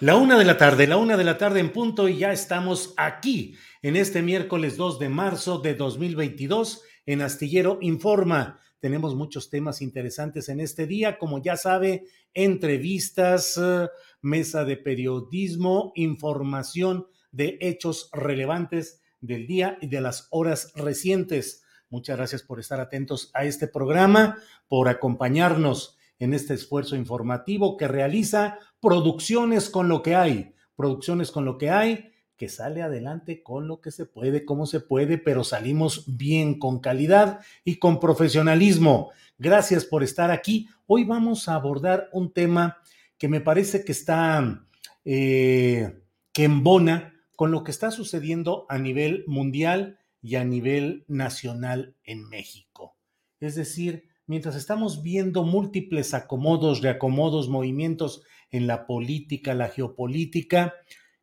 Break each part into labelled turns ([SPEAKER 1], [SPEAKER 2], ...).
[SPEAKER 1] La una de la tarde, la una de la tarde en punto y ya estamos aquí en este miércoles 2 de marzo de 2022 en Astillero Informa. Tenemos muchos temas interesantes en este día, como ya sabe, entrevistas, mesa de periodismo, información de hechos relevantes del día y de las horas recientes. Muchas gracias por estar atentos a este programa, por acompañarnos en este esfuerzo informativo que realiza producciones con lo que hay, producciones con lo que hay, que sale adelante con lo que se puede, como se puede, pero salimos bien, con calidad y con profesionalismo. Gracias por estar aquí. Hoy vamos a abordar un tema que me parece que está, eh, embona con lo que está sucediendo a nivel mundial y a nivel nacional en México. Es decir, mientras estamos viendo múltiples acomodos, reacomodos, movimientos en la política, la geopolítica,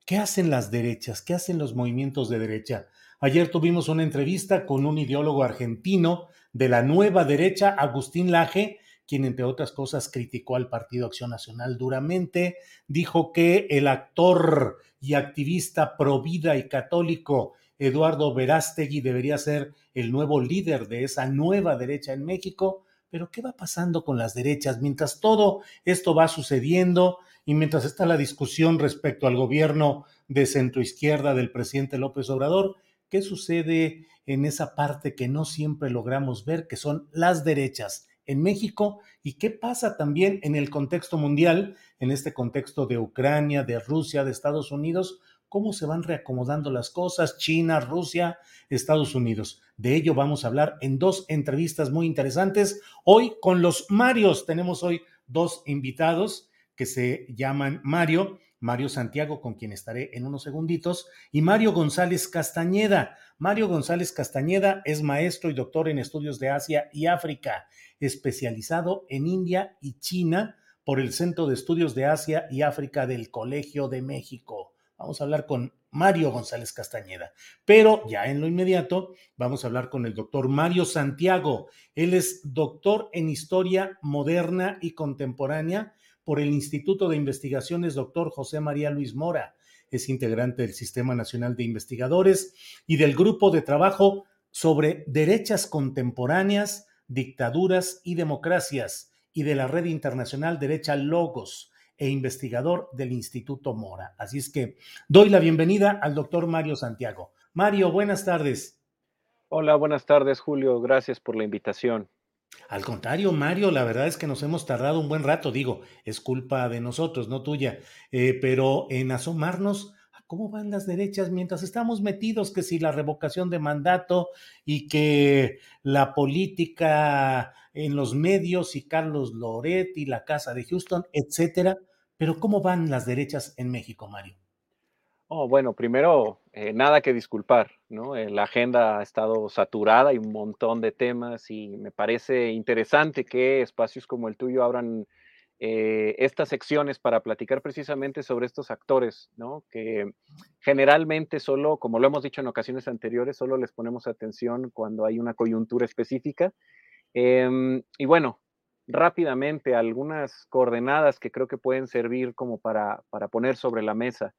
[SPEAKER 1] ¿qué hacen las derechas? ¿Qué hacen los movimientos de derecha? Ayer tuvimos una entrevista con un ideólogo argentino de la nueva derecha, Agustín Laje, quien entre otras cosas criticó al Partido Acción Nacional duramente, dijo que el actor y activista pro vida y católico Eduardo Verástegui debería ser el nuevo líder de esa nueva derecha en México pero ¿qué va pasando con las derechas? Mientras todo esto va sucediendo y mientras está la discusión respecto al gobierno de centroizquierda del presidente López Obrador, ¿qué sucede en esa parte que no siempre logramos ver, que son las derechas en México? ¿Y qué pasa también en el contexto mundial, en este contexto de Ucrania, de Rusia, de Estados Unidos? Cómo se van reacomodando las cosas, China, Rusia, Estados Unidos. De ello vamos a hablar en dos entrevistas muy interesantes. Hoy con los Marios, tenemos hoy dos invitados que se llaman Mario, Mario Santiago, con quien estaré en unos segunditos, y Mario González Castañeda. Mario González Castañeda es maestro y doctor en estudios de Asia y África, especializado en India y China por el Centro de Estudios de Asia y África del Colegio de México. Vamos a hablar con Mario González Castañeda. Pero ya en lo inmediato vamos a hablar con el doctor Mario Santiago. Él es doctor en Historia Moderna y Contemporánea por el Instituto de Investigaciones Doctor José María Luis Mora. Es integrante del Sistema Nacional de Investigadores y del Grupo de Trabajo sobre Derechas Contemporáneas, Dictaduras y Democracias y de la Red Internacional Derecha Logos e investigador del Instituto Mora. Así es que doy la bienvenida al doctor Mario Santiago. Mario, buenas tardes.
[SPEAKER 2] Hola, buenas tardes, Julio. Gracias por la invitación.
[SPEAKER 1] Al contrario, Mario, la verdad es que nos hemos tardado un buen rato, digo, es culpa de nosotros, no tuya, eh, pero en asomarnos a ¿Cómo van las derechas mientras estamos metidos que si la revocación de mandato y que la política en los medios y Carlos Loret y la Casa de Houston, etcétera? Pero ¿cómo van las derechas en México, Mario?
[SPEAKER 2] Oh, bueno, primero, eh, nada que disculpar, ¿no? Eh, la agenda ha estado saturada y un montón de temas y me parece interesante que espacios como el tuyo abran eh, estas secciones para platicar precisamente sobre estos actores, ¿no? Que generalmente solo, como lo hemos dicho en ocasiones anteriores, solo les ponemos atención cuando hay una coyuntura específica. Em, y bueno, rápidamente algunas coordenadas que creo que pueden servir como para, para poner sobre la mesa.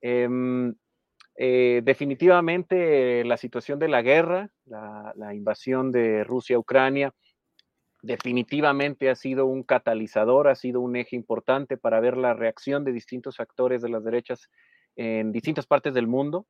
[SPEAKER 2] Em, eh, definitivamente la situación de la guerra, la, invasión de Rusia a Ucrania, definitivamente ha sido un catalizador, ha sido un eje importante para ver la reacción de distintos actores de las derechas en distintas partes del mundo.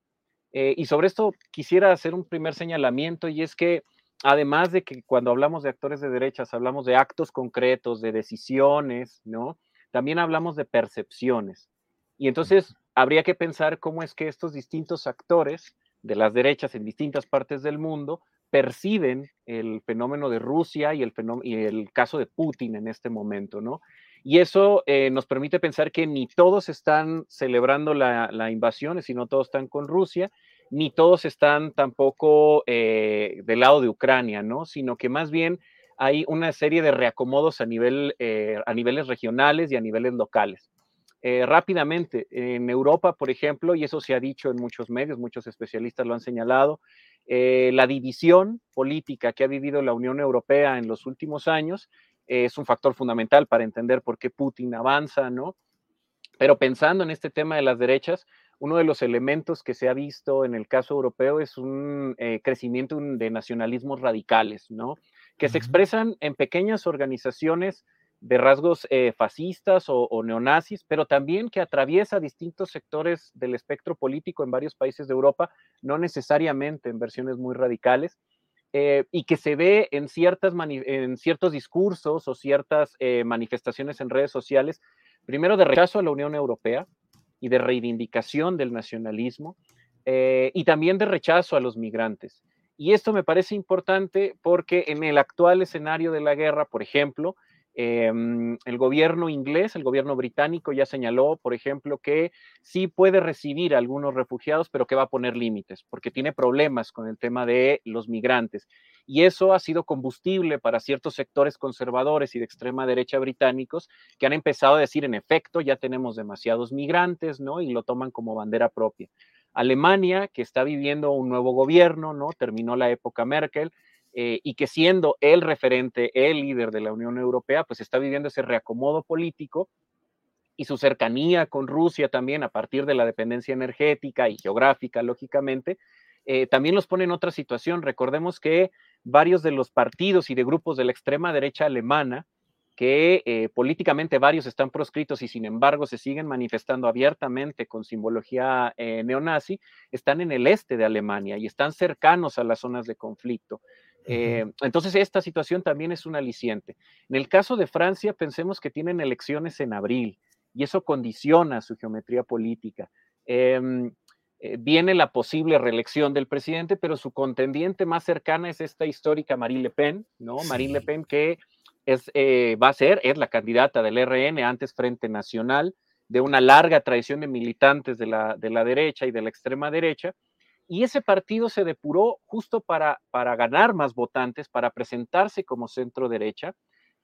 [SPEAKER 2] Eh, y sobre esto quisiera hacer un primer señalamiento y es que además de que cuando hablamos de actores de derechas hablamos de actos concretos, de decisiones, ¿no? También hablamos de percepciones. Y entonces habría que pensar cómo es que estos distintos actores de las derechas en distintas partes del mundo perciben el fenómeno de Rusia y el, y el caso de Putin en este momento, ¿no? Y eso eh, nos permite pensar que ni todos están celebrando la, invasión, sino todos están con Rusia, ni todos están tampoco eh, del lado de Ucrania, ¿no? Sino que más bien hay una serie de reacomodos a, nivel, eh, a niveles regionales y a niveles locales. Eh, rápidamente, en Europa, por ejemplo, y eso se ha dicho en muchos medios, muchos especialistas lo han señalado, la división política que ha vivido la Unión Europea en los últimos años es un factor fundamental para entender por qué Putin avanza, ¿no? Pero pensando en este tema de las derechas, uno de los elementos que se ha visto en el caso europeo es un eh, crecimiento de nacionalismos radicales, ¿no? Que se expresan en pequeñas organizaciones de rasgos eh, fascistas o, neonazis, pero también que atraviesa distintos sectores del espectro político en varios países de Europa, no necesariamente en versiones muy radicales, eh, y que se ve en, ciertas en ciertos discursos o ciertas manifestaciones en redes sociales, primero de rechazo a la Unión Europea y de reivindicación del nacionalismo, y también de rechazo a los migrantes. Y esto me parece importante porque en el actual escenario de la guerra, por ejemplo, Em, el gobierno inglés, el gobierno británico ya señaló, por ejemplo, que sí puede recibir a algunos refugiados, pero que va a poner límites, porque tiene problemas con el tema de los migrantes. Y eso ha sido combustible para ciertos sectores conservadores y de extrema derecha británicos que han empezado a decir, en efecto, ya tenemos demasiados migrantes, ¿no? Y lo toman como bandera propia. Alemania, que está viviendo un nuevo gobierno, ¿no? Terminó la época Merkel, eh, y que siendo el referente, el líder de la Unión Europea, pues está viviendo ese reacomodo político y su cercanía con Rusia también a partir de la dependencia energética y geográfica, lógicamente, eh, también los pone en otra situación. Recordemos que varios de los partidos y de grupos de la extrema derecha alemana, que eh, políticamente varios están proscritos y sin embargo se siguen manifestando abiertamente con simbología neonazi, están en el este de Alemania y están cercanos a las zonas de conflicto. Eh, entonces, esta situación también es un aliciente. En el caso de Francia, pensemos que tienen elecciones en abril y eso condiciona su geometría política. Eh, viene la posible reelección del presidente, pero su contendiente más cercana es esta histórica Marine Le Pen, ¿no? Marine Le Pen que es, eh, va a ser, es la candidata del RN, antes Frente Nacional, de una larga tradición de militantes de la, de la derecha y de la extrema derecha, y ese partido se depuró justo para, para ganar más votantes, para presentarse como centro derecha.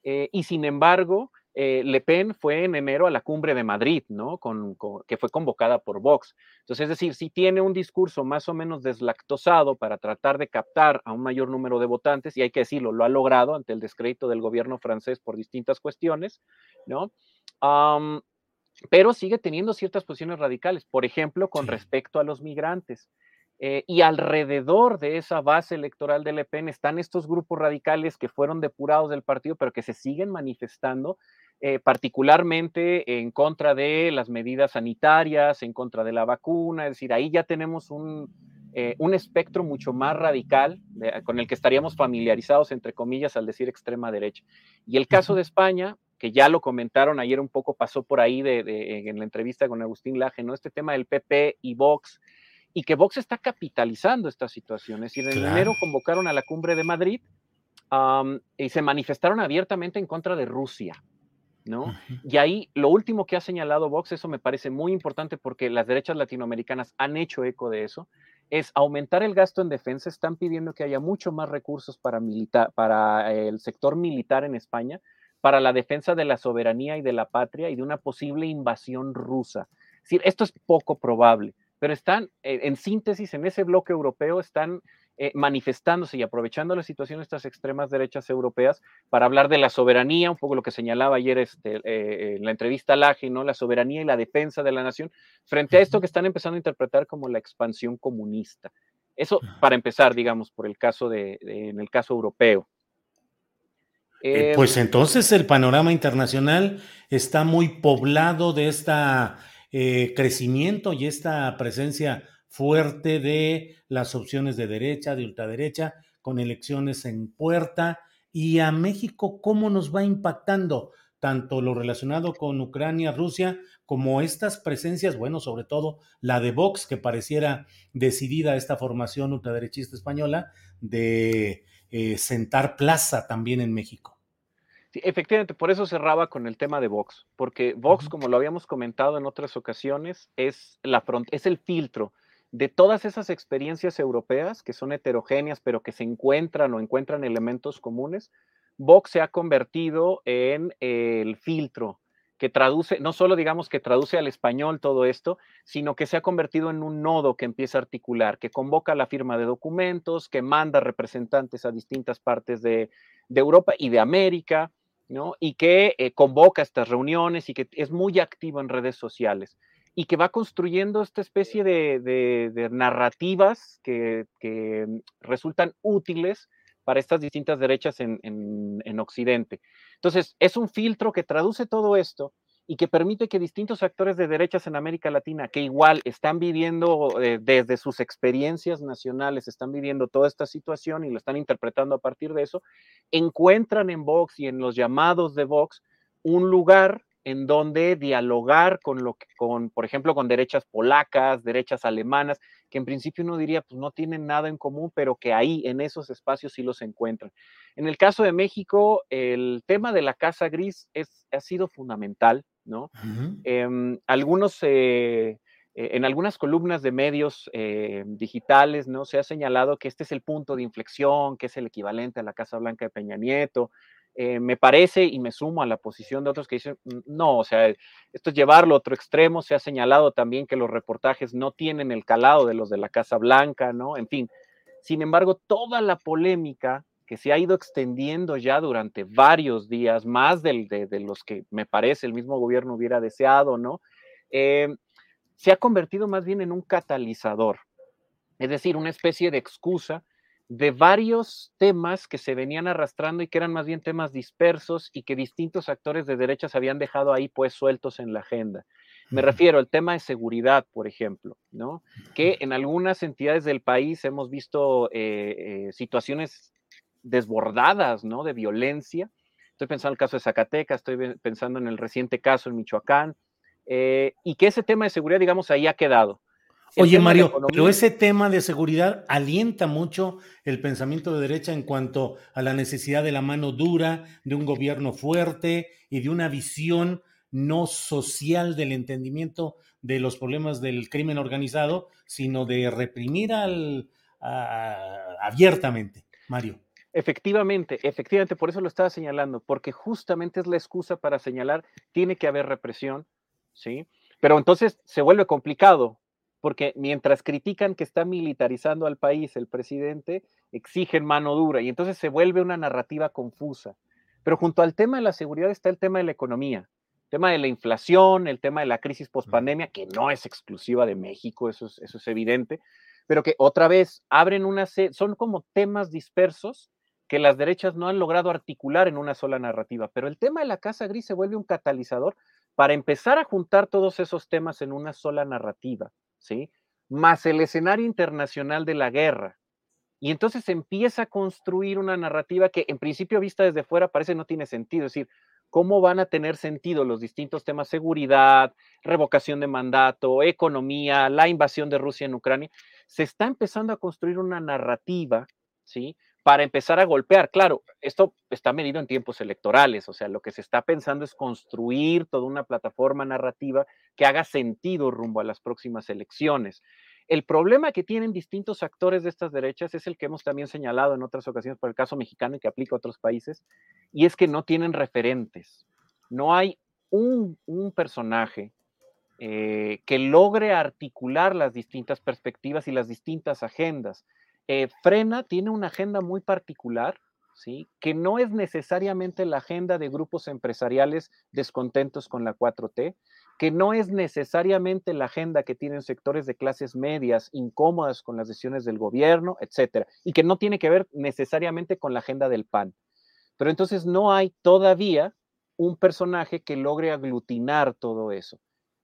[SPEAKER 2] Eh, y sin embargo, eh, Le Pen fue en enero a la cumbre de Madrid, ¿no? Con, que fue convocada por Vox. Entonces, es decir, si tiene un discurso más o menos deslactosado para tratar de captar a un mayor número de votantes, y hay que decirlo, lo ha logrado ante el descrédito del gobierno francés por distintas cuestiones, ¿no? pero sigue teniendo ciertas posiciones radicales, por ejemplo, con respecto a los migrantes. Eh, y alrededor de esa base electoral de Le Pen están estos grupos radicales que fueron depurados del partido, pero que se siguen manifestando, eh, particularmente en contra de las medidas sanitarias, en contra de la vacuna. Es decir, ahí ya tenemos un, eh, un espectro mucho más radical con el que estaríamos familiarizados, entre comillas, al decir extrema derecha. Y el caso de España, que ya lo comentaron ayer un poco, pasó por ahí de, en la entrevista con Agustín Laje, ¿no? Este tema del PP y Vox, y que Vox está capitalizando esta situación. Es decir, en enero convocaron a la cumbre de Madrid y se manifestaron abiertamente en contra de Rusia. ¿No? Y ahí lo último que ha señalado Vox, eso me parece muy importante porque las derechas latinoamericanas han hecho eco de eso, es aumentar el gasto en defensa. Están pidiendo que haya mucho más recursos para, para el sector militar en España, para la defensa de la soberanía y de la patria y de una posible invasión rusa. Es decir, esto es poco probable, pero están, eh, en síntesis, en ese bloque europeo, están eh, manifestándose y aprovechando la situación de estas extremas derechas europeas para hablar de la soberanía, un poco lo que señalaba ayer este, eh, en la entrevista al AGI, ¿no? la soberanía y la defensa de la nación, frente a esto que están empezando a interpretar como la expansión comunista. Eso para empezar, digamos, por el caso de, en el caso europeo.
[SPEAKER 1] Eh, pues entonces el panorama internacional está muy poblado de este crecimiento y esta presencia fuerte de las opciones de derecha, de ultraderecha, con elecciones en puerta. Y a México, ¿cómo nos va impactando tanto lo relacionado con Ucrania, Rusia, como estas presencias, bueno, sobre todo la de Vox, que pareciera decidida esta formación ultraderechista española de eh, sentar plaza también en México?
[SPEAKER 2] Sí, efectivamente, por eso cerraba con el tema de Vox, porque Vox, como lo habíamos comentado en otras ocasiones, es, la es el filtro de todas esas experiencias europeas que son heterogéneas, pero que se encuentran o encuentran elementos comunes, Vox se ha convertido en el filtro que traduce, no solo digamos que traduce al español todo esto, sino que se ha convertido en un nodo que empieza a articular, que convoca la firma de documentos, que manda representantes a distintas partes de, Europa y de América, ¿no? Y que eh, convoca estas reuniones y que es muy activo en redes sociales y que va construyendo esta especie de, narrativas que, resultan útiles para estas distintas derechas en, Occidente. Entonces, es un filtro que traduce todo esto y que permite que distintos actores de derechas en América Latina, que igual están viviendo eh, desde sus experiencias nacionales, están viviendo toda esta situación y lo están interpretando a partir de eso, encuentran en Vox y en los llamados de Vox un lugar en donde dialogar con lo que, con, por ejemplo, con derechas polacas, derechas alemanas, que en principio uno diría, pues no tienen nada en común, pero que ahí, en esos espacios, sí los encuentran. En el caso de México, el tema de la Casa Gris es, ha sido fundamental, ¿no? Em, algunos, eh, eh, en algunas columnas de medios eh, digitales, ¿no? Se ha señalado que este es el punto de inflexión, que es el equivalente a la Casa Blanca de Peña Nieto, eh, me parece y me sumo a la posición de otros que dicen, mm, no, o sea, esto es llevarlo a otro extremo, se ha señalado también que los reportajes no tienen el calado de los de la Casa Blanca, ¿no? En fin, sin embargo, toda la polémica que se ha ido extendiendo ya durante varios días, más de, los que me parece el mismo gobierno hubiera deseado, ¿no? Eh, se ha convertido más bien en un catalizador, es decir, una especie de excusa de varios temas que se venían arrastrando y que eran más bien temas dispersos y que distintos actores de derechas habían dejado ahí pues sueltos en la agenda. Me refiero al tema de seguridad, por ejemplo, ¿no? Que en algunas entidades del país hemos visto eh, eh, situaciones desbordadas, ¿no? De violencia. Estoy pensando en el caso de Zacatecas, estoy pensando en el reciente caso en Michoacán, eh, y que ese tema de seguridad, digamos, ahí ha quedado.
[SPEAKER 1] Oye, Mario, pero ese tema de seguridad alienta mucho el pensamiento de derecha en cuanto a la necesidad de la mano dura, de un gobierno fuerte y de una visión no social del entendimiento de los problemas del crimen organizado, sino de reprimir al, abiertamente, Mario.
[SPEAKER 2] Efectivamente, efectivamente, por eso lo estaba señalando, porque justamente es la excusa para señalar, tiene que haber represión, ¿sí? Pero entonces se vuelve complicado, porque mientras critican que está militarizando al país el presidente, exigen mano dura y entonces se vuelve una narrativa confusa. Pero junto al tema de la seguridad está el tema de la economía, el tema de la inflación, el tema de la crisis pospandemia, que no es exclusiva de México, eso es, eso es evidente, pero que otra vez abren una, son como temas dispersos que las derechas no han logrado articular en una sola narrativa. Pero el tema de la Casa Gris se vuelve un catalizador para empezar a juntar todos esos temas en una sola narrativa. ¿Sí? Más el escenario internacional de la guerra. Y entonces empieza a construir una narrativa que en principio vista desde fuera parece no tiene sentido. Es decir, cómo van a tener sentido los distintos temas, seguridad, revocación de mandato, economía, la invasión de Rusia en Ucrania, se está empezando a construir una narrativa, ¿sí? Para empezar a golpear. Claro, esto está medido en tiempos electorales, o sea, lo que se está pensando es construir toda una plataforma narrativa que haga sentido rumbo a las próximas elecciones. El problema que tienen distintos actores de estas derechas es el que hemos también señalado en otras ocasiones por el caso mexicano y que aplica a otros países, y es que no tienen referentes. No hay un, personaje eh, que logre articular las distintas perspectivas y las distintas agendas. Eh, Frena tiene una agenda muy particular, ¿sí? que no es necesariamente la agenda de grupos empresariales descontentos con la 4T, que no es necesariamente la agenda que tienen sectores de clases medias incómodas con las decisiones del gobierno, etcétera, y que no tiene que ver necesariamente con la agenda del PAN. Pero entonces no hay todavía un personaje que logre aglutinar todo eso.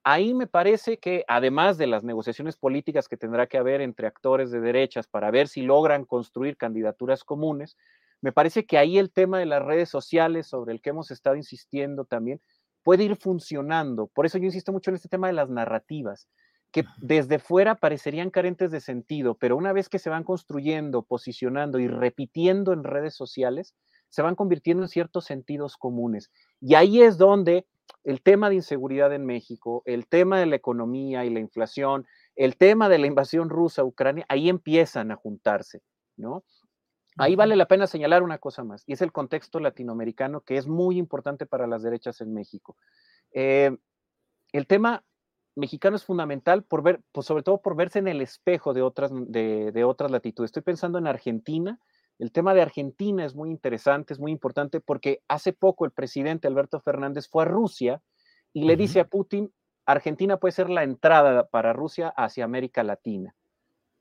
[SPEAKER 2] Ahí me parece que además de las negociaciones políticas que tendrá que haber entre actores de derechas para ver si logran construir candidaturas comunes, me parece que ahí el tema de las redes sociales sobre el que hemos estado insistiendo también puede ir funcionando. Por eso yo insisto mucho en este tema de las narrativas, que desde fuera parecerían carentes de sentido, pero una vez que se van construyendo, posicionando y repitiendo en redes sociales, se van convirtiendo en ciertos sentidos comunes. Y ahí es donde el tema de inseguridad en México, el tema de la economía y la inflación, el tema de la invasión rusa a Ucrania, ahí empiezan a juntarse, ¿no? Ahí vale la pena señalar una cosa más, y es el contexto latinoamericano que es muy importante para las derechas en México. Eh, el tema mexicano es fundamental por ver, pues sobre todo por verse en el espejo de otras, de, otras latitudes. Estoy pensando en Argentina. El tema de Argentina es muy interesante, es muy importante porque hace poco el presidente Alberto Fernández fue a Rusia y le dice a Putin, Argentina puede ser la entrada para Rusia hacia América Latina.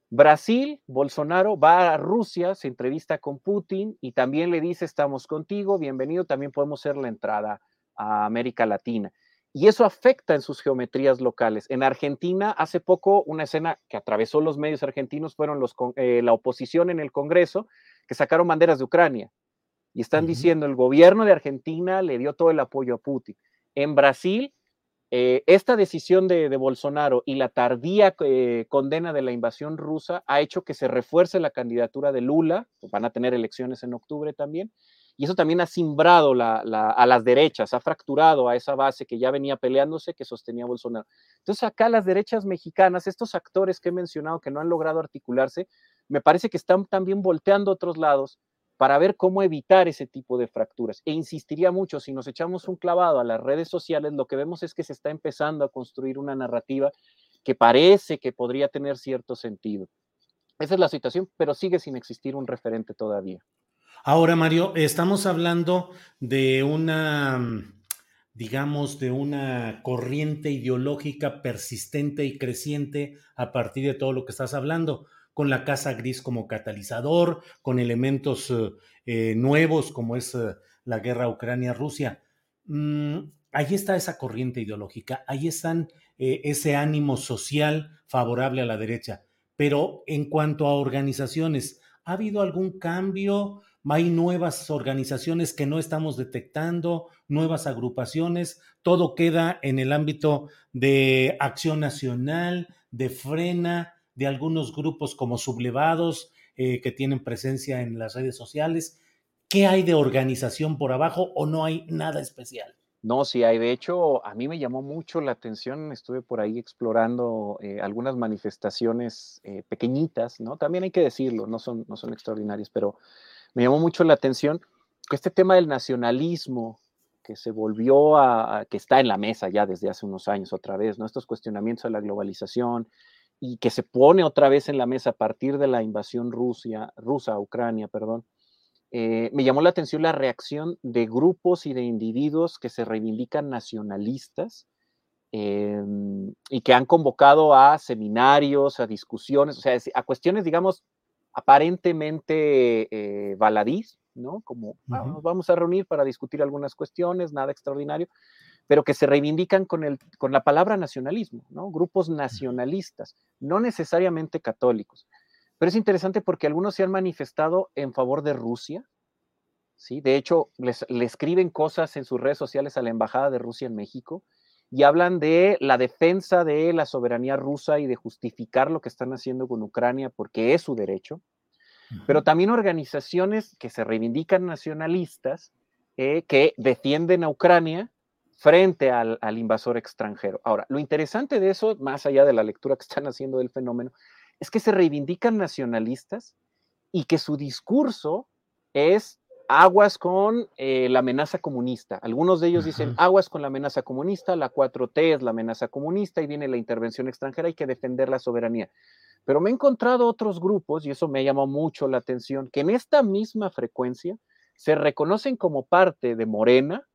[SPEAKER 2] Brasil, Bolsonaro va a Rusia, se entrevista con Putin y también le dice, estamos contigo, bienvenido, también podemos ser la entrada a América Latina. Y eso afecta en sus geometrías locales. En Argentina, hace poco, una escena que atravesó los medios argentinos fueron los, eh, la oposición en el Congreso, que sacaron banderas de Ucrania. Y están diciendo, el gobierno de Argentina le dio todo el apoyo a Putin. En Brasil, eh, esta decisión de, Bolsonaro y la tardía eh, condena de la invasión rusa ha hecho que se refuerce la candidatura de Lula, van a tener elecciones en octubre también, y eso también ha simbrado a las derechas, ha fracturado a esa base que ya venía peleándose, que sostenía Bolsonaro. Entonces acá las derechas mexicanas, estos actores que he mencionado que no han logrado articularse, me parece que están también volteando a otros lados para ver cómo evitar ese tipo de fracturas. E insistiría mucho, si nos echamos un clavado a las redes sociales, lo que vemos es que se está empezando a construir una narrativa que parece que podría tener cierto sentido. Esa es la situación, pero sigue sin existir un referente todavía.
[SPEAKER 1] Ahora, Mario, estamos hablando de una, digamos, de una corriente ideológica persistente y creciente a partir de todo lo que estás hablando con la casa gris como catalizador, con elementos eh, eh, nuevos como es eh, la guerra Ucrania-Rusia. Mm, ahí está esa corriente ideológica, ahí están ese ánimo social favorable a la derecha. Pero en cuanto a organizaciones, ¿ha habido algún cambio? ¿Hay nuevas organizaciones que no estamos detectando, nuevas agrupaciones? Todo queda en el ámbito de acción nacional, de frena, de algunos grupos como sublevados eh, que tienen presencia en las redes sociales. ¿Qué hay de organización por abajo o no hay nada especial?
[SPEAKER 2] No, sí hay. De hecho, a mí me llamó mucho la atención. Estuve por ahí explorando eh, algunas manifestaciones eh, pequeñitas, ¿no? También hay que decirlo, no son, no son extraordinarias, pero me llamó mucho la atención que este tema del nacionalismo que se volvió a, que está en la mesa ya desde hace unos años otra vez, ¿no? Estos cuestionamientos a la globalización, y que se pone otra vez en la mesa a partir de la invasión Rusia, rusa a Ucrania, perdón, eh, me llamó la atención la reacción de grupos y de individuos que se reivindican nacionalistas em, y que han convocado a seminarios, a discusiones, o sea, a cuestiones, digamos, aparentemente eh, baladís, ¿no? Como ah, nos vamos a reunir para discutir algunas cuestiones, nada extraordinario, pero que se reivindican con, el, con la palabra nacionalismo, ¿no? Grupos nacionalistas, no necesariamente católicos. Pero es interesante porque algunos se han manifestado en favor de Rusia, ¿sí? De hecho, le escriben cosas en sus redes sociales a la Embajada de Rusia en México y hablan de la defensa de la soberanía rusa y de justificar lo que están haciendo con Ucrania porque es su derecho. Pero también organizaciones que se reivindican nacionalistas, eh, que defienden a Ucrania frente al, al, invasor extranjero. Ahora, lo interesante de eso, más allá de la lectura que están haciendo del fenómeno, es que se reivindican nacionalistas y que su discurso es aguas con eh, la amenaza comunista. Algunos de ellos dicen aguas con la amenaza comunista, la 4T es la amenaza comunista y viene la intervención extranjera, hay que defender la soberanía. Pero me he encontrado otros grupos, y eso me llamó mucho la atención, que en esta misma frecuencia se reconocen como parte de Morena,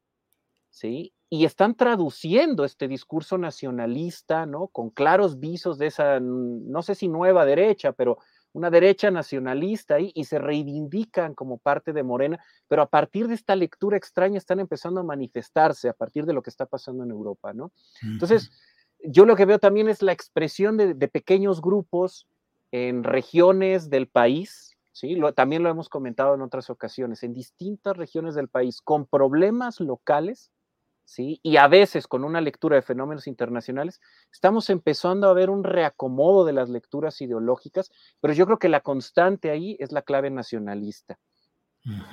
[SPEAKER 2] ¿sí? Y están traduciendo este discurso nacionalista, ¿no? Con claros visos de esa, no sé si nueva derecha, pero una derecha nacionalista ahí y se reivindican como parte de Morena, pero a partir de esta lectura extraña están empezando a manifestarse a partir de lo que está pasando en Europa, ¿no? Entonces, yo lo que veo también es la expresión de, pequeños grupos en regiones del país, ¿sí? también lo hemos comentado en otras ocasiones, en distintas regiones del país con problemas locales y a veces con una lectura de fenómenos internacionales, estamos empezando a ver un reacomodo de las lecturas ideológicas, pero yo creo que la constante ahí es la clave nacionalista.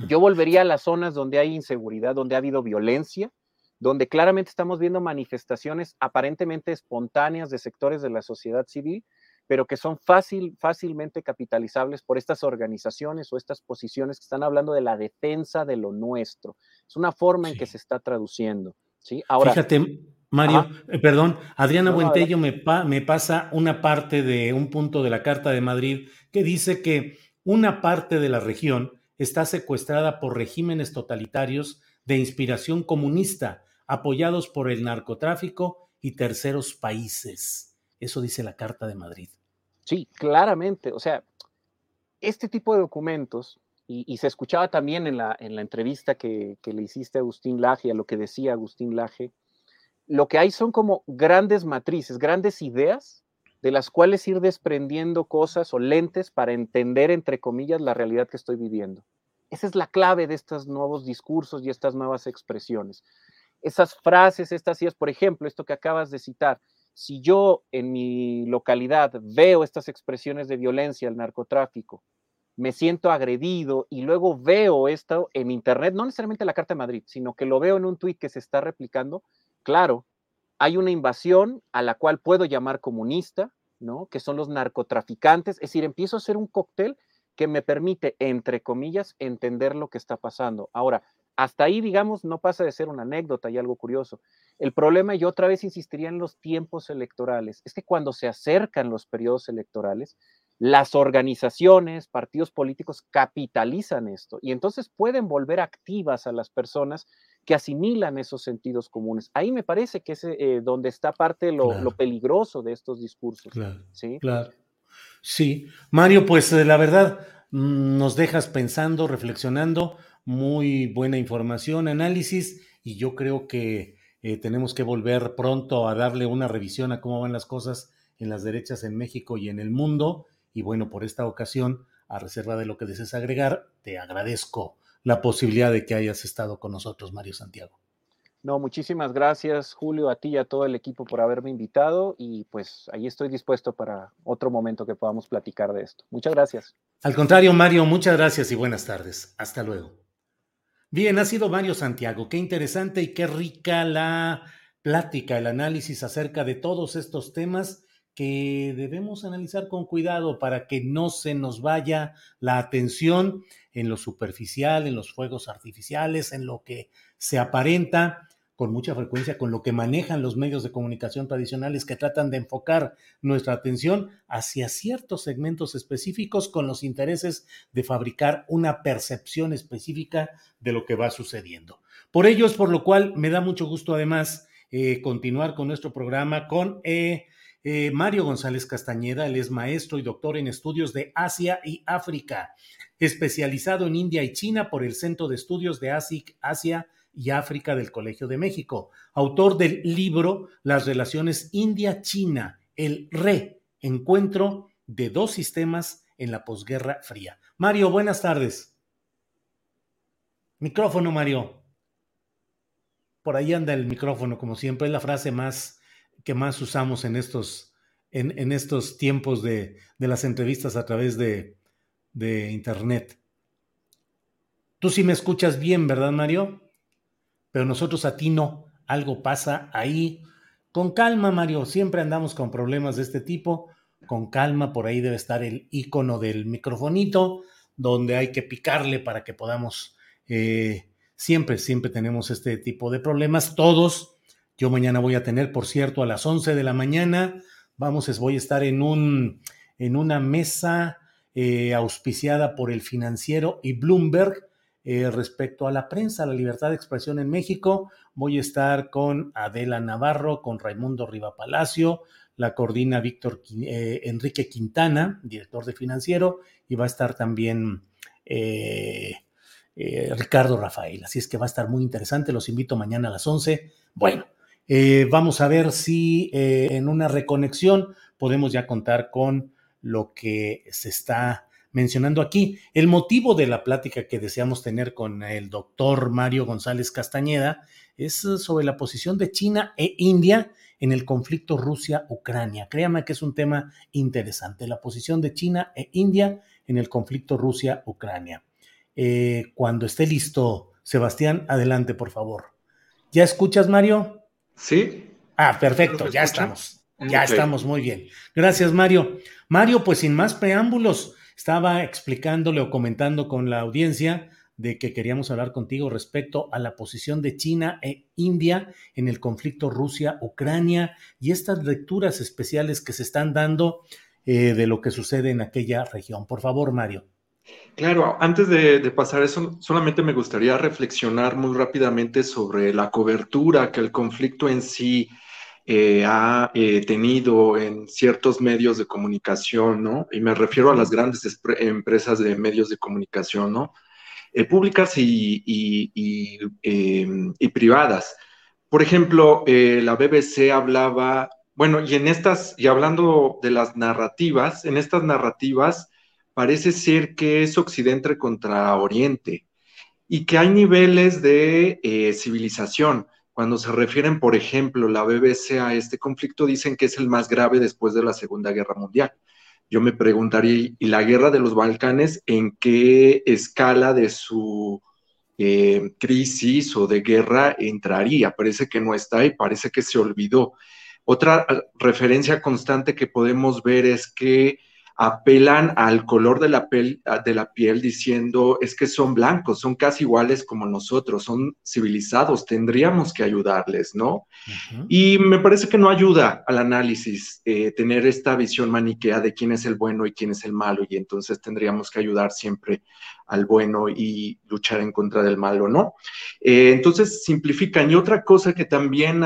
[SPEAKER 2] Yo volvería a las zonas donde hay inseguridad, donde ha habido violencia, donde claramente estamos viendo manifestaciones aparentemente espontáneas de sectores de la sociedad civil, pero que son fácil, fácilmente capitalizables por estas organizaciones o estas posiciones que están hablando de la defensa de lo nuestro. Es una forma en que se está traduciendo. Ahora,
[SPEAKER 1] Fíjate, Mario, eh, perdón, Adriana Buentello me, me pasa una parte de un punto de la Carta de Madrid que dice que una parte de la región está secuestrada por regímenes totalitarios de inspiración comunista, apoyados por el narcotráfico y terceros países. Eso dice la Carta de Madrid.
[SPEAKER 2] Sí, claramente. O sea, este tipo de documentos y, se escuchaba también en la, en la entrevista que, le hiciste a Agustín Laje, a lo que decía Agustín Laje, lo que hay son como grandes matrices, grandes ideas de las cuales ir desprendiendo cosas o lentes para entender, entre comillas, la realidad que estoy viviendo. Esa es la clave de estos nuevos discursos y estas nuevas expresiones. Esas frases, estas ideas, por ejemplo, esto que acabas de citar, si yo en mi localidad veo estas expresiones de violencia, el narcotráfico, me siento agredido y luego veo esto en Internet, no necesariamente la Carta de Madrid, sino que lo veo en un tuit que se está replicando, claro, hay una invasión a la cual puedo llamar comunista, ¿no? Que son los narcotraficantes, es decir, empiezo a hacer un cóctel que me permite, entre comillas, entender lo que está pasando. Ahora, hasta ahí, digamos, no pasa de ser una anécdota y algo curioso. El problema, y otra vez insistiría en los tiempos electorales, es que cuando se acercan los periodos electorales, las organizaciones, partidos políticos capitalizan esto y entonces pueden volver activas a las personas que asimilan esos sentidos comunes. Ahí me parece que es eh, donde está parte lo, lo, peligroso de estos discursos.
[SPEAKER 1] Claro,
[SPEAKER 2] ¿sí?
[SPEAKER 1] claro. Sí, Mario, pues eh, la verdad nos dejas pensando, reflexionando, muy buena información, análisis y yo creo que eh, tenemos que volver pronto a darle una revisión a cómo van las cosas en las derechas en México y en el mundo y bueno, por esta ocasión, a reserva de lo que desees agregar, te agradezco la posibilidad de que hayas estado con nosotros, Mario Santiago.
[SPEAKER 2] No, muchísimas gracias, Julio, a ti y a todo el equipo por haberme invitado y pues ahí estoy dispuesto para otro momento que podamos platicar de esto. Muchas gracias.
[SPEAKER 1] Al contrario, Mario, muchas gracias y buenas tardes. Hasta luego. Bien, ha sido Mario Santiago. Qué interesante y qué rica la plática, el análisis acerca de todos estos temas que debemos analizar con cuidado para que no se nos vaya la atención en lo superficial, en los fuegos artificiales, en lo que se aparenta con mucha frecuencia con lo que manejan los medios de comunicación tradicionales que tratan de enfocar nuestra atención hacia ciertos segmentos específicos con los intereses de fabricar una percepción específica de lo que va sucediendo. Por ello es por lo cual me da mucho gusto además eh, continuar con nuestro programa con eh, eh, Mario González Castañeda, él es maestro y doctor en estudios de Asia y África, especializado en India y China por el Centro de Estudios de Asia y África del Colegio de México, autor del libro Las relaciones India-China, el re, encuentro de dos sistemas en la posguerra fría. Mario, buenas tardes. Micrófono, Mario. Por ahí anda el micrófono, como siempre, es la frase más que más usamos en estos, en, estos tiempos de, las entrevistas a través de, de Internet. Tú sí me escuchas bien, ¿verdad, Mario? Pero nosotros a ti no. Algo pasa ahí. Con calma, Mario. Siempre andamos con problemas de este tipo. Con calma, por ahí debe estar el icono del microfonito, donde hay que picarle para que podamos. Eh, siempre, siempre tenemos este tipo de problemas. Todos. Yo mañana voy a tener, por cierto, a las 11 de la mañana. Vamos, voy a estar en, un, en una mesa eh, auspiciada por el financiero y Bloomberg eh, respecto a la prensa, la libertad de expresión en México. Voy a estar con Adela Navarro, con Raimundo Riva Palacio, la coordina Víctor eh, Enrique Quintana, director de financiero, y va a estar también Ricardo Rafael. Así es que va a estar muy interesante. Los invito mañana a las 11. Bueno, vamos a ver si en una reconexión podemos ya contar con lo que se está mencionando aquí. El motivo de la plática que deseamos tener con el doctor Mario González Castañeda es sobre la posición de China e India en el conflicto Rusia-Ucrania. Créame que es un tema interesante, la posición de China e India en el conflicto Rusia-Ucrania. Eh, cuando esté listo, Sebastián, adelante, por favor. ¿Ya escuchas, Mario?
[SPEAKER 3] Sí.
[SPEAKER 1] Ah, perfecto, ya estamos. Ya estamos muy bien. Gracias, Mario. Mario, pues sin más preámbulos, estaba explicándole o comentando con la audiencia de que queríamos hablar contigo respecto a la posición de China e India en el conflicto Rusia-Ucrania y estas lecturas especiales que se están dando eh, de lo que sucede en aquella región. Por favor, Mario.
[SPEAKER 3] Claro, antes de, pasar eso, solamente me gustaría reflexionar muy rápidamente sobre la cobertura que el conflicto en sí eh, ha eh, tenido en ciertos medios de comunicación, ¿no? Y me refiero a las grandes empresas de medios de comunicación, ¿no? Eh, públicas y, em, y, privadas. Por ejemplo, la BBC hablaba, bueno, y en estas, y hablando de las narrativas, en estas narrativas parece ser que es Occidente contra Oriente y que hay niveles de civilización cuando se refieren, por ejemplo, la BBC a este conflicto, dicen que es el más grave después de la Segunda Guerra Mundial. Yo me preguntaría, ¿y la guerra de los Balcanes en qué escala de su eh, crisis o de guerra entraría? Parece que no está y parece que se olvidó. Otra ah, referencia constante que podemos ver es que apelan al color de la, piel, de la piel diciendo es que son blancos, son casi iguales como nosotros, son civilizados, tendríamos que ayudarles, ¿no? Y me parece que no ayuda al análisis eh, tener esta visión maniquea de quién es el bueno y quién es el malo, y entonces tendríamos que ayudar siempre al bueno y luchar en contra del malo, ¿no? Eh, entonces simplifican. Y otra cosa que también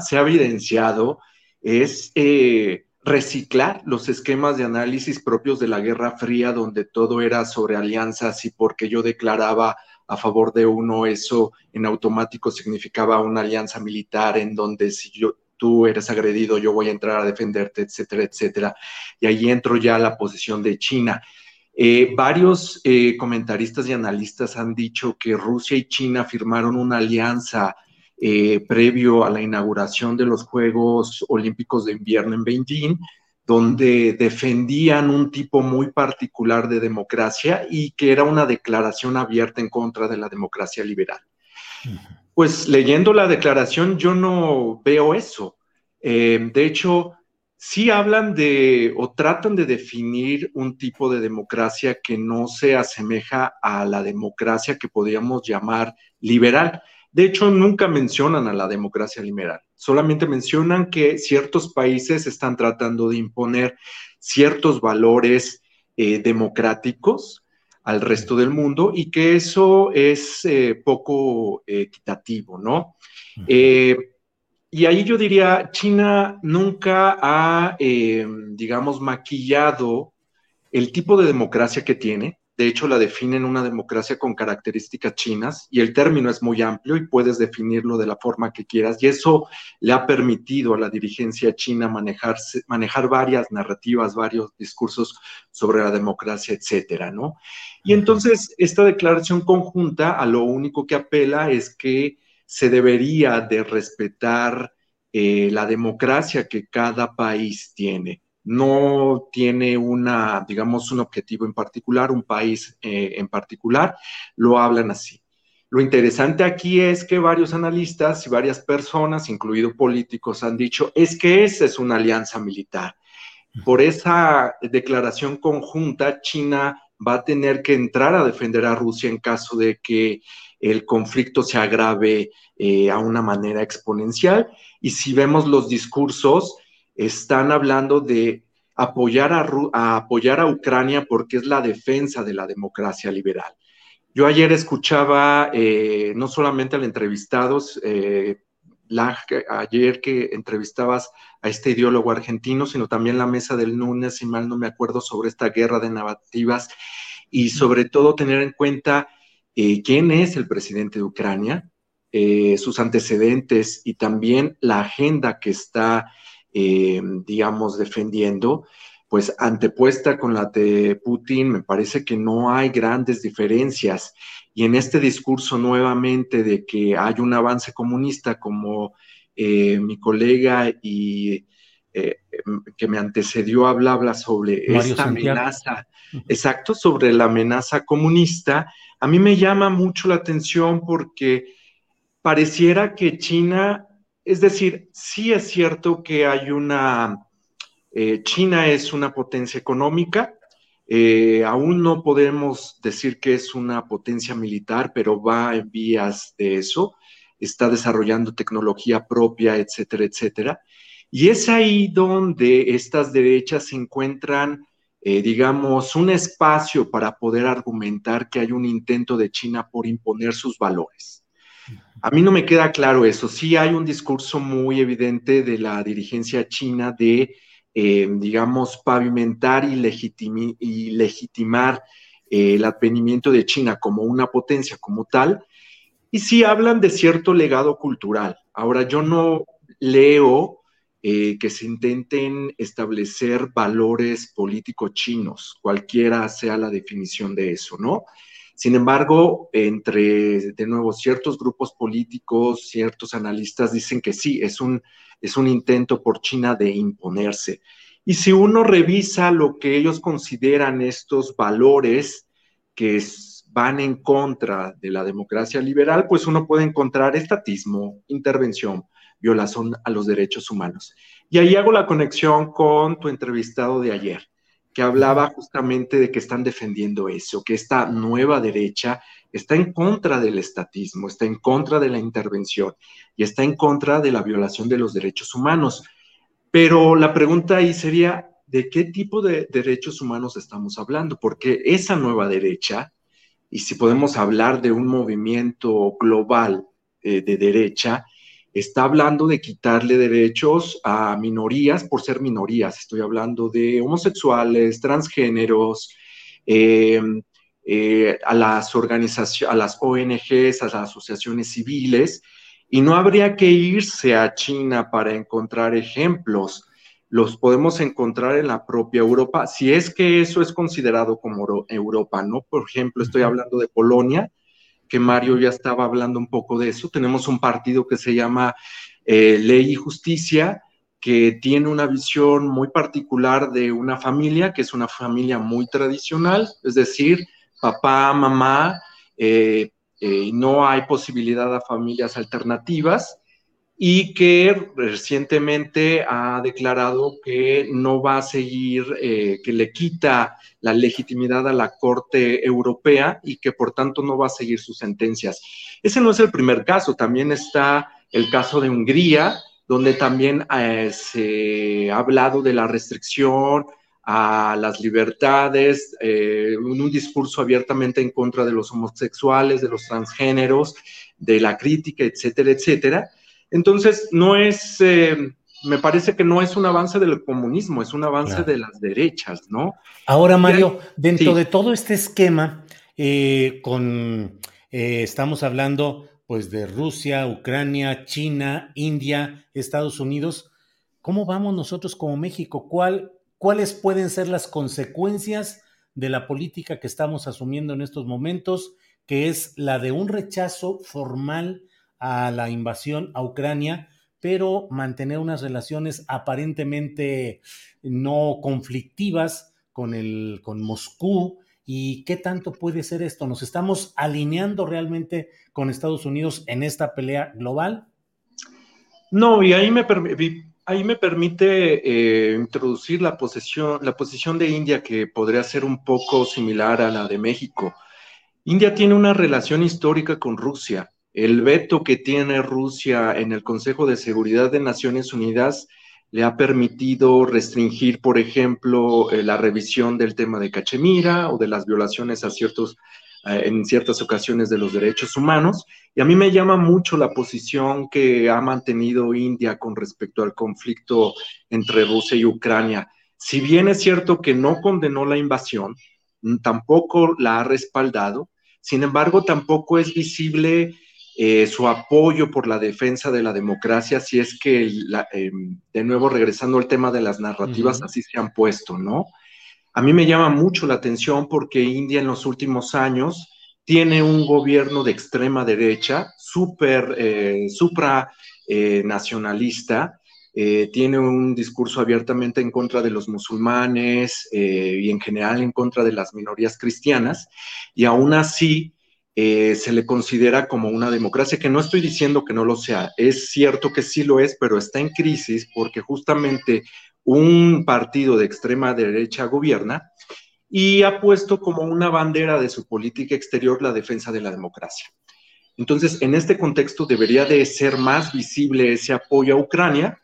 [SPEAKER 3] se ha evidenciado es... Eh, reciclar los esquemas de análisis propios de la Guerra Fría, donde todo era sobre alianzas y porque yo declaraba a favor de uno, eso en automático significaba una alianza militar en donde si yo, tú eres agredido, yo voy a entrar a defenderte, etcétera, etcétera. Y ahí entro ya a la posición de China. Eh, varios eh, comentaristas y analistas han dicho que Rusia y China firmaron una alianza eh, previo a la inauguración de los Juegos Olímpicos de Invierno en Beijing, donde defendían un tipo muy particular de democracia y que era una declaración abierta en contra de la democracia liberal. Pues leyendo la declaración yo no veo eso. Eh, de hecho, sí hablan de o tratan de definir un tipo de democracia que no se asemeja a la democracia que podríamos llamar liberal. De hecho, nunca mencionan a la democracia liberal, solamente mencionan que ciertos países están tratando de imponer ciertos valores eh, democráticos al resto del mundo y que eso es eh, poco equitativo, ¿no? Eh, y ahí yo diría, China nunca ha, digamos, maquillado el tipo de democracia que tiene, de hecho la definen una democracia con características chinas y el término es muy amplio y puedes definirlo de la forma que quieras. Y eso le ha permitido a la dirigencia china manejarse, manejar varias narrativas, varios discursos sobre la democracia, etcétera, ¿no? Y entonces esta declaración conjunta a lo único que apela es que se debería de respetar eh, la democracia que cada país tiene no tiene una, digamos, un objetivo en particular, un país eh, en particular, lo hablan así. Lo interesante aquí es que varios analistas y varias personas, incluidos políticos, han dicho, es que esa es una alianza militar. Por esa declaración conjunta, China va a tener que entrar a defender a Rusia en caso de que el conflicto se agrave eh, a una manera exponencial. Y si vemos los discursos, están hablando de apoyar a, apoyar a Ucrania porque es la defensa de la democracia liberal. Yo ayer escuchaba eh, no solamente al entrevistado, eh, ayer que entrevistabas a este ideólogo argentino, sino también la mesa del lunes, si mal no me acuerdo, sobre esta guerra de narrativas y sobre todo tener en cuenta eh, quién es el presidente de Ucrania, sus antecedentes y también la agenda que está eh, digamos, defendiendo, pues antepuesta con la de Putin, me parece que no hay grandes diferencias. Y en este discurso nuevamente de que hay un avance comunista, como eh, mi colega y eh, que me antecedió habla, sobre esta amenaza, exacto, sobre la amenaza comunista, a mí me llama mucho la atención porque pareciera que China es decir, sí es cierto que hay una, eh, China es una potencia económica, eh, aún no podemos decir que es una potencia militar, pero va en vías de eso, está desarrollando tecnología propia, etcétera, etcétera. Y es ahí donde estas derechas encuentran, eh, digamos, un espacio para poder argumentar que hay un intento de China por imponer sus valores. A mí no me queda claro eso. Sí hay un discurso muy evidente de la dirigencia china de, eh, digamos, pavimentar y, legitimar eh, el advenimiento de China como una potencia como tal. Y sí hablan de cierto legado cultural. Ahora, yo no leo eh, que se intenten establecer valores políticos chinos, cualquiera sea la definición de eso, ¿no? Sin embargo, entre, de nuevo, ciertos grupos políticos, ciertos analistas dicen que sí, es un, es un intento por China de imponerse. Y si uno revisa lo que ellos consideran estos valores que van en contra de la democracia liberal, pues uno puede encontrar estatismo, intervención, violación a los derechos humanos. Y ahí hago la conexión con tu entrevistado de ayer que hablaba justamente de que están defendiendo eso, que esta nueva derecha está en contra del estatismo, está en contra de la intervención y está en contra de la violación de los derechos humanos. Pero la pregunta ahí sería, ¿de qué tipo de derechos humanos estamos hablando? Porque esa nueva derecha, y si podemos hablar de un movimiento global eh, de derecha, está hablando de quitarle derechos a minorías por ser minorías. Estoy hablando de homosexuales, transgéneros, eh, eh, a las organizaciones, a las ONGs, a las asociaciones civiles, y no habría que irse a China para encontrar ejemplos. Los podemos encontrar en la propia Europa, si es que eso es considerado como Europa, ¿no? Por ejemplo, estoy hablando de Polonia, que Mario ya estaba hablando un poco de eso. Tenemos un partido que se llama eh, Ley y Justicia, que tiene una visión muy particular de una familia, que es una familia muy tradicional, es decir, papá, mamá, eh, eh, no hay posibilidad de familias alternativas y que recientemente ha declarado que no va a seguir, eh, que le quita la legitimidad a la Corte Europea y que por tanto no va a seguir sus sentencias. Ese no es el primer caso, también está el caso de Hungría, donde también eh, se ha hablado de la restricción a las libertades, eh, un discurso abiertamente en contra de los homosexuales, de los transgéneros, de la crítica, etcétera, etcétera. Entonces, no es, eh, me parece que no es un avance del comunismo, es un avance de las derechas, ¿no?
[SPEAKER 1] Ahora, Mario, dentro de todo este esquema, eh, con eh, estamos hablando pues de Rusia, Ucrania, China, India, Estados Unidos. ¿Cómo vamos nosotros como México? ¿Cuál, ¿Cuáles pueden ser las consecuencias de la política que estamos asumiendo en estos momentos, que es la de un rechazo formal a la invasión a Ucrania, pero mantener unas relaciones aparentemente no conflictivas con, el, con Moscú, ¿Y qué tanto puede ser esto? ¿Nos estamos alineando realmente con Estados Unidos en esta pelea global?
[SPEAKER 3] No, y ahí me, ahí me permite eh, introducir la posición, la posición de India que podría ser un poco similar a la de México. India tiene una relación histórica con Rusia. El veto que tiene Rusia en el Consejo de Seguridad de Naciones Unidas le ha permitido restringir, por ejemplo, eh, la revisión del tema de Cachemira o de las violaciones a eh, en ciertas ocasiones de los derechos humanos. Y a mí me llama mucho la posición que ha mantenido India con respecto al conflicto entre Rusia y Ucrania. Si bien es cierto que no condenó la invasión, tampoco la ha respaldado, sin embargo, tampoco es visible eh, su apoyo por la defensa de la democracia, si es que, em, de nuevo, regresando al tema de las narrativas, así se han puesto, ¿no? A mí me llama mucho la atención porque India en los últimos años tiene un gobierno de extrema derecha, súper, eh, supra eh, nacionalista, tiene un discurso abiertamente en contra de los musulmanes y en general en contra de las minorías cristianas, y aún así eh, se le considera como una democracia, que no estoy diciendo que no lo sea, es cierto que sí lo es, pero está en crisis porque justamente un partido de extrema derecha gobierna y ha puesto como una bandera de su política exterior la defensa de la democracia. Entonces, en este contexto debería de ser más visible ese apoyo a Ucrania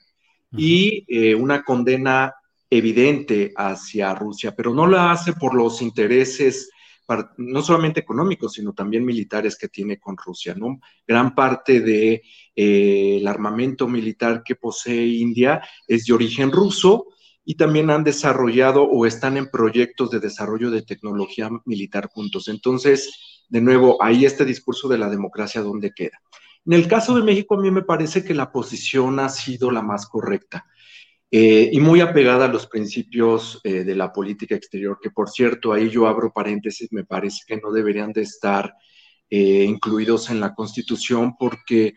[SPEAKER 3] y eh, una condena evidente hacia Rusia, pero no lo hace por los intereses no solamente económicos, sino también militares que tiene con Rusia, ¿no? Gran parte del de, eh, armamento militar que posee India es de origen ruso y también han desarrollado o están en proyectos de desarrollo de tecnología militar juntos. Entonces, de nuevo, ahí este discurso de la democracia, ¿dónde queda? En el caso de México, a mí me parece que la posición ha sido la más correcta. Eh, y muy apegada a los principios eh, de la política exterior, que por cierto, ahí yo abro paréntesis, me parece que no deberían de estar eh, incluidos en la Constitución porque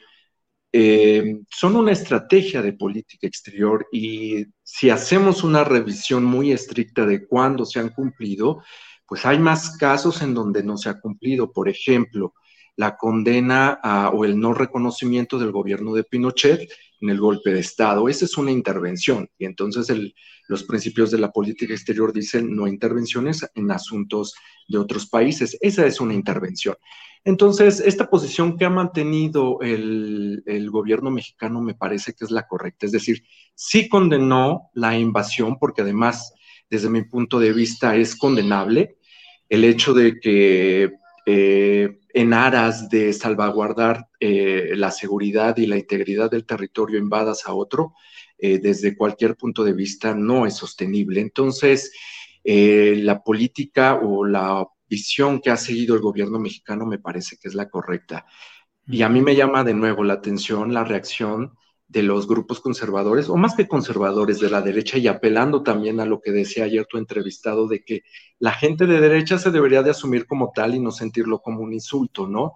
[SPEAKER 3] son una estrategia de política exterior y si hacemos una revisión muy estricta de cuándo se han cumplido, pues hay más casos en donde no se ha cumplido. Por ejemplo, la condena o el no reconocimiento del gobierno de Pinochet en el golpe de Estado. Esa es una intervención y entonces los principios de la política exterior dicen no intervenciones en asuntos de otros países. Esa es una intervención. Entonces, esta posición que ha mantenido el, gobierno mexicano me parece que es la correcta. Es decir, sí condenó la invasión porque además, desde mi punto de vista, es condenable el hecho de que eh, en aras de salvaguardar eh, la seguridad y la integridad del territorio invadas a otro, eh, desde cualquier punto de vista no es sostenible. Entonces, la política o la visión que ha seguido el gobierno mexicano me parece que es la correcta. Y a mí me llama de nuevo la atención la reacción de los grupos conservadores, o más que conservadores de la derecha, y apelando también a lo que decía ayer tu entrevistado, de que la gente de derecha se debería de asumir como tal y no sentirlo como un insulto, ¿no?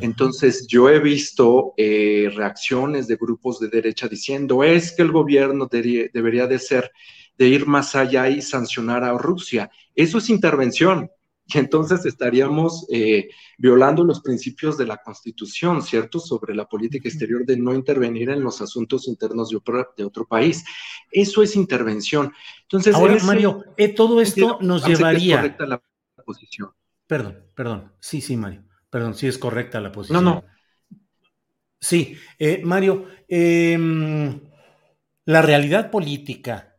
[SPEAKER 3] Entonces, yo he visto eh, reacciones de grupos de derecha diciendo, es que el gobierno debería de ser, de ir más allá y sancionar a Rusia. Eso es intervención, y entonces estaríamos eh, violando los principios de la Constitución, ¿cierto? Sobre la política exterior de no intervenir en los asuntos internos de otro, de otro país. Eso es intervención. Entonces,
[SPEAKER 1] ahora, Mario, eh, todo esto nos llevaría.
[SPEAKER 3] Es correcta la posición.
[SPEAKER 1] Perdón, perdón. Sí, sí, Mario. Perdón, sí es correcta la posición.
[SPEAKER 3] No, no.
[SPEAKER 1] Sí, eh, Mario, em, la realidad política,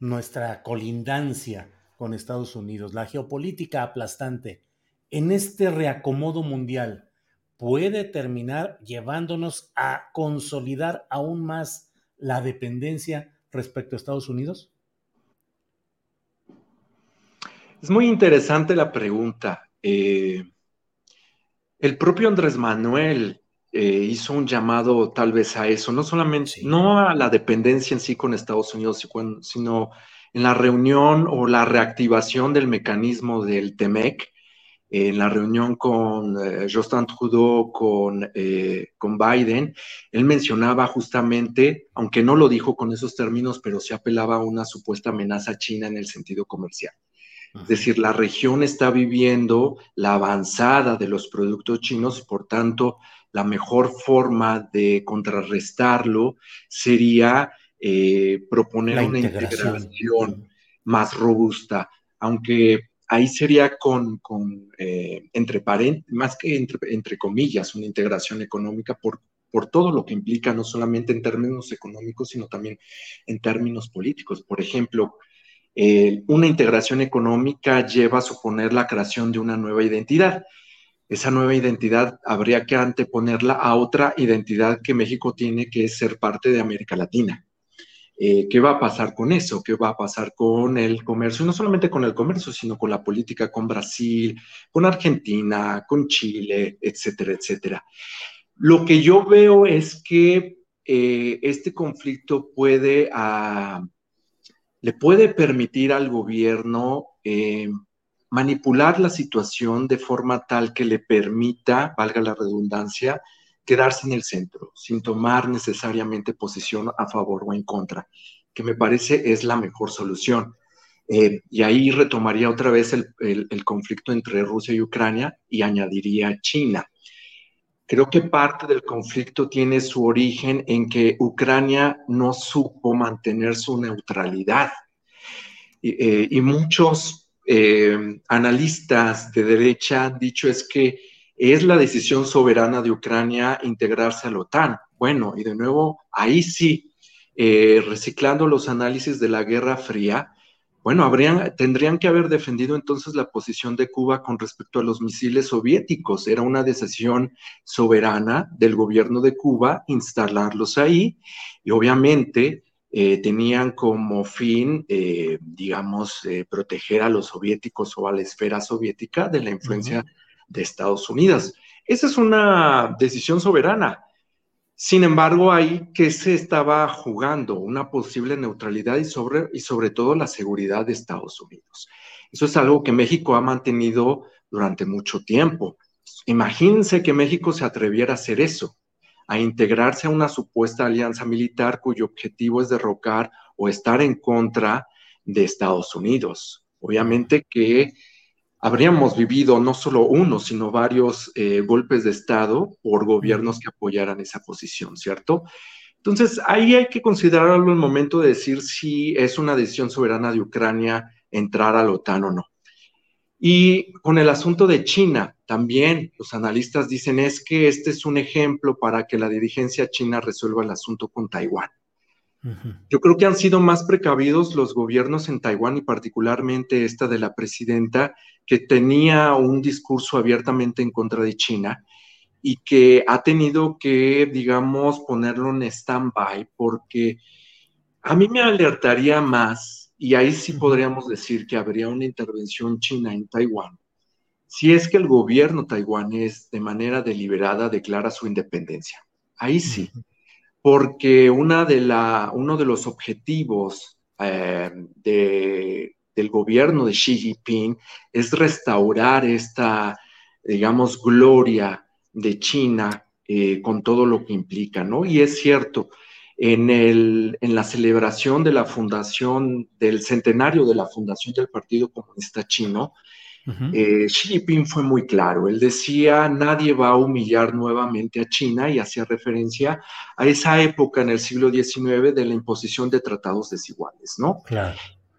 [SPEAKER 1] nuestra colindancia, con Estados Unidos, la geopolítica aplastante en este reacomodo mundial puede terminar llevándonos a consolidar aún más la dependencia respecto a Estados Unidos?
[SPEAKER 3] Es muy interesante la pregunta. Eh, el propio Andrés Manuel eh, hizo un llamado tal vez a eso, no solamente, no a la dependencia en sí con Estados Unidos, sino en la reunión o la reactivación del mecanismo del TEMEC, en la reunión con eh, Justin Trudeau, con, eh, con Biden, él mencionaba justamente, aunque no lo dijo con esos términos, pero se apelaba a una supuesta amenaza china en el sentido comercial. Es decir, la región está viviendo la avanzada de los productos chinos, por tanto, la mejor forma de contrarrestarlo sería eh, proponer una integración. más robusta, aunque ahí sería con, eh, entre más que entre, comillas, una integración económica por, por todo lo que implica, no solamente en términos económicos, sino también en términos políticos. Por ejemplo, eh, una integración económica lleva a suponer la creación de una nueva identidad esa nueva identidad habría que anteponerla a otra identidad que México tiene, que es ser parte de América Latina. Eh, ¿Qué va a pasar con eso? ¿Qué va a pasar con el comercio? No solamente con el comercio, sino con la política con Brasil, con Argentina, con Chile, etcétera, etcétera. Lo que yo veo es que eh, este conflicto puede, ah, le puede permitir al gobierno eh, manipular la situación de forma tal que le permita, valga la redundancia, quedarse en el centro, sin tomar necesariamente posición a favor o en contra, que me parece es la mejor solución. Eh, y ahí retomaría otra vez el, conflicto entre Rusia y Ucrania y añadiría China. Creo que parte del conflicto tiene su origen en que Ucrania no supo mantener su neutralidad. y, eh, muchos eh, analistas de derecha han dicho es que es la decisión soberana de Ucrania integrarse a la OTAN. Bueno, y de nuevo, ahí sí, eh, reciclando los análisis de la Guerra Fría, bueno, habrían, tendrían que haber defendido entonces la posición de Cuba con respecto a los misiles soviéticos. Era una decisión soberana del gobierno de Cuba instalarlos ahí y obviamente eh, tenían como fin, eh, digamos, proteger a los soviéticos o a la esfera soviética de la influencia de Estados Unidos. Esa es una decisión soberana. Sin embargo, ahí que se estaba jugando una posible neutralidad y sobre, y sobre todo la seguridad de Estados Unidos. Eso es algo que México ha mantenido durante mucho tiempo. Imagínense que México se atreviera a hacer eso a integrarse a una supuesta alianza militar cuyo objetivo es derrocar o estar en contra de Estados Unidos. Obviamente que habríamos vivido no solo uno, sino varios eh, golpes de Estado por gobiernos que apoyaran esa posición, ¿cierto? Entonces, ahí hay que considerarlo en el momento de decir si es una decisión soberana de Ucrania entrar a la OTAN o no. Y con el asunto de China, también los analistas dicen es que este es un ejemplo para que la dirigencia china resuelva el asunto con Taiwán. Yo creo que han sido más precavidos los gobiernos en Taiwán y particularmente esta de la presidenta, que tenía un discurso abiertamente en contra de China y que ha tenido que, digamos, ponerlo en stand-by porque a mí me alertaría más y ahí sí podríamos decir que habría una intervención china en Taiwán, si es que el gobierno taiwanés de manera deliberada declara su independencia. Ahí sí, porque una de la, uno de los objetivos eh, del gobierno de Xi Jinping es restaurar esta, digamos, gloria de China eh, con todo lo que implica, ¿no? Y es cierto, en, el, en la celebración de la fundación, del centenario de la fundación del Partido Comunista Chino, eh, Xi Jinping fue muy claro. Él decía, nadie va a humillar nuevamente a China y hacía referencia a esa época en el siglo XIX de la imposición de tratados desiguales, ¿no?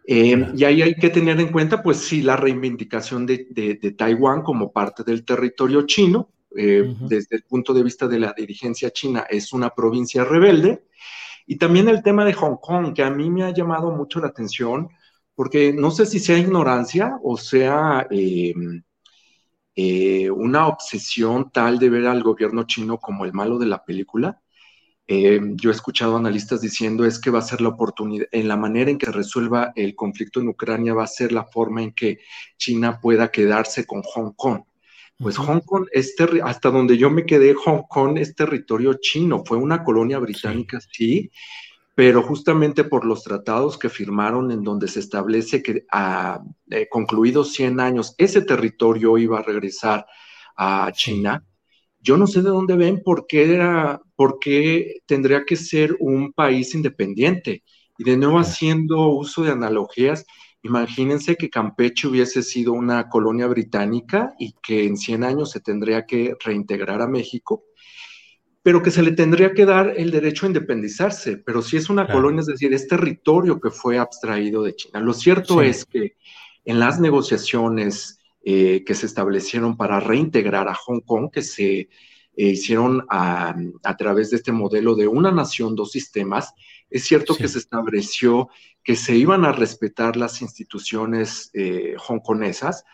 [SPEAKER 3] Eh, y ahí hay que tener en cuenta, pues sí, la reivindicación de, de, Taiwán como parte del territorio chino, eh, desde el punto de vista de la dirigencia china, es una provincia rebelde, y también el tema de Hong Kong, que a mí me ha llamado mucho la atención, porque no sé si sea ignorancia o sea eh, eh, una obsesión tal de ver al gobierno chino como el malo de la película. eh, yo he escuchado analistas diciendo es que va a ser la oportunidad, en la manera en que resuelva el conflicto en Ucrania va a ser la forma en que China pueda quedarse con Hong Kong. Pues Hong Kong, es hasta donde yo me quedé, Hong Kong es territorio chino, fue una colonia británica, sí, pero justamente por los tratados que firmaron en donde se establece que a eh, concluidos 100 años ese territorio iba a regresar a China, yo no sé de dónde ven por qué, era, por qué tendría que ser un país independiente. Y de nuevo haciendo uso de analogías, imagínense que Campeche hubiese sido una colonia británica y que en 100 años se tendría que reintegrar a México, pero que se le tendría que dar el derecho a independizarse. Pero si es una colonia, es decir, es territorio que fue abstraído de China. Lo cierto es que en las negociaciones eh, que se establecieron para reintegrar a Hong Kong, que se eh, hicieron a, través de este modelo de una nación, dos sistemas. Es cierto que se estableció que se iban a respetar las instituciones eh, hongkonesas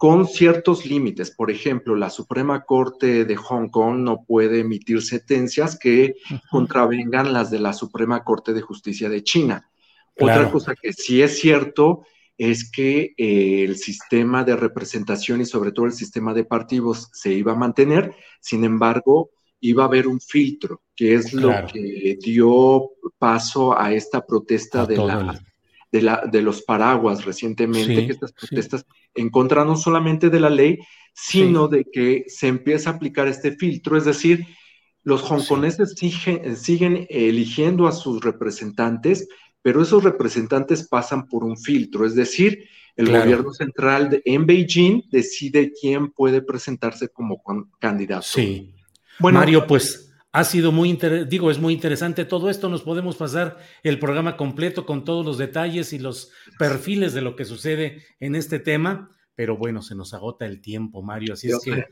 [SPEAKER 3] con ciertos límites. Por ejemplo, la Suprema Corte de Hong Kong no puede emitir sentencias que contravengan las de la Suprema Corte de Justicia de China. Otra cosa que sí es cierto es que eh, el sistema de representación y sobre todo el sistema de partidos se iba a mantener, sin embargo, iba a haber un filtro, que es lo que dio paso a esta protesta de, la, de, la, de, los paraguas recientemente, que estas protestas en contra no solamente de la ley, sino de que se empieza a aplicar este filtro, es decir, los hongkoneses siguen, siguen eligiendo a sus representantes, pero esos representantes pasan por un filtro, es decir, el gobierno central de, en Beijing decide quién puede presentarse como candidato.
[SPEAKER 1] Sí. Bueno, Mario, pues ha sido muy interesante, digo, es muy interesante todo esto, nos podemos pasar el programa completo con todos los detalles y los perfiles de lo que sucede en este tema, pero bueno, se nos agota el tiempo, Mario, así es que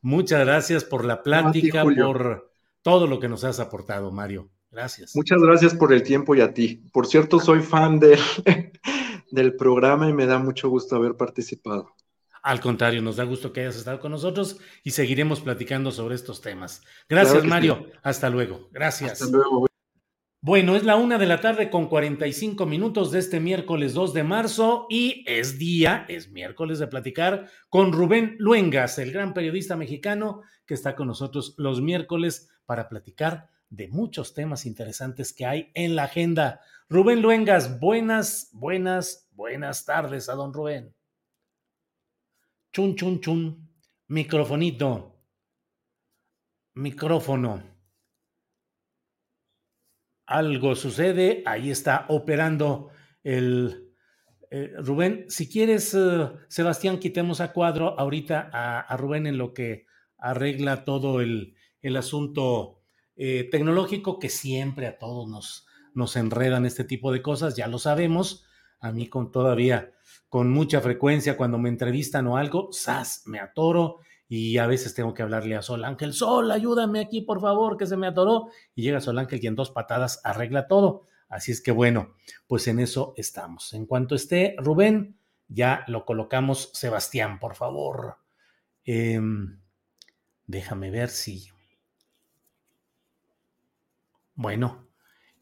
[SPEAKER 1] muchas gracias por la plática, por todo lo que nos has aportado, Mario. Gracias.
[SPEAKER 3] Muchas gracias por el tiempo y a ti. Por cierto, soy fan del, del programa y me da mucho gusto haber participado.
[SPEAKER 1] Al contrario, nos da gusto que hayas estado con nosotros y seguiremos platicando sobre estos temas. Gracias, Mario. Hasta luego. Gracias. Hasta luego. Bueno, es la una de la tarde con 45 minutos de este miércoles 2 de marzo y es día, es miércoles de platicar con Rubén Luengas, el gran periodista mexicano que está con nosotros los miércoles para platicar de muchos temas interesantes que hay en la agenda. Rubén Luengas, buenas, buenas, buenas tardes a don Rubén. Chun, chun, chun. Microfonito. Micrófono. Algo sucede, ahí está operando el... Eh, Rubén, si quieres, eh, Sebastián, quitemos a cuadro ahorita a, Rubén en lo que arregla todo el, el asunto eh, tecnológico que siempre a todos nos, nos enredan este tipo de cosas, ya lo sabemos. A mí con todavía, con mucha frecuencia, cuando me entrevistan o algo, ¡zas! me atoro y a veces tengo que hablarle a Sol Ángel, Sol, ayúdame aquí, por favor, que se me atoró. Y llega Sol Ángel y en dos patadas arregla todo. Así es que bueno, pues en eso estamos. En cuanto esté Rubén, ya lo colocamos. Sebastián, por favor. Em, déjame ver si bueno,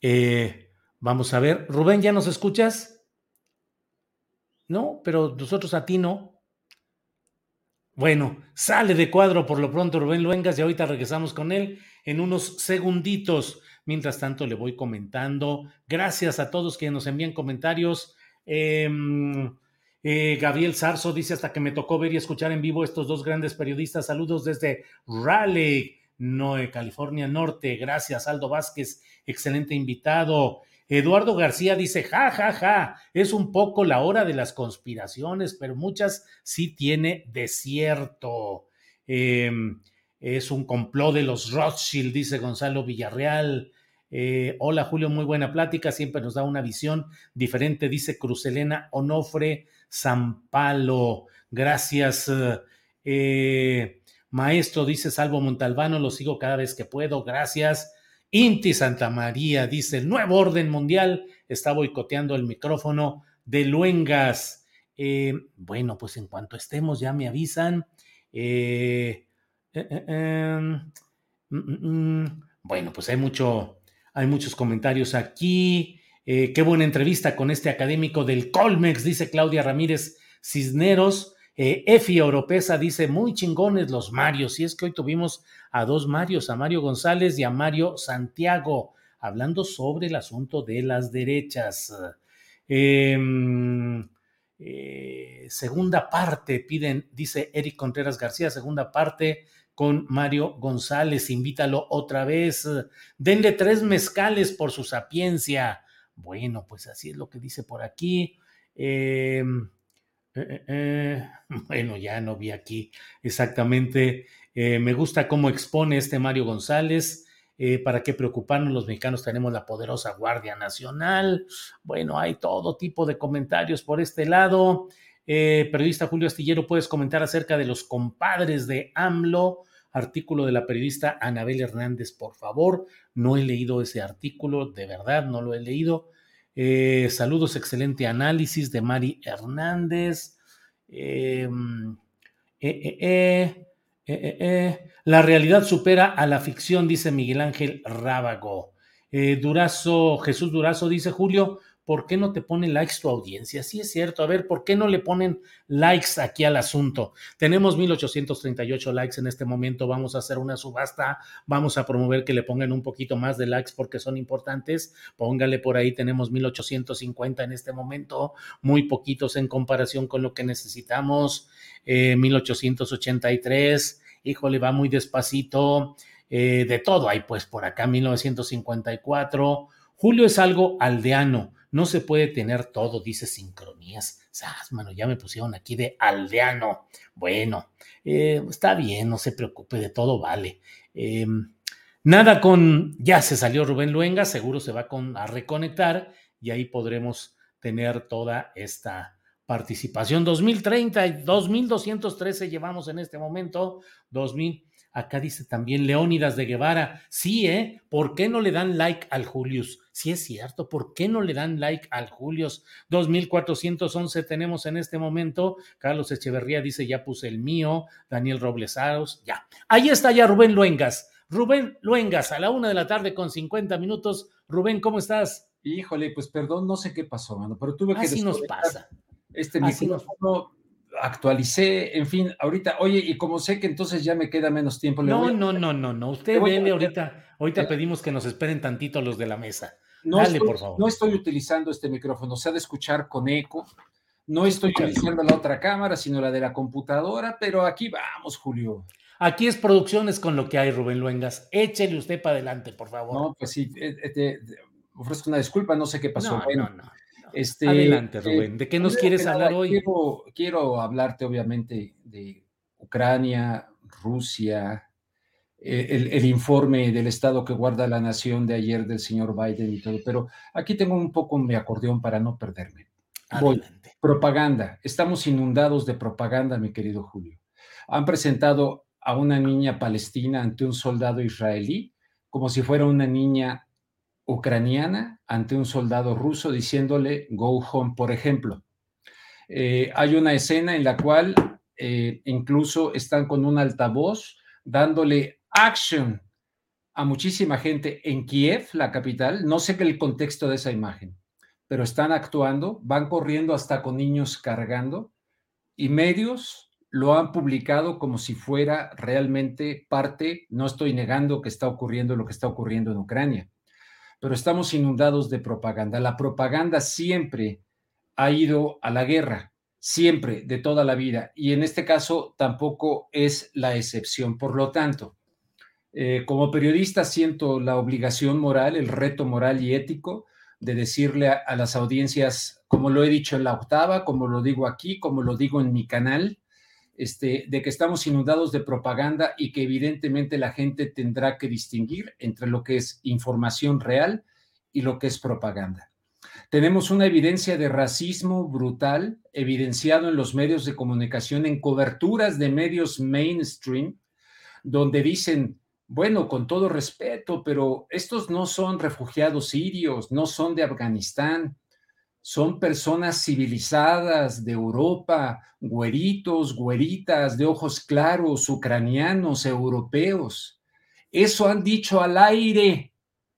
[SPEAKER 1] eh, vamos a ver. Rubén, ¿ya nos escuchas? No, pero nosotros a ti no. Bueno, sale de cuadro por lo pronto Rubén Luengas y ahorita regresamos con él en unos segunditos. Mientras tanto, le voy comentando. Gracias a todos quienes nos envían comentarios. Em, eh, Gabriel Sarzo dice hasta que me tocó ver y escuchar en vivo estos dos grandes periodistas. Saludos desde Raleigh. No, California Norte. Gracias, Aldo Vázquez, excelente invitado. Eduardo García dice, ja, ja, ja, es un poco la hora de las conspiraciones, pero muchas sí tiene desierto. Em, es un complot de los Rothschild, dice Gonzalo Villarreal. Eh, hola Julio, muy buena plática, siempre nos da una visión diferente, dice Crucelena Onofre Zampalo. Gracias. Eh, Maestro, dice Salvo Montalbano, lo sigo cada vez que puedo, gracias. Inti Santa María dice, el nuevo orden mundial está boicoteando el micrófono de Luengas. Eh, bueno, pues en cuanto estemos ya me avisan. Eh, eh, em, mm, mm, mm. bueno, pues hay mucho, hay muchos comentarios aquí. Qué buena entrevista con este académico del Colmex, dice Claudia Ramírez Cisneros. Eh, Efi Oropesa dice, muy chingones los Marios. Y es que hoy tuvimos a dos Marios, a Mario González y a Mario Santiago, hablando sobre el asunto de las derechas. Em, eh, segunda parte, piden, dice Eric Contreras García, segunda parte con Mario González, invítalo otra vez, denle tres mezcales por su sapiencia. Bueno, pues así es lo que dice por aquí. Em, eh, eh, bueno, ya no vi aquí exactamente. me gusta cómo expone este Mario González. Eh, ¿Para qué preocuparnos? Los mexicanos tenemos la poderosa Guardia Nacional. Bueno, hay todo tipo de comentarios por este lado. Eh, periodista Julio Astillero, puedes comentar acerca de los compadres de AMLO. Artículo de la periodista Anabel Hernández, por favor. No he leído ese artículo, de verdad, no lo he leído. Eh, saludos, excelente análisis de Mari Hernández. eh, eh, eh, la realidad supera a la ficción, dice Miguel Ángel Rábago. Durazo, Jesús Durazo dice, Julio, ¿por qué no te ponen likes tu audiencia? Sí es cierto, a ver, ¿por qué no le ponen likes aquí al asunto? Tenemos 1838 likes en este momento, vamos a hacer una subasta, vamos a promover que le pongan un poquito más de likes porque son importantes, póngale por ahí, tenemos 1850 en este momento, muy poquitos en comparación con lo que necesitamos, eh, 1883, híjole, va muy despacito, eh, de todo hay pues por acá, 1954, Julio es algo aldeano, no se puede tener todo, dice sincronías. ¡Sas, mano! Ya me pusieron aquí de aldeano. Bueno, eh, está bien, no se preocupe, de todo vale. Eh, nada con. Ya se salió Rubén Luenga, seguro se va con, a reconectar y ahí podremos tener toda esta participación. 2030, 2213 llevamos en este momento, 2000. Acá dice también Leónidas de Guevara, sí, ¿eh? ¿Por qué no le dan like al Julius? Sí es cierto, ¿por qué no le dan like al Julius? 2411 tenemos en este momento. Carlos Echeverría dice, ya puse el mío. Daniel Roblesaros, ya. Ahí está ya Rubén Luengas. Rubén Luengas, a la una de la tarde con 50 minutos. Rubén, ¿cómo estás?
[SPEAKER 4] Híjole, pues perdón, no sé qué pasó, mano, pero tuve que...
[SPEAKER 1] Así nos pasa.
[SPEAKER 4] Este micrófono actualicé, en fin, ahorita, oye, y como sé que entonces ya me queda menos tiempo.
[SPEAKER 1] no, a... no, no, no, no, usted vele ahorita, ahorita pedimos que nos esperen tantito los de la mesa.
[SPEAKER 4] No Dale, estoy, por favor. No estoy utilizando este micrófono, se ha de escuchar con eco. No estoy utilizando la otra cámara, sino la de la computadora, pero aquí vamos, Julio.
[SPEAKER 1] Aquí es producciones con lo que hay, Rubén Luengas. Échele usted para adelante, por favor.
[SPEAKER 4] No, pues sí, te, te, ofrezco una disculpa, no sé qué pasó.
[SPEAKER 1] No, bueno, no, no. Este, Adelante, Rubén. ¿De qué nos quieres hablar hoy?
[SPEAKER 4] Quiero, quiero, hablarte, obviamente, de Ucrania, Rusia, eh, el, el, informe del estado que guarda la nación de ayer del señor Biden y todo, pero aquí tengo un poco mi acordeón para no perderme. Voy. Propaganda. Estamos inundados de propaganda, mi querido Julio. Han presentado a una niña palestina ante un soldado israelí como si fuera una niña ucraniana ante un soldado ruso diciéndole go home, por ejemplo. Eh, hay una escena en la cual eh, incluso están con un altavoz dándole action a muchísima gente en Kiev, la capital. No sé qué el contexto de esa imagen, pero están actuando, van corriendo hasta con niños cargando y medios lo han publicado como si fuera realmente parte, no estoy negando que está ocurriendo lo que está ocurriendo en Ucrania, pero estamos inundados de propaganda. La propaganda siempre ha ido a la guerra, siempre, de toda la vida, y en este caso tampoco es la excepción. Por lo tanto, eh, como periodista siento la obligación moral, el reto moral y ético de decirle a, a las audiencias, como lo he dicho en la octava, como lo digo aquí, como lo digo en mi canal, este, de que estamos inundados de propaganda y que evidentemente la gente tendrá que distinguir entre lo que es información real y lo que es propaganda. Tenemos una evidencia de racismo brutal evidenciado en los medios de comunicación, en coberturas de medios mainstream, donde dicen, bueno, con todo respeto, pero estos no son refugiados sirios, no son de Afganistán, son personas civilizadas de Europa, güeritos, güeritas, de ojos claros, ucranianos, europeos. Eso han dicho al aire.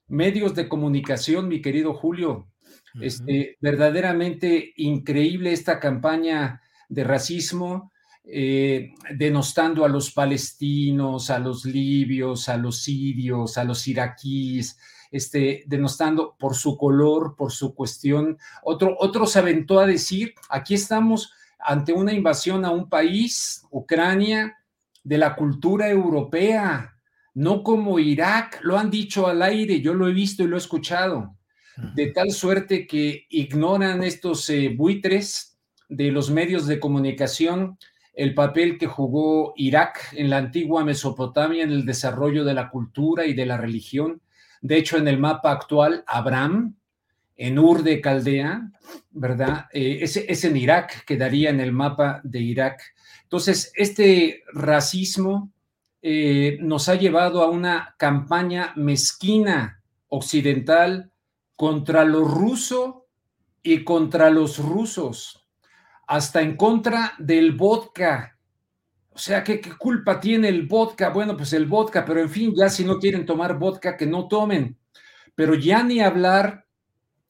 [SPEAKER 4] medios de comunicación, mi querido Julio. Este, verdaderamente increíble esta campaña de racismo, eh, denostando a los palestinos, a los libios, a los sirios, a los iraquíes, este, denostando por su color, por su cuestión. Otro, otro se aventó a decir, aquí estamos ante una invasión a un país, Ucrania, de la cultura europea, no como Irak, lo han dicho al aire, yo lo he visto y lo he escuchado, de tal suerte que ignoran estos eh, buitres de los medios de comunicación el papel que jugó Irak en la antigua Mesopotamia en el desarrollo de la cultura y de la religión. De hecho, en el mapa actual, Abraham, en Ur de Caldea, ¿verdad? Eh, es en Irak, quedaría en el mapa de Irak. Entonces, este racismo eh, nos ha llevado a una campaña mezquina occidental contra lo ruso y contra los rusos, hasta en contra del vodka. O sea, ¿qué, ¿qué, culpa tiene el vodka? Bueno, pues el vodka, pero en fin, ya si no quieren tomar vodka, que no tomen. Pero ya ni hablar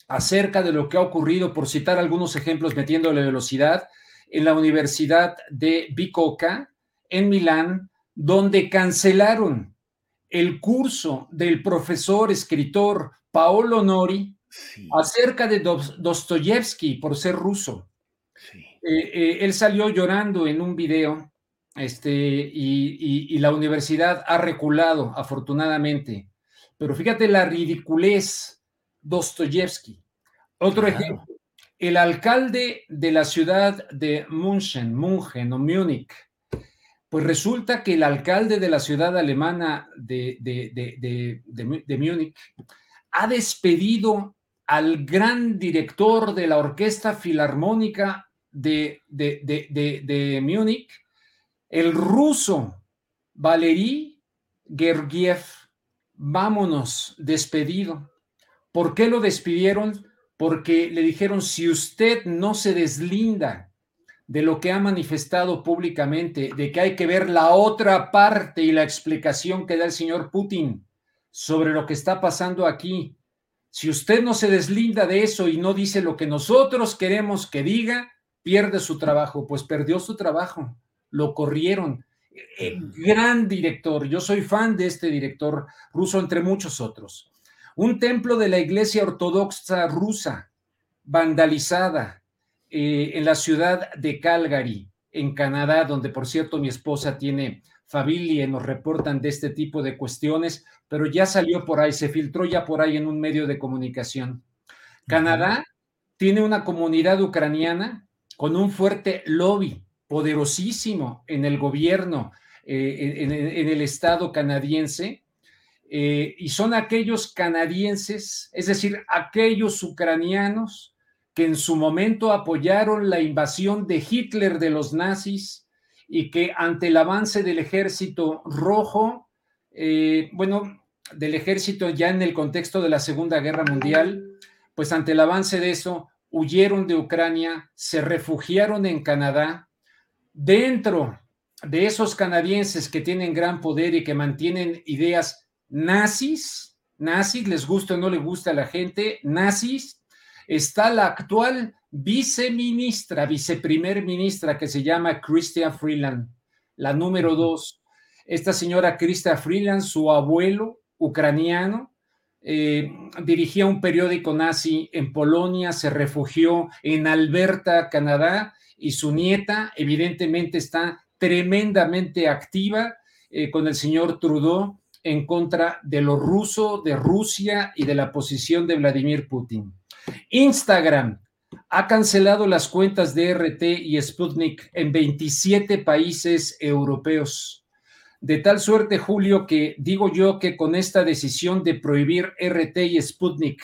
[SPEAKER 4] acerca de lo que ha ocurrido, por citar algunos ejemplos metiéndole velocidad, en la Universidad de Bicocca, en Milán, donde cancelaron el curso del profesor escritor Paolo Nori acerca de Dostoyevsky por ser ruso. Eh, eh, él salió llorando en un video este, y, la universidad ha reculado, afortunadamente. Pero fíjate la ridiculez Dostoyevsky. Otro ejemplo, el alcalde de la ciudad de München, München o Múnich, pues resulta que el alcalde de la ciudad alemana de, de, Múnich ha despedido al gran director de la Orquesta Filarmónica de, de, Múnich, el ruso Valery Gergiev. Vámonos, despedido. ¿Por qué lo despidieron? Porque le dijeron, si usted no se deslinda de lo que ha manifestado públicamente, de que hay que ver la otra parte y la explicación que da el señor Putin sobre lo que está pasando aquí. Si usted no se deslinda de eso y no dice lo que nosotros queremos que diga, pierde su trabajo. Pues perdió su trabajo, lo corrieron. Eh, gran director, yo soy fan de este director ruso, entre muchos otros. Un templo de la Iglesia Ortodoxa rusa, vandalizada, eh, en la ciudad de Calgary, en Canadá, donde por cierto mi esposa tiene familia y nos reportan de este tipo de cuestiones, pero ya salió por ahí, se filtró ya por ahí en un medio de comunicación. Canadá tiene una comunidad ucraniana con un fuerte lobby poderosísimo en el gobierno, eh, en, el Estado canadiense, eh, y son aquellos canadienses, es decir, aquellos ucranianos que en su momento apoyaron la invasión de Hitler de los nazis y que ante el avance del ejército rojo, eh, bueno, del ejército ya en el contexto de la Segunda Guerra Mundial, pues ante el avance de eso, huyeron de Ucrania, se refugiaron en Canadá. Dentro de esos canadienses que tienen gran poder y que mantienen ideas nazis, nazis, les gusta o no les gusta a la gente, nazis, está la actual viceministra, viceprimer ministra que se llama Christian Freeland, la número dos. Esta señora Christian Freeland, su abuelo ucraniano, eh, dirigía un periódico nazi en Polonia, se refugió en Alberta, Canadá, y su nieta evidentemente está tremendamente activa eh, con el señor Trudeau en contra de lo ruso, de Rusia y de la posición de Vladimir Putin. Instagram ha cancelado las cuentas de RT y Sputnik en 27 países europeos. De tal suerte, Julio, que digo yo que con esta decisión de prohibir RT y Sputnik,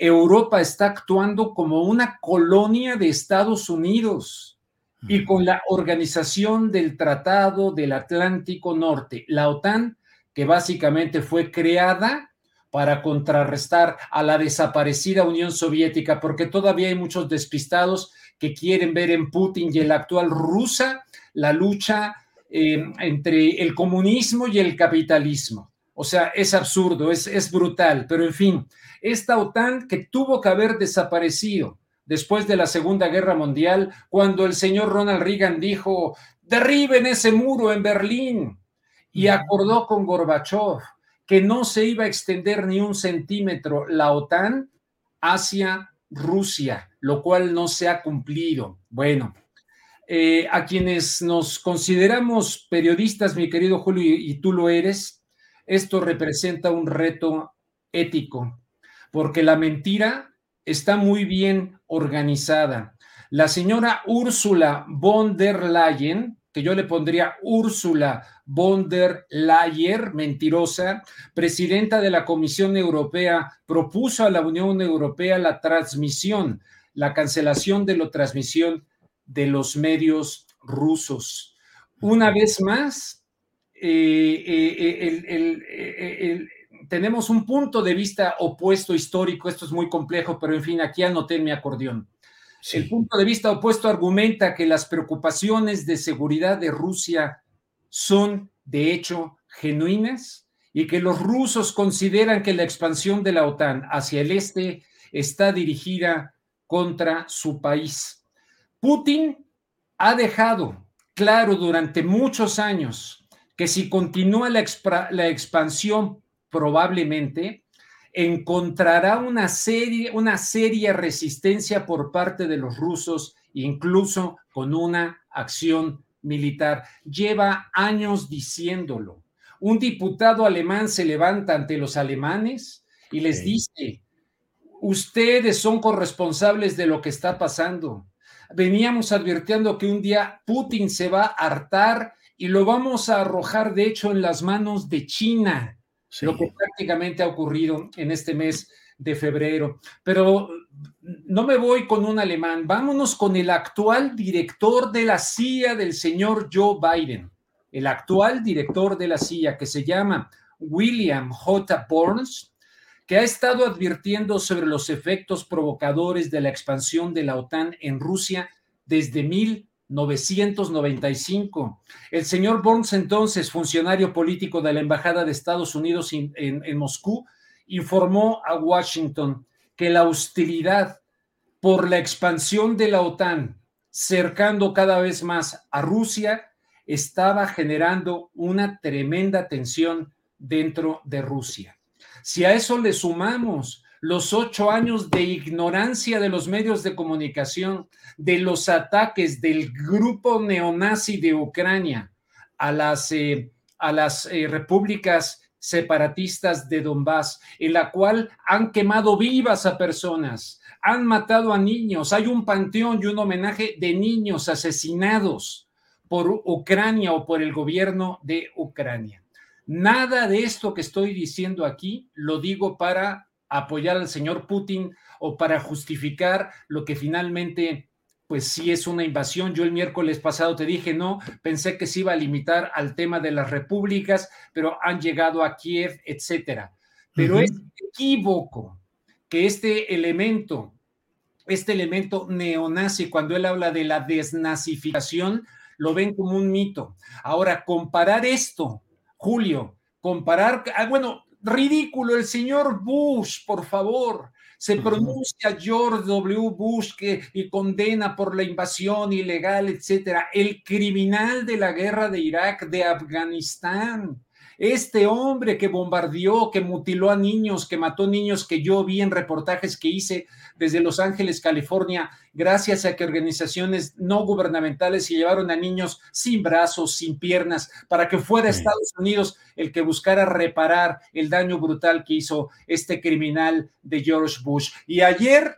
[SPEAKER 4] Europa está actuando como una colonia de Estados Unidos y con la organización del Tratado del Atlántico Norte, la OTAN, que básicamente fue creada para contrarrestar a la desaparecida Unión Soviética, porque todavía hay muchos despistados que quieren ver en Putin y en la actual Rusia la lucha eh, entre el comunismo y el capitalismo. O sea, es absurdo, es, es brutal, pero en fin, esta OTAN que tuvo que haber desaparecido después de la Segunda Guerra Mundial, cuando el señor Ronald Reagan dijo, derriben ese muro en Berlín, y acordó con Gorbachev que no se iba a extender ni un centímetro la OTAN hacia Rusia, lo cual no se ha cumplido. Bueno, eh, a quienes nos consideramos periodistas, mi querido Julio, y tú lo eres, esto representa un reto ético, porque la mentira está muy bien organizada. La señora Úrsula von der Leyen, que yo le pondría Úrsula von der Leyen, mentirosa, presidenta de la Comisión Europea, propuso a la Unión Europea la transmisión, la cancelación de la transmisión de los medios rusos. Una vez más, eh, eh, eh, tenemos un punto de vista opuesto histórico, esto es muy complejo, pero en fin, aquí anoté mi acordeón. El punto de vista opuesto argumenta que las preocupaciones de seguridad de Rusia son, de hecho, genuinas y que los rusos consideran que la expansión de la OTAN hacia el este está dirigida contra su país. Putin ha dejado claro durante muchos años que si continúa la, la expansión probablemente encontrará una, serie, una seria resistencia por parte de los rusos, incluso con una acción militar. Lleva años diciéndolo. Un diputado alemán se levanta ante los alemanes y les dice, ustedes son corresponsables de lo que está pasando. Veníamos advirtiendo que un día Putin se va a hartar y lo vamos a arrojar, de hecho, en las manos de China, lo que prácticamente ha ocurrido en este mes de febrero. Pero no me voy con un alemán, vámonos con el actual director de la CIA del señor Joe Biden, el actual director de la CIA que se llama William J. Burns, que ha estado advirtiendo sobre los efectos provocadores de la expansión de la OTAN en Rusia desde 1990 1995. El señor Burns, entonces funcionario político de la Embajada de Estados Unidos in, en Moscú, informó a Washington que la hostilidad por la expansión de la OTAN, cercando cada vez más a Rusia, estaba generando una tremenda tensión dentro de Rusia. Si a eso le sumamos los ocho años de ignorancia de los medios de comunicación, de los ataques del grupo neonazi de Ucrania a las, eh, a las eh, repúblicas separatistas de Donbass, en la cual han quemado vivas a personas, han matado a niños, hay un panteón y un homenaje de niños asesinados por Ucrania o por el gobierno de Ucrania. Nada de esto que estoy diciendo aquí lo digo para apoyar al señor Putin o para justificar lo que finalmente pues sí es una invasión. Yo el miércoles pasado te dije, no, pensé que se iba a limitar al tema de las repúblicas, pero han llegado a Kiev, etcétera. Pero es equívoco que este elemento, este elemento neonazi, cuando él habla de la desnazificación, lo ven como un mito. Ahora, comparar esto, Julio, comparar, ah, bueno, ridículo, el señor Bush, por favor, se pronuncia George W. Bush que, y condena por la invasión ilegal, etcétera, el criminal de la guerra de Irak, de Afganistán. Este hombre que bombardeó, que mutiló a niños, que mató niños, que yo vi en reportajes que hice desde Los Ángeles, California, gracias a que organizaciones no gubernamentales se llevaron a niños sin brazos, sin piernas, para que fuera Estados Unidos el que buscara reparar el daño brutal que hizo este criminal de George Bush. Y ayer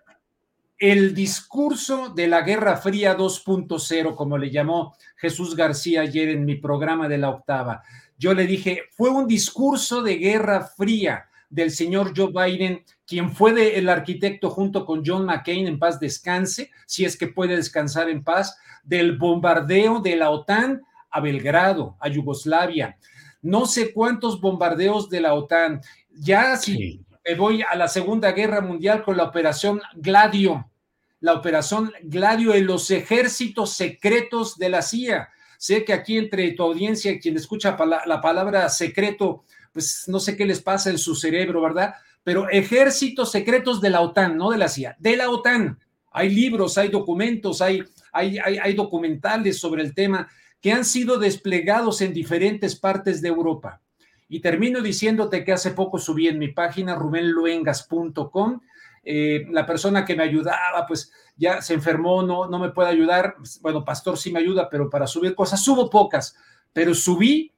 [SPEAKER 4] el discurso de la Guerra Fría 2.0, como le llamó Jesús García ayer en mi programa de la octava yo le dije, fue un discurso de guerra fría del señor Joe Biden, quien fue el arquitecto junto con John McCain en paz descanse, si es que puede descansar en paz, del bombardeo de la OTAN a Belgrado, a Yugoslavia. No sé cuántos bombardeos de la OTAN. Ya si me voy a la Segunda Guerra Mundial con la operación Gladio, la operación Gladio en los ejércitos secretos de la CIA Sé que aquí entre tu audiencia, quien escucha la palabra secreto, pues no sé qué les pasa en su cerebro, ¿verdad? Pero ejércitos secretos de la OTAN, no de la CIA, de la OTAN. Hay libros, hay documentos, hay, hay, hay, documentales sobre el tema que han sido desplegados en diferentes partes de Europa. Y termino diciéndote que hace poco subí en mi página rubenluengas.com. Eh, la persona que me ayudaba, pues ya se enfermó, no, no me puede ayudar. Bueno, Pastor sí me ayuda, pero para subir cosas subo pocas. Pero subí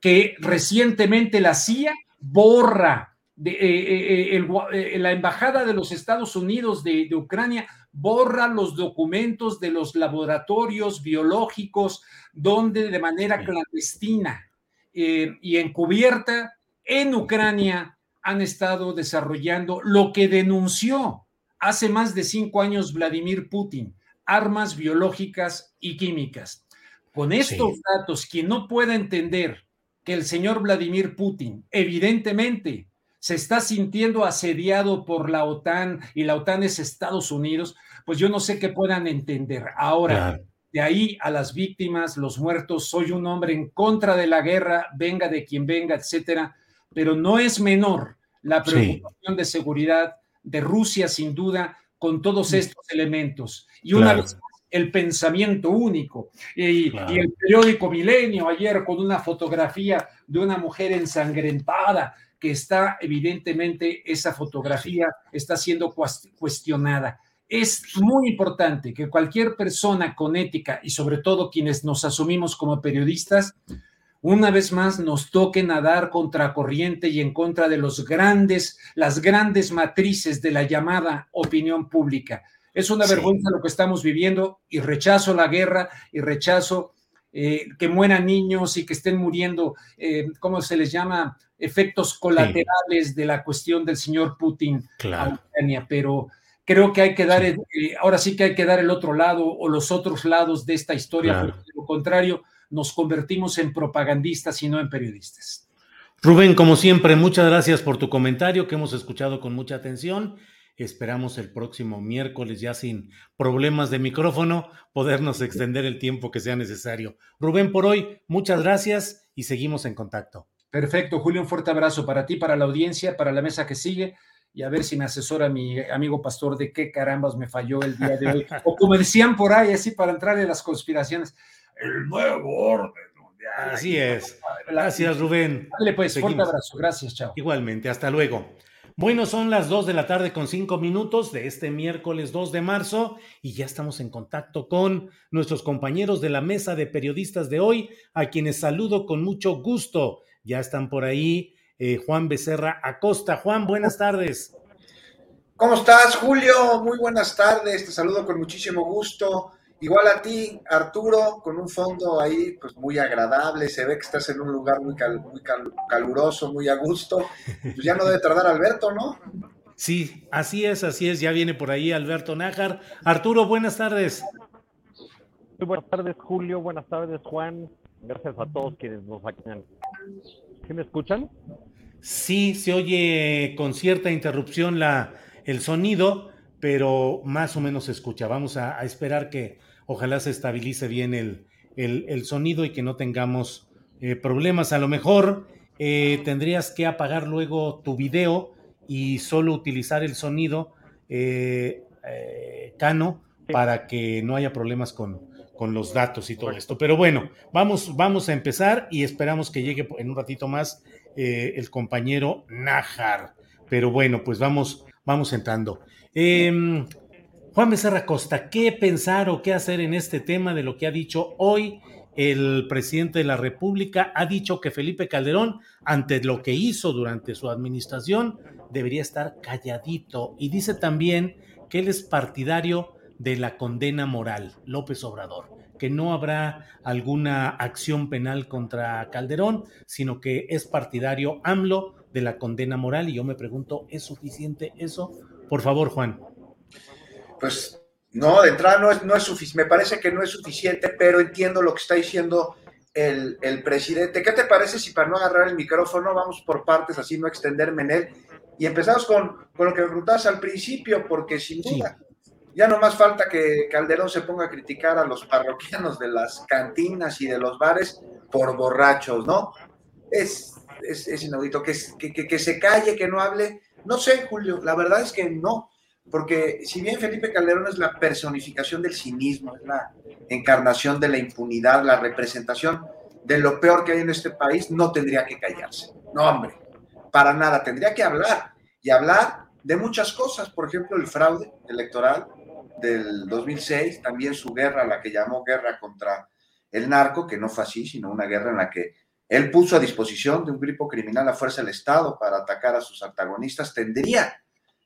[SPEAKER 4] que recientemente la CIA borra de, eh, eh, eh, la embajada de los Estados Unidos de, Ucrania borra los documentos de los laboratorios biológicos donde de manera clandestina y encubierta en Ucrania han estado desarrollando lo que denunció hace más de cinco años Vladimir Putin, armas biológicas y químicas. Con estos datos, quien no pueda entender que el señor Vladimir Putin evidentemente se está sintiendo asediado por la OTAN y la OTAN es Estados Unidos, pues yo no sé qué puedan entender. Ahora, de ahí a las víctimas, los muertos, soy un hombre en contra de la guerra, venga de quien venga, etcétera, pero no es menor la preocupación de seguridad de Rusia, sin duda, con todos estos elementos. Y una vez el pensamiento único. Y, el periódico Milenio ayer con una fotografía de una mujer ensangrentada, que está evidentemente esa fotografía está siendo cuestionada. Es muy importante que cualquier persona con ética y sobre todo quienes nos asumimos como periodistas, una vez más nos toque nadar contra corriente y en contra de los grandes, las grandes matrices de la llamada opinión pública. Es una vergüenza lo que estamos viviendo y rechazo la guerra y rechazo eh, que mueran niños y que estén muriendo, eh, ¿cómo se les llama? Efectos colaterales de la cuestión del señor Putin a Ucrania. Pero creo que hay que dar, eh, ahora sí que hay que dar el otro lado o los otros lados de esta historia, porque de lo contrario nos convertimos en propagandistas y no en periodistas.
[SPEAKER 1] Rubén, como siempre, muchas gracias por tu comentario que hemos escuchado con mucha atención Esperamos el próximo miércoles, ya sin problemas de micrófono, podernos extender el tiempo que sea necesario. Rubén, por hoy, muchas gracias y seguimos en contacto.
[SPEAKER 4] Perfecto, Julio, un fuerte abrazo para ti, para la audiencia, para la mesa que sigue y a ver si me asesora mi amigo pastor de qué carambas me falló el día de hoy. O como decían por ahí, así para entrar en las conspiraciones, el nuevo orden mundial.
[SPEAKER 1] Así es. Gracias, Rubén.
[SPEAKER 4] Dale, pues, fuerte abrazo. Gracias, chao.
[SPEAKER 1] Igualmente, hasta luego. Bueno, son las 2 de la tarde con 5 minutos de este miércoles 2 de marzo y ya estamos en contacto con nuestros compañeros de la mesa de periodistas de hoy, a quienes saludo con mucho gusto. Ya están por ahí eh, Juan Becerra Acosta. Juan, buenas tardes.
[SPEAKER 5] ¿Cómo estás, Julio? Muy buenas tardes. Te saludo con muchísimo gusto. Igual a ti, Arturo, con un fondo ahí pues muy agradable, se ve que estás en un lugar muy, muy caluroso, muy a gusto. Pues ya no debe tardar Alberto, ¿no?
[SPEAKER 1] Sí, así es, así es, ya viene por ahí Alberto Nájar. Arturo, buenas tardes.
[SPEAKER 6] Muy buenas tardes, Julio, buenas tardes, Juan. Gracias a todos quienes nos acompañan. ¿Sí me escuchan?
[SPEAKER 1] Sí, se oye con cierta interrupción la, el sonido, pero más o menos se escucha. Vamos a esperar que Ojalá se estabilice bien el, sonido y que no tengamos eh, problemas. A lo mejor eh, tendrías que apagar luego tu video y solo utilizar el sonido eh, Cano para que no haya problemas con, los datos y todo esto. Pero bueno, vamos, vamos a empezar y esperamos que llegue en un ratito más el compañero Najar. Pero bueno, pues vamos, vamos entrando. Em, Juan Becerra Costa, ¿qué pensar o qué hacer en este tema de lo que ha dicho hoy el presidente de la República? Ha dicho que Felipe Calderón, ante lo que hizo durante su administración, debería estar calladito. Y dice también que él es partidario de la condena moral, López Obrador, que no habrá alguna acción penal contra Calderón, sino que es partidario AMLO de la condena moral. Y yo me pregunto, ¿es suficiente eso? Por favor, Juan
[SPEAKER 5] pues no, de entrada no es, no es suficiente, me parece que no es suficiente, pero entiendo lo que está diciendo el, presidente. ¿Qué te parece si para no agarrar el micrófono vamos por partes, así no extenderme en él? Y empezamos con, con lo que me preguntabas al principio, porque sin duda Ya no más falta que Calderón se ponga a criticar a los parroquianos de las cantinas y de los bares por borrachos, ¿no? Es, es, inaudito. Que, que, que, se calle, que no hable. No sé, Julio, la verdad es que no. Porque si bien Felipe Calderón es la personificación del cinismo, es la encarnación de la impunidad, la representación de lo peor que hay en este país, no tendría que callarse. No, hombre, para nada, tendría que hablar y hablar de muchas cosas, por ejemplo, el fraude electoral del 2006, también su guerra, la que llamó guerra contra el narco, que no fue así, sino una guerra en la que él puso a disposición de un grupo criminal a fuerza del Estado para atacar a sus antagonistas. Tendría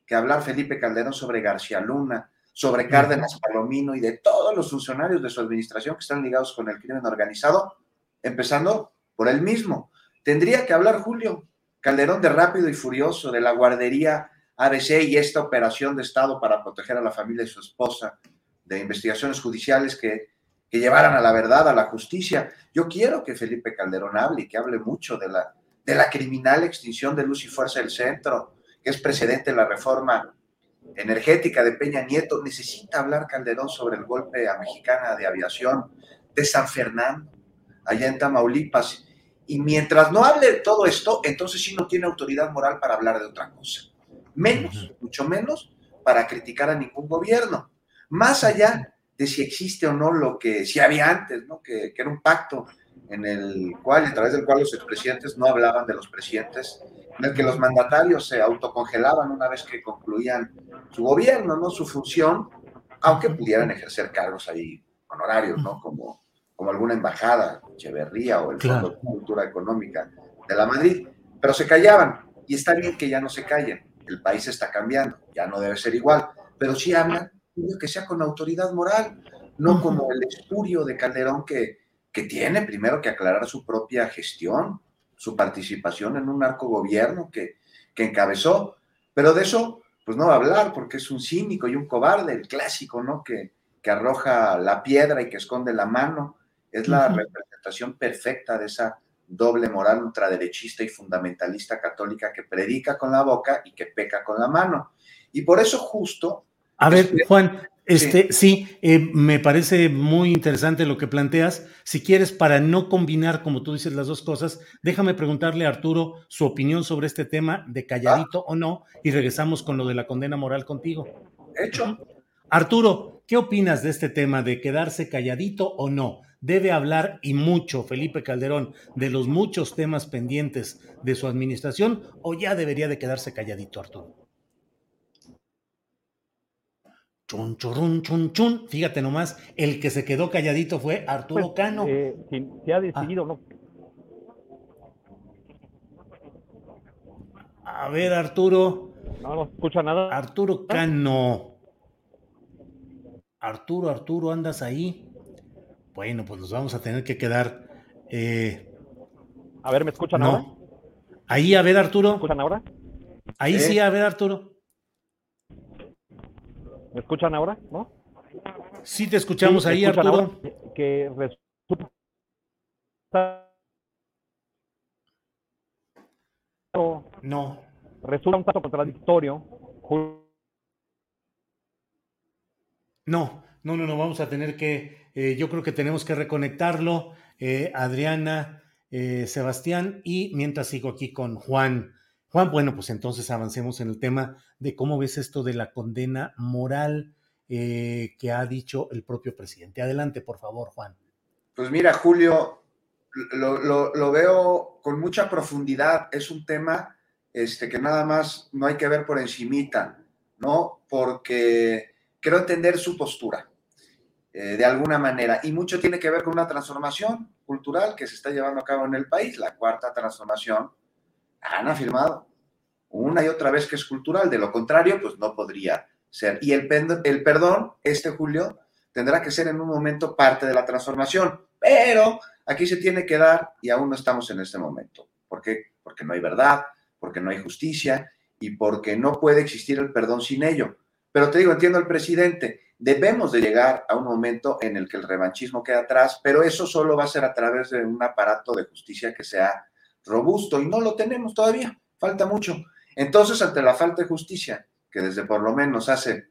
[SPEAKER 5] que hablar Felipe Calderón sobre García Luna, sobre Cárdenas Palomino y de todos los funcionarios de su administración que están ligados con el crimen organizado, empezando por él mismo. Tendría que hablar Julio Calderón de Rápido y Furioso, de la guardería ABC y esta operación de Estado para proteger a la familia y su esposa, de investigaciones judiciales que, que llevaran a la verdad, a la justicia. Yo quiero que Felipe Calderón hable y que hable mucho de la, de la criminal extinción de Luz y Fuerza del Centro, que es precedente de la reforma energética de Peña Nieto. Necesita hablar Calderón sobre el golpe a Mexicana de Aviación, de San Fernando, allá en Tamaulipas, y mientras no hable de todo esto, entonces sí no tiene autoridad moral para hablar de otra cosa. Menos, mucho menos, para criticar a ningún gobierno. Más allá de si existe o no lo que si había antes, ¿no? Que, que, era un pacto en el cual, a través del cual los expresidentes no hablaban de los presidentes, en el que los mandatarios se autocongelaban una vez que concluían su gobierno, ¿no? Su función, aunque pudieran ejercer cargos ahí honorarios, ¿no? Como como alguna embajada, Echeverría o el Fondo de Cultura Económica de la Madrid, pero se callaban y está bien que ya no se callen, el país está cambiando, ya no debe ser igual, pero sí hablan que sea con autoridad moral, no como el espurio de Calderón que, que tiene primero que aclarar su propia gestión, su participación en un narco gobierno que, que encabezó, pero de eso pues no va a hablar porque es un cínico y un cobarde, el clásico, ¿no? Que, que arroja la piedra y que esconde la mano es la representación perfecta de esa doble moral ultraderechista y fundamentalista católica que predica con la boca y que peca con la mano. Y por eso justo...
[SPEAKER 1] A ver, Juan, este, sí, eh, me parece muy interesante lo que planteas. Si quieres, para no combinar, como tú dices, las dos cosas, déjame preguntarle a Arturo su opinión sobre este tema de calladito o no, y regresamos con lo de la condena moral contigo.
[SPEAKER 5] Hecho.
[SPEAKER 1] Arturo, ¿qué opinas de este tema de quedarse calladito o no? debe hablar y mucho Felipe Calderón de los muchos temas pendientes de su administración o ya debería de quedarse calladito Arturo? Chun, churrun, chun, chun. Fíjate nomás, el que se quedó calladito fue Arturo pues, Cano.
[SPEAKER 6] Eh, se ha decidido, ¿no?
[SPEAKER 1] A ver, Arturo.
[SPEAKER 6] No, no escucha nada.
[SPEAKER 1] Arturo Cano. Arturo, Arturo, ¿andas ahí? Bueno, pues nos vamos a tener que quedar. Eh,
[SPEAKER 6] a ver, ¿me escuchan ahora?
[SPEAKER 1] Ahí, a ver, Arturo. ¿Me
[SPEAKER 6] escuchan ahora?
[SPEAKER 1] Ahí sí, a ver, Arturo.
[SPEAKER 6] ¿Me escuchan ahora? ¿No?
[SPEAKER 1] Sí, te escuchamos ahí, Arturo.
[SPEAKER 6] que resulta.
[SPEAKER 1] No.
[SPEAKER 6] Resulta un tanto contradictorio.
[SPEAKER 1] No, no, no, no, vamos a tener que eh, yo creo que tenemos que reconectarlo, eh, Adriana, eh, Sebastián, y mientras sigo aquí con Juan. Juan, bueno, pues entonces avancemos en el tema de cómo ves esto de la condena moral que ha dicho el propio presidente. Adelante, por favor, Juan.
[SPEAKER 5] Pues mira, Julio, lo, veo con mucha profundidad. Es un tema este, que nada más no hay que ver por encimita, ¿no? Porque quiero entender su postura. Eh, de alguna manera. Y mucho tiene que ver con una transformación cultural que se está llevando a cabo en el país, la cuarta transformación. Han afirmado una y otra vez que es cultural, de lo contrario, pues no podría ser. Y el, perdón, este Julio, tendrá que ser en un momento parte de la transformación, pero aquí se tiene que dar y aún no estamos en este momento. ¿Por qué? Porque no hay verdad, porque no hay justicia y porque no puede existir el perdón sin ello. Pero te digo, entiendo al presidente, Debemos de llegar a un momento en el que el revanchismo queda atrás, pero eso solo va a ser a través de un aparato de justicia que sea robusto y no lo tenemos todavía, falta mucho. Entonces, ante la falta de justicia, que desde por lo menos hace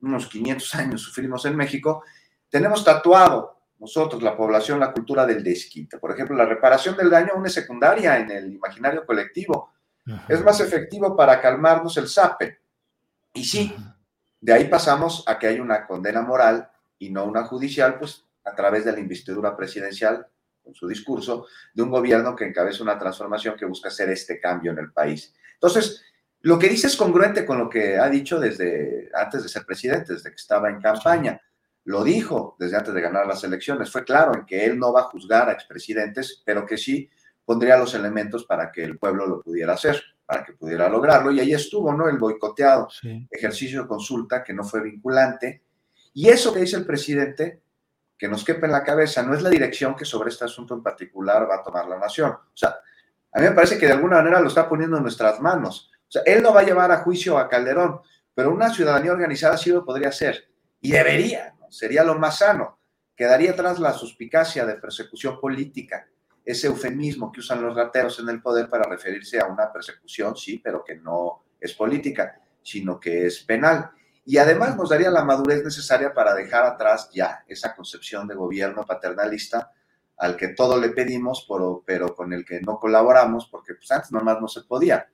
[SPEAKER 5] unos 500 años sufrimos en México, tenemos tatuado nosotros, la población, la cultura del desquite. Por ejemplo, la reparación del daño aún es secundaria en el imaginario colectivo. Es más efectivo para calmarnos el sape. Y sí, de ahí pasamos a que hay una condena moral y no una judicial, pues a través de la investidura presidencial, con su discurso, de un gobierno que encabeza una transformación que busca hacer este cambio en el país. Entonces, lo que dice es congruente con lo que ha dicho desde antes de ser presidente, desde que estaba en campaña. Lo dijo desde antes de ganar las elecciones. Fue claro en que él no va a juzgar a expresidentes, pero que sí pondría los elementos para que el pueblo lo pudiera hacer, para que pudiera lograrlo. Y ahí estuvo, ¿no? El boicoteado ejercicio de consulta que no fue vinculante. Y eso que dice el presidente, que nos quepa en la cabeza, no es la dirección que sobre este asunto en particular va a tomar la nación. O sea, a mí me parece que de alguna manera lo está poniendo en nuestras manos. O sea, él no va a llevar a juicio a Calderón, pero una ciudadanía organizada sí lo podría hacer. Y debería, sería lo más sano. Quedaría atrás la suspicacia de persecución política, ese eufemismo que usan los rateros en el poder para referirse a una persecución, sí, pero que no es política, sino que es penal. Y además nos daría la madurez necesaria para dejar atrás ya esa concepción de gobierno paternalista al que todo le pedimos, pero, pero con el que no colaboramos, porque pues, antes nomás no se podía.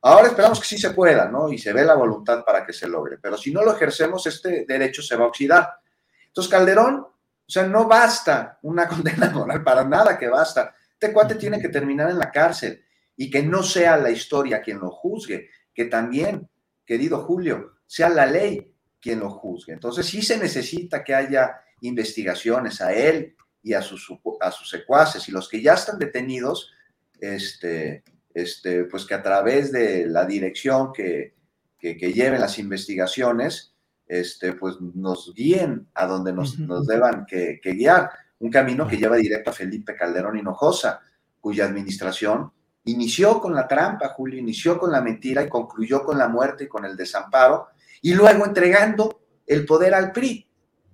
[SPEAKER 5] Ahora esperamos que sí se pueda, ¿no? Y se ve la voluntad para que se logre. Pero si no lo ejercemos, este derecho se va a oxidar. Entonces, Calderón, o sea, no basta una condena moral, para nada que basta. Este cuate tiene que terminar en la cárcel y que no sea la historia quien lo juzgue, que también, querido Julio, sea la ley quien lo juzgue. Entonces, sí se necesita que haya investigaciones a él y a sus, a sus secuaces y los que ya están detenidos, este, este, pues que a través de la dirección que, que, que lleven las investigaciones, este, pues nos guíen a donde nos, nos deban que, guiar. Un camino que lleva directo a Felipe Calderón Hinojosa, cuya administración inició con la trampa, Julio, inició con la mentira y concluyó con la muerte y con el desamparo, y luego entregando el poder al PRI.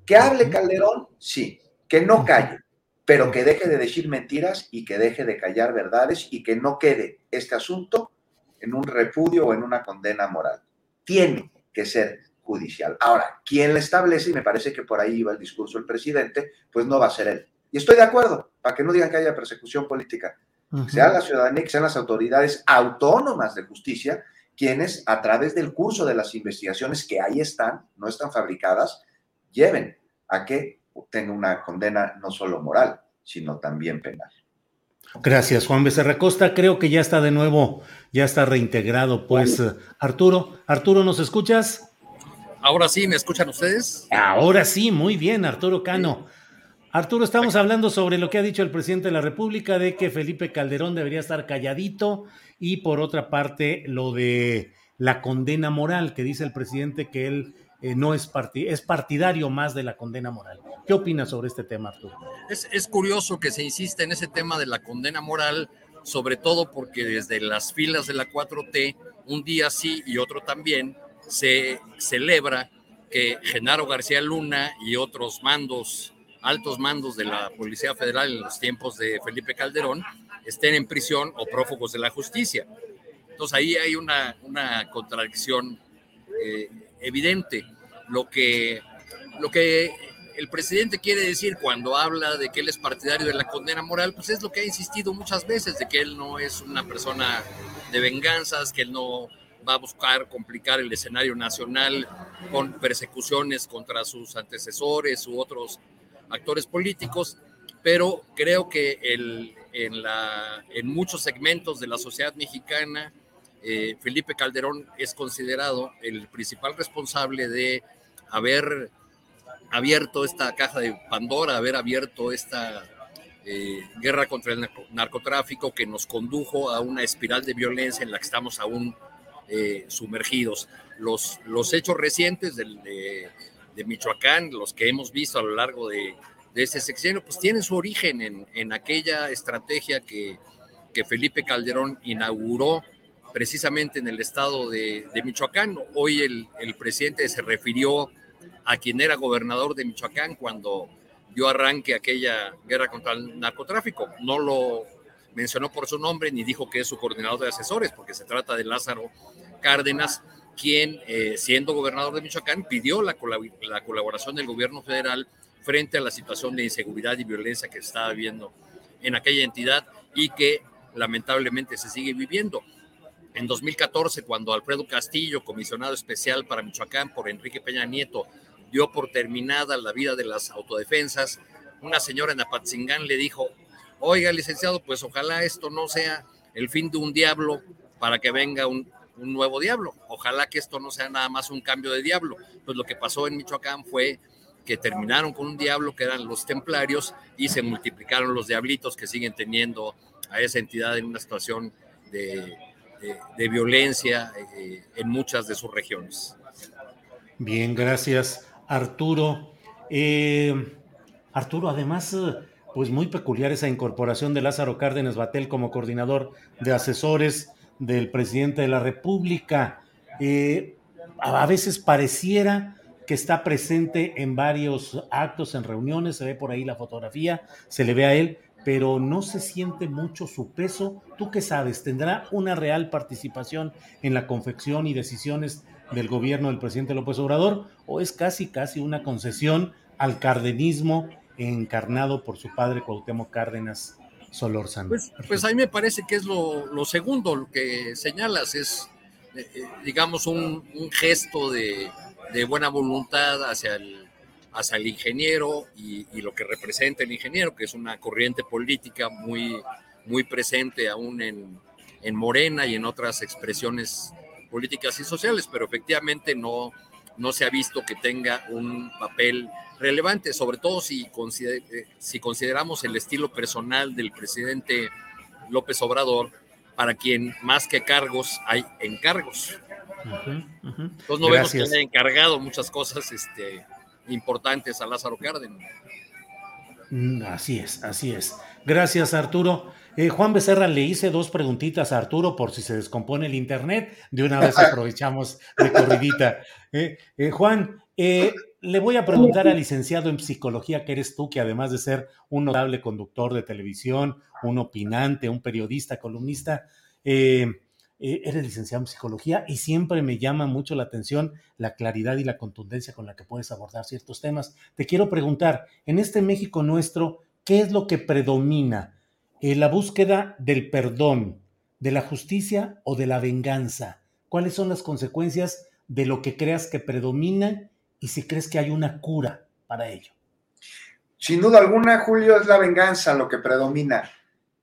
[SPEAKER 5] Que hable Calderón, sí, que no calle, pero que deje de decir mentiras y que deje de callar verdades y que no quede este asunto en un repudio o en una condena moral. Tiene que ser judicial. Ahora, quien le establece, y me parece que por ahí iba el discurso del presidente, pues no va a ser él. Y estoy de acuerdo, para que no digan que haya persecución política. Sea la ciudadanía, que sean las autoridades autónomas de justicia quienes, a través del curso de las investigaciones que ahí están, no están fabricadas, lleven a que tenga una condena no solo moral, sino también penal.
[SPEAKER 1] Gracias, Juan Becerra Costa. Creo que ya está de nuevo, ya está reintegrado. Pues, Arturo, Arturo, ¿nos escuchas?
[SPEAKER 7] Ahora sí, ¿me escuchan ustedes?
[SPEAKER 1] Ahora sí, muy bien, Arturo Cano. Arturo, estamos hablando sobre lo que ha dicho el presidente de la República de que Felipe Calderón debería estar calladito y por otra parte lo de la condena moral que dice el presidente que él eh, no es, es partidario más de la condena moral. ¿Qué opinas sobre este tema, Arturo?
[SPEAKER 7] Es, es curioso que se insiste en ese tema de la condena moral, sobre todo porque desde las filas de la 4T, un día sí y otro también, se celebra que Genaro García Luna y otros mandos, altos mandos de la Policía Federal en los tiempos de Felipe Calderón estén en prisión o prófugos de la justicia. Entonces ahí hay una, una contradicción eh, evidente. Lo que, lo que el presidente quiere decir cuando habla de que él es partidario de la condena moral, pues es lo que ha insistido muchas veces, de que él no es una persona de venganzas, que él no va a buscar complicar el escenario nacional con persecuciones contra sus antecesores u otros actores políticos, pero creo que el, en, la, en muchos segmentos de la sociedad mexicana, eh, Felipe Calderón es considerado el principal responsable de haber abierto esta caja de Pandora, haber abierto esta eh, guerra contra el narcotráfico que nos condujo a una espiral de violencia en la que estamos aún eh, sumergidos. Los, los hechos recientes de, Michoacán, los que hemos visto a lo largo de, de ese sexenio, pues tienen su origen en, en aquella estrategia que, que, Felipe Calderón inauguró precisamente en el estado de, de Michoacán. Hoy el, el, presidente se refirió a quien era gobernador de Michoacán cuando dio arranque aquella guerra contra el narcotráfico. No lo mencionó por su nombre ni dijo que es su coordinador de asesores, porque se trata de Lázaro Cárdenas, quien, eh, siendo gobernador de Michoacán, pidió la, la colaboración del gobierno federal frente a la situación de inseguridad y violencia que se estaba viviendo en aquella entidad y que lamentablemente se sigue viviendo. En 2014, cuando Alfredo Castillo, comisionado especial para Michoacán por Enrique Peña Nieto, dio por terminada la vida de las autodefensas, una señora en Apatzingán le dijo, oiga, licenciado, pues ojalá esto no sea el fin de un diablo para que venga un, un nuevo diablo. Ojalá que esto no sea nada más un cambio de diablo. Pues lo que pasó en Michoacán fue que terminaron con un diablo que eran los templarios y se multiplicaron los diablitos que siguen teniendo a esa entidad en una situación de, violencia eh, en muchas de sus regiones.
[SPEAKER 1] Bien, gracias Arturo. Eh, Arturo, además, eh, pues muy peculiar esa incorporación de Lázaro Cárdenas Batel como coordinador de asesores del presidente de la República. a veces pareciera que está presente en varios actos, en reuniones, se ve por ahí la fotografía, se le ve a él, pero no se siente mucho su peso. ¿Tú qué sabes? ¿Tendrá una real participación en la confección y decisiones del gobierno del presidente López Obrador o es casi, casi una concesión al cardenismo encarnado por su padre Cuauhtémoc Cárdenas Solórzano?
[SPEAKER 7] Pues, pues a mí me parece que es lo, segundo, lo que señalas, es, eh, eh, digamos, un gesto de, de buena voluntad hacia el, hacia el ingeniero y, lo que representa el ingeniero, que es una corriente política muy, muy presente aún en, en Morena y en otras expresiones políticas y sociales, pero efectivamente no, no se ha visto que tenga un papel relevante, sobre todo si, si consideramos el estilo personal del presidente López Obrador, para quien más que cargos hay encargos. Entonces no vemos que haya encargado muchas cosas este, importantes a Lázaro Cárdenas.
[SPEAKER 1] Mm, así es, así es. Gracias, Arturo. Eh, Juan Becerra, le hice dos preguntitas a Arturo por si se descompone el internet. De una vez aprovechamos de corridita. Eh, eh, Juan, le voy a preguntar al licenciado en psicología, que eres tú, que además de ser un notable conductor de televisión, un opinante, un periodista, columnista, eh, eres licenciado en psicología y siempre me llama mucho la atención la claridad y la contundencia con la que puedes abordar ciertos temas. Te quiero preguntar, en este México nuestro, ¿qué es lo que predomina? Eh, ¿La búsqueda del perdón, de la justicia o de la venganza? ¿Cuáles son las consecuencias de lo que creas que predomina y si crees que hay una cura para ello?
[SPEAKER 5] Sin duda alguna, Julio, es la venganza lo que predomina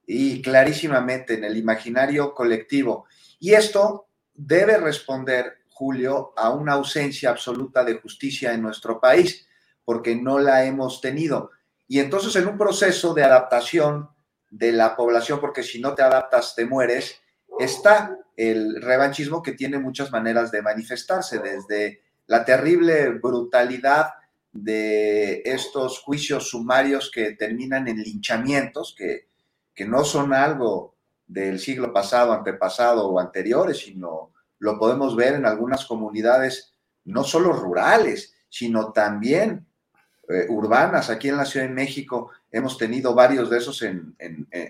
[SPEAKER 5] y clarísimamente en el imaginario colectivo. Y esto debe responder, Julio, a una ausencia absoluta de justicia en nuestro país, porque no la hemos tenido. Y entonces en un proceso de adaptación de la población, porque si no te adaptas te mueres, está el revanchismo que tiene muchas maneras de manifestarse, desde la terrible brutalidad de estos juicios sumarios que terminan en linchamientos, que, que no son algo del siglo pasado, antepasado o anteriores, sino lo podemos ver en algunas comunidades, no solo rurales, sino también eh, urbanas. Aquí en la Ciudad de México hemos tenido varios de esos en,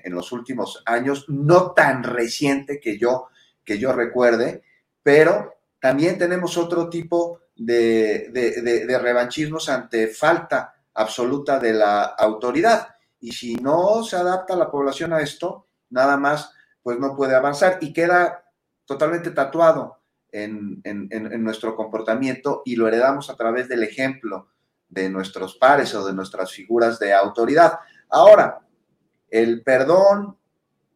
[SPEAKER 5] los últimos años, no tan reciente que yo, que yo recuerde, pero también tenemos otro tipo de, de revanchismos ante falta absoluta de la autoridad. Y si no se adapta la población a esto, nada más, pues no puede avanzar y queda totalmente tatuado en, nuestro comportamiento y lo heredamos a través del ejemplo de nuestros pares o de nuestras figuras de autoridad. Ahora, el perdón,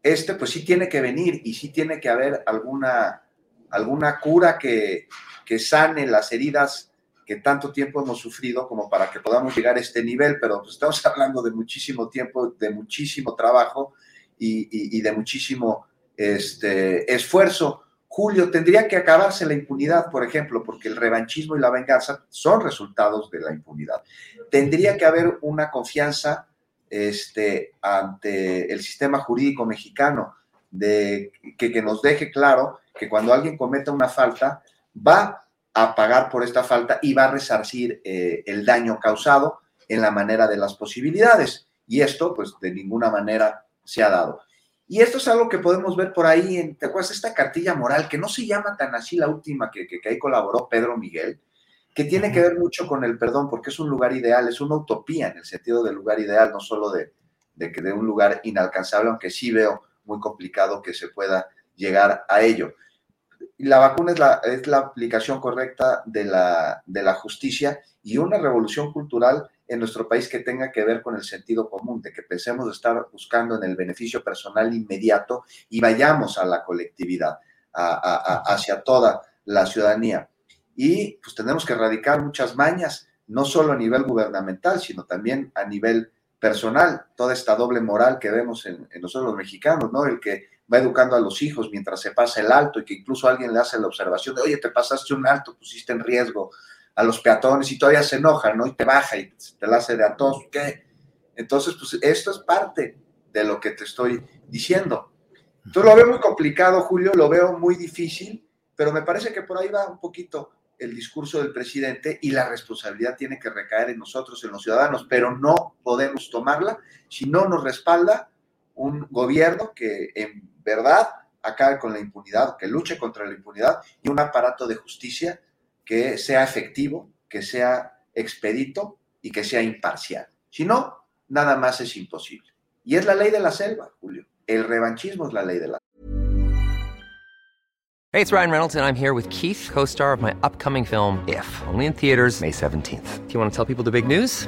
[SPEAKER 5] este pues sí tiene que venir y sí tiene que haber alguna, alguna cura que, que sane las heridas que tanto tiempo hemos sufrido como para que podamos llegar a este nivel, pero pues estamos hablando de muchísimo tiempo, de muchísimo trabajo y, de muchísimo este, esfuerzo. Julio, tendría que acabarse la impunidad, por ejemplo, porque el revanchismo y la venganza son resultados de la impunidad. Tendría que haber una confianza este, ante el sistema jurídico mexicano de, que, nos deje claro que cuando alguien cometa una falta, va a pagar por esta falta y va a resarcir eh, el daño causado en la manera de las posibilidades. Y esto, pues, de ninguna manera se ha dado. Y esto es algo que podemos ver por ahí, en, ¿te acuerdas? Esta cartilla moral, que no se llama tan así la última que, que, ahí colaboró Pedro Miguel, que tiene que ver mucho con el perdón, porque es un lugar ideal, es una utopía en el sentido del lugar ideal, no solo de, de, de un lugar inalcanzable, aunque sí veo muy complicado que se pueda llegar a ello. La vacuna es la, es la aplicación correcta de la, de la justicia y una revolución cultural en nuestro país que tenga que ver con el sentido común, de que pensemos de estar buscando en el beneficio personal inmediato y vayamos a la colectividad, hacia toda la ciudadanía. Y pues tenemos que erradicar muchas mañas, no solo a nivel gubernamental, sino también a nivel personal, toda esta doble moral que vemos en, nosotros los mexicanos, ¿no? El que va educando a los hijos mientras se pasa el alto y que incluso alguien le hace la observación de, oye, te pasaste un alto, pusiste en riesgo a los peatones y todavía se enoja, ¿no? Y te baja y te la hace de a todos, ¿qué? Entonces, pues esto es parte de lo que te estoy diciendo. Entonces lo veo muy complicado, Julio, lo veo muy difícil, pero me parece que por ahí va un poquito el discurso del presidente y la responsabilidad tiene que recaer en nosotros, en los ciudadanos, pero no podemos tomarla si no nos respalda un gobierno que en verdad acabe con la impunidad, que luche contra la impunidad y un aparato de justicia que sea efectivo, que sea expedito y que sea imparcial. Si no, nada más es imposible. Y es la ley de la selva, Julio. El revanchismo es la ley de la
[SPEAKER 8] Hey, it's Ryan Reynolds and I'm here with Keith, co-star of my upcoming film If, only in theaters May 17th. Do you want to tell people the big news?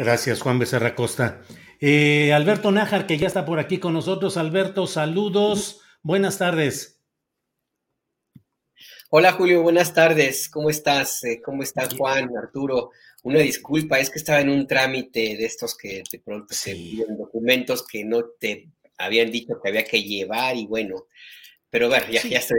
[SPEAKER 1] Gracias, Juan Becerra Costa. Eh, Alberto Nájar, que ya está por aquí con nosotros. Alberto, saludos. Buenas tardes.
[SPEAKER 9] Hola Julio, buenas tardes. ¿Cómo estás? Eh, ¿Cómo estás Juan, Arturo? Una disculpa, es que estaba en un trámite de estos que de pronto se piden documentos que no te habían dicho que había que llevar y bueno, pero bueno, ya, ya estoy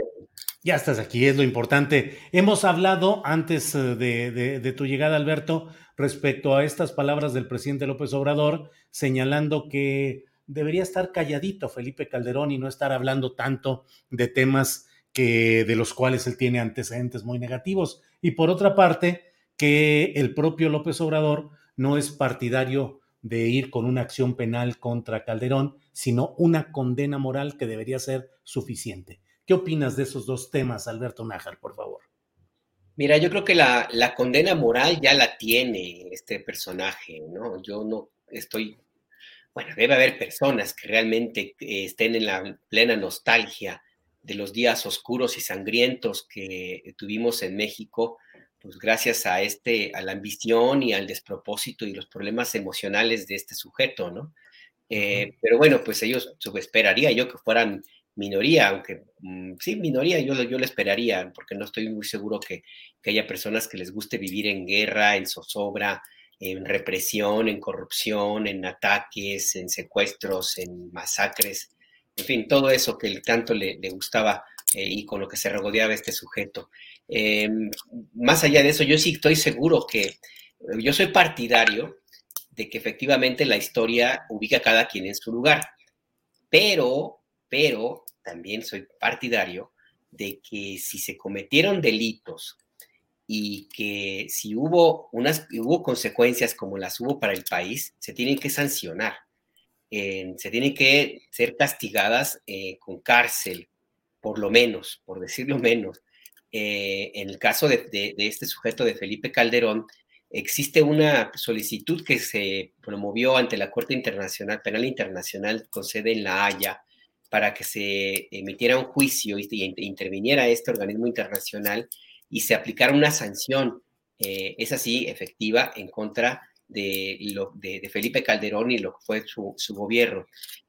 [SPEAKER 1] Ya estás aquí, es lo importante. Hemos hablado antes eh, de, de, tu llegada, Alberto, respecto a estas palabras del presidente López Obrador, señalando que debería estar calladito Felipe Calderón y no estar hablando tanto de temas que, de los cuales él tiene antecedentes muy negativos. Y por otra parte, que el propio López Obrador no es partidario de ir con una acción penal contra Calderón, sino una condena moral que debería ser suficiente. ¿Qué opinas de esos dos temas, Alberto Nájar, por favor?
[SPEAKER 9] Mira, yo creo que la, la, condena moral ya la tiene este personaje, ¿no? Yo no estoy, bueno, debe haber personas que realmente estén en la plena nostalgia de los días oscuros y sangrientos que tuvimos en México, pues gracias a este, a la ambición y al despropósito y los problemas emocionales de este sujeto, ¿no? Eh, pero bueno, pues ellos esperaría yo que fueran minoría, aunque mm, sí, minoría, yo, yo lo esperaría, porque no estoy muy seguro que, que, haya personas que les guste vivir en guerra, en zozobra, en represión, en corrupción, en ataques, en secuestros, en masacres en fin, todo eso que el tanto le, gustaba eh, y con lo que se regodeaba este sujeto. Em, más allá de eso, yo sí estoy seguro que eh, yo soy partidario de que efectivamente la historia ubica a cada quien en su lugar, pero, pero también soy partidario de que si se cometieron delitos y que si hubo unas hubo consecuencias como las hubo para el país, se tienen que sancionar se tienen que ser castigadas eh, con cárcel, por lo menos, por decirlo menos. Eh, en el caso de, este sujeto de Felipe Calderón, existe una solicitud que se promovió ante la Corte Internacional, Penal Internacional con sede en La Haya, para que se emitiera un juicio y, interviniera este organismo internacional y se aplicara una sanción, eh, es así, efectiva, en contra de, Felipe Calderón y lo que fue su, gobierno.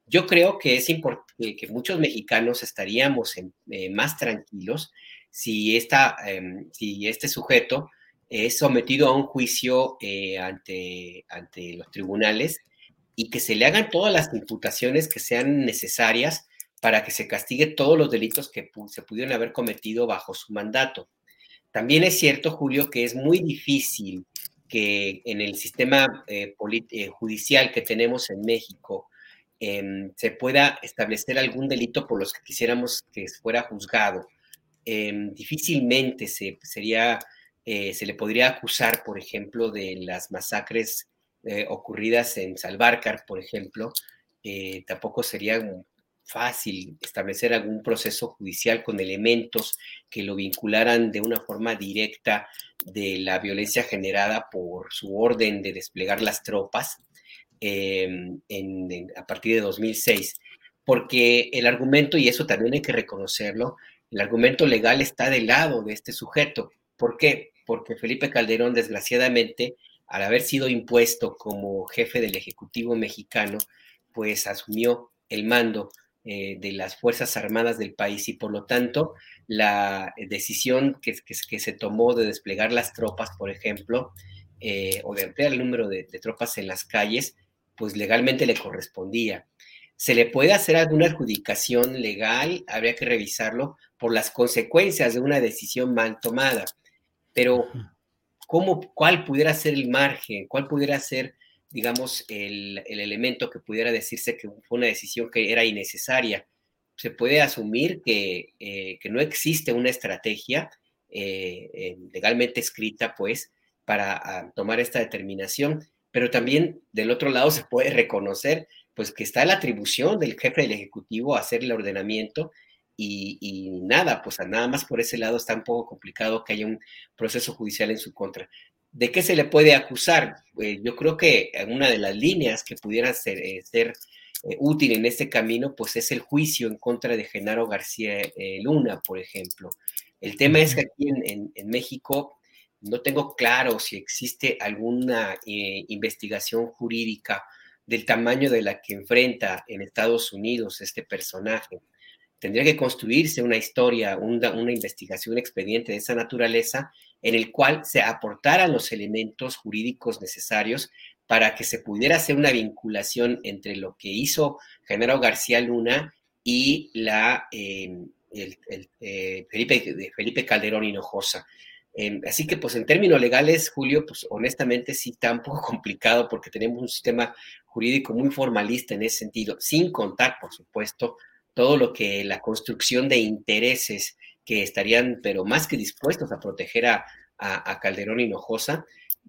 [SPEAKER 9] Yo creo que es importante que muchos mexicanos estaríamos eh, más tranquilos si, esta, em, si este sujeto es sometido a un juicio eh, ante, ante los tribunales y que se le hagan todas las imputaciones que sean necesarias para que se castigue todos los delitos que se pudieron haber cometido bajo su mandato. También es cierto, Julio, que es muy difícil que en el sistema eh, eh, judicial que tenemos en México em, se pueda establecer algún delito por los que quisiéramos que fuera juzgado. Em, difícilmente se, sería, eh, se le podría acusar, por ejemplo, de las masacres ocurridas en Salvarcar, por ejemplo. tampoco sería fácil establecer algún proceso judicial con elementos que lo vincularan de una forma directa de la violencia generada por su orden de desplegar las tropas em, a partir de 2006. Porque el argumento, y eso también hay que reconocerlo, el argumento legal está del lado de este sujeto. ¿Por qué? Porque Felipe Calderón, desgraciadamente, al haber sido impuesto como jefe del Ejecutivo mexicano, pues asumió el mando eh, de las Fuerzas Armadas del país y por lo tanto la decisión que, que, se tomó de desplegar las tropas, por ejemplo, eh, o de ampliar el número de, tropas en las calles, pues legalmente le correspondía. ¿Se le puede hacer alguna adjudicación legal? Habría que revisarlo por las consecuencias de una decisión mal tomada. Pero, ¿cómo, ¿cuál pudiera ser el margen? ¿Cuál pudiera ser digamos, el, elemento que pudiera decirse que fue una decisión que era innecesaria. Se puede asumir que, eh, no existe una estrategia eh, legalmente escrita, pues, para ah, tomar esta determinación, pero también del otro lado se puede reconocer, pues, que está la atribución del jefe del Ejecutivo a hacer el ordenamiento y, y, nada, pues nada más por ese lado está un poco complicado que haya un proceso judicial en su contra. ¿De qué se le puede acusar? Eh, yo creo que una de las líneas que pudiera ser, eh, ser eh, útil en este camino, pues es el juicio en contra de Genaro García Luna, por ejemplo. El tema es que aquí en, México no tengo claro si existe alguna investigación jurídica del tamaño de la que enfrenta en Estados Unidos este personaje tendría que construirse una historia, una, investigación, un expediente de esa naturaleza en el cual se aportaran los elementos jurídicos necesarios para que se pudiera hacer una vinculación entre lo que hizo Genaro García Luna y la, em, eh, Felipe, Felipe Calderón Hinojosa. Em, así que, pues, en términos legales, Julio, pues, honestamente sí está un poco complicado porque tenemos un sistema jurídico muy formalista en ese sentido, sin contar, por supuesto, todo lo que la construcción de intereses que estarían, pero más que dispuestos a proteger a, Calderón Hinojosa,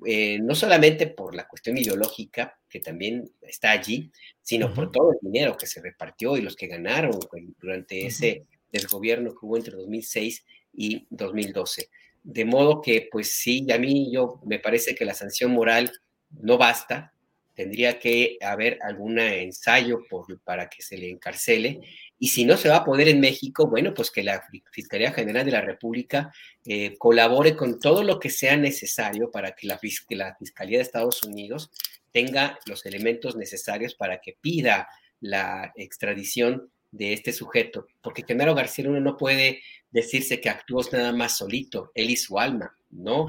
[SPEAKER 9] eh, no solamente por la cuestión ideológica, que también está allí, sino por todo el dinero que se repartió y los que ganaron durante ese desgobierno que hubo entre 2006 y 2012. De modo que, pues sí, a mí yo me parece que la sanción moral no basta, tendría que haber algún ensayo por, para que se le encarcele y si no se va a poder en México, bueno, pues que la Fiscalía General de la República eh, colabore con todo lo que sea necesario para que la, la Fiscalía de Estados Unidos tenga los elementos necesarios para que pida la extradición de este sujeto, porque Genaro García Luna no puede decirse que actuó nada más solito, él y su alma, ¿no?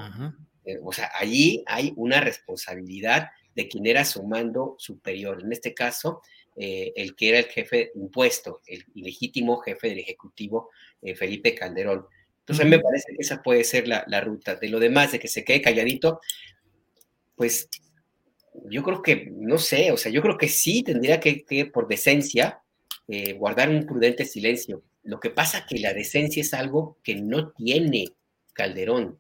[SPEAKER 9] Eh, o sea, allí hay una responsabilidad de quien era su mando superior. En este caso, eh, el que era el jefe impuesto, el ilegítimo jefe del Ejecutivo, eh, Felipe Calderón. Entonces, me parece que esa puede ser la, ruta. De lo demás, de que se quede calladito, pues yo creo que, no sé, o sea, yo creo que sí tendría que, por decencia, eh, guardar un prudente silencio. Lo que pasa que la decencia es algo que no tiene Calderón.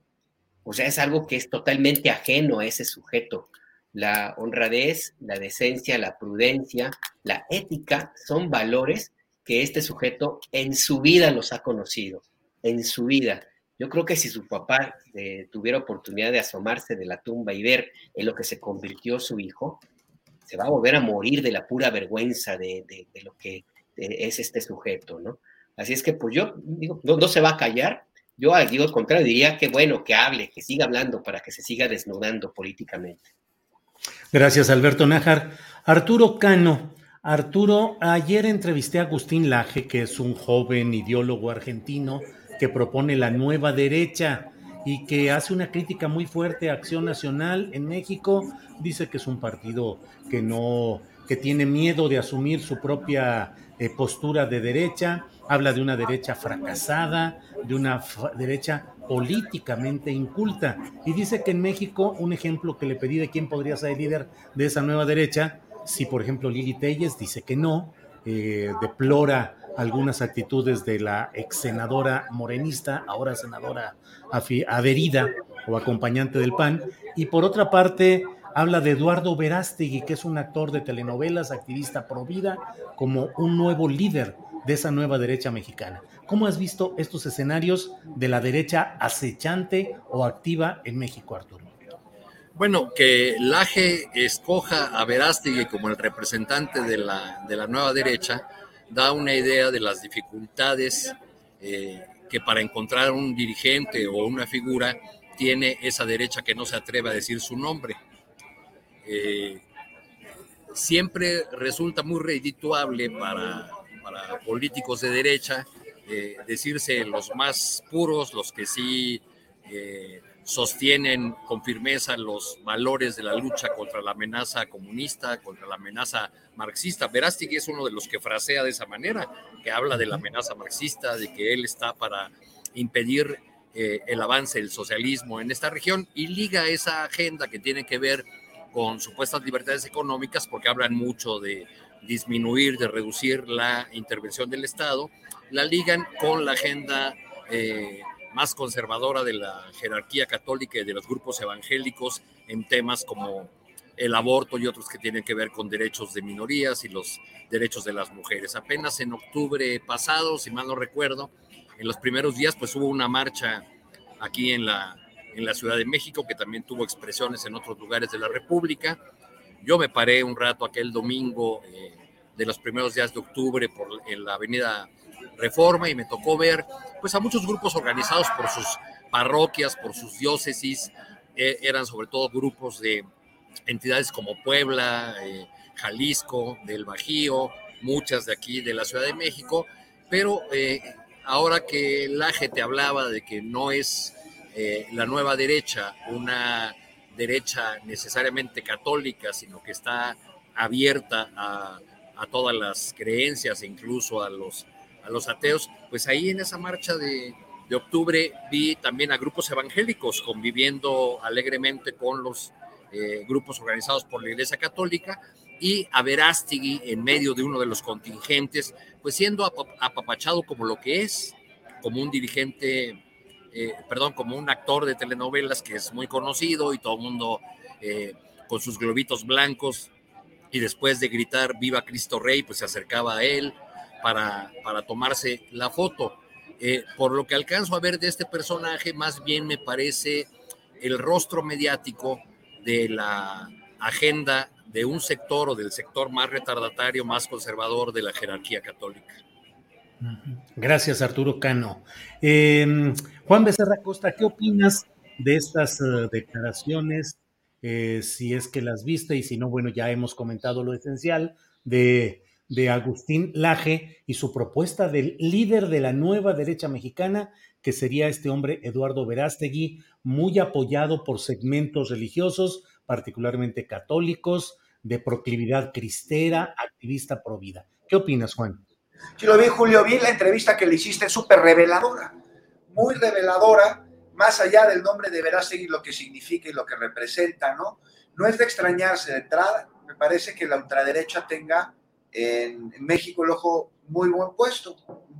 [SPEAKER 9] O sea, es algo que es totalmente ajeno a ese sujeto la honradez, la decencia, la prudencia, la ética son valores que este sujeto en su vida los ha conocido, en su vida. Yo creo que si su papá eh, tuviera oportunidad de asomarse de la tumba y ver en lo que se convirtió su hijo, se va a volver a morir de la pura vergüenza de, lo que es este sujeto, ¿no? Así es que, pues yo digo, no, se va a callar. Yo digo al contrario, diría que bueno, que hable, que siga hablando para que se siga desnudando políticamente.
[SPEAKER 1] Gracias, Alberto Nájar. Arturo Cano. Arturo, ayer entrevisté a Agustín Laje, que es un joven ideólogo argentino que propone la nueva derecha y que hace una crítica muy fuerte a Acción Nacional en México. Dice que es un partido que no, que tiene miedo de asumir su propia eh, postura de derecha. Habla de una derecha fracasada, de una derecha políticamente inculta. Y dice que en México, un ejemplo que le pedí de quién podría ser el líder de esa nueva derecha, si por ejemplo Lili Telles dice que no, eh, deplora algunas actitudes de la ex senadora morenista, ahora senadora adherida o acompañante del PAN, y por otra parte habla de Eduardo Verástegui, que es un actor de telenovelas, activista pro vida, como un nuevo líder de esa nueva derecha mexicana. ¿Cómo has visto estos escenarios de la derecha acechante o activa en México, Arturo?
[SPEAKER 7] Bueno, que Laje escoja a Verástegui como el representante de la, de la nueva derecha da una idea de las dificultades eh, que para encontrar un dirigente o una figura tiene esa derecha que no se atreve a decir su nombre. Eh, siempre resulta muy redituable para, para políticos de derecha eh, decirse los más puros, los que sí sostienen con firmeza los valores de la lucha contra la amenaza comunista, contra la amenaza marxista. Verástegui es uno de los que frasea de esa manera, que habla de la amenaza marxista, de que él está para impedir eh, el avance del socialismo en esta región y liga esa agenda que tiene que ver con supuestas libertades económicas, porque hablan mucho de disminuir, de reducir la intervención del Estado, la ligan con la agenda eh, más conservadora de la jerarquía católica y de los grupos evangélicos en temas como el aborto y otros que tienen que ver con derechos de minorías y los derechos de las mujeres. Apenas en octubre pasado, si mal no recuerdo, en los primeros días, pues hubo una marcha aquí en la, en la Ciudad de México que también tuvo expresiones en otros lugares de la República. Yo me paré un rato aquel domingo eh, de los primeros días de octubre por en la avenida Reforma y me tocó ver pues a muchos grupos organizados por sus parroquias, por sus diócesis, eh, eran sobre todo grupos de entidades como Puebla, eh, Jalisco, del Bajío, muchas de aquí de la Ciudad de México, pero eh, ahora que la te hablaba de que no es la nueva derecha una derecha necesariamente católica, sino que está abierta a, a todas las creencias, incluso a los a los ateos, pues ahí en esa marcha de, de octubre vi también a grupos evangélicos conviviendo alegremente con los eh, grupos organizados por la Iglesia Católica y a Verástigui en medio de uno de los contingentes, pues siendo apapachado como lo que es, como un dirigente, eh, perdón, como un actor de telenovelas que es muy conocido y todo el mundo eh, con sus globitos blancos y después de gritar Viva Cristo Rey, pues se acercaba a él para, tomarse la foto. Eh, por lo que alcanzo a ver de este personaje, más bien me parece el rostro mediático de la agenda de un sector o del sector más retardatario, más conservador de la jerarquía católica.
[SPEAKER 1] Gracias, Arturo Cano. Em, Juan Becerra Costa, ¿qué opinas de estas eh, declaraciones? Eh, si es que las viste y si no, bueno, ya hemos comentado lo esencial de de Agustín Laje y su propuesta del líder de la nueva derecha mexicana, que sería este hombre Eduardo Verástegui, muy apoyado por segmentos religiosos, particularmente católicos, de proclividad cristera, activista pro vida. ¿Qué opinas, Juan?
[SPEAKER 5] Sí, lo vi, Julio, vi la entrevista que le hiciste, súper reveladora, muy reveladora, más allá del nombre de Verástegui, lo que significa y lo que representa, ¿no? No es de extrañarse de entrada, me parece que la ultraderecha tenga en, México el ojo muy buen puesto,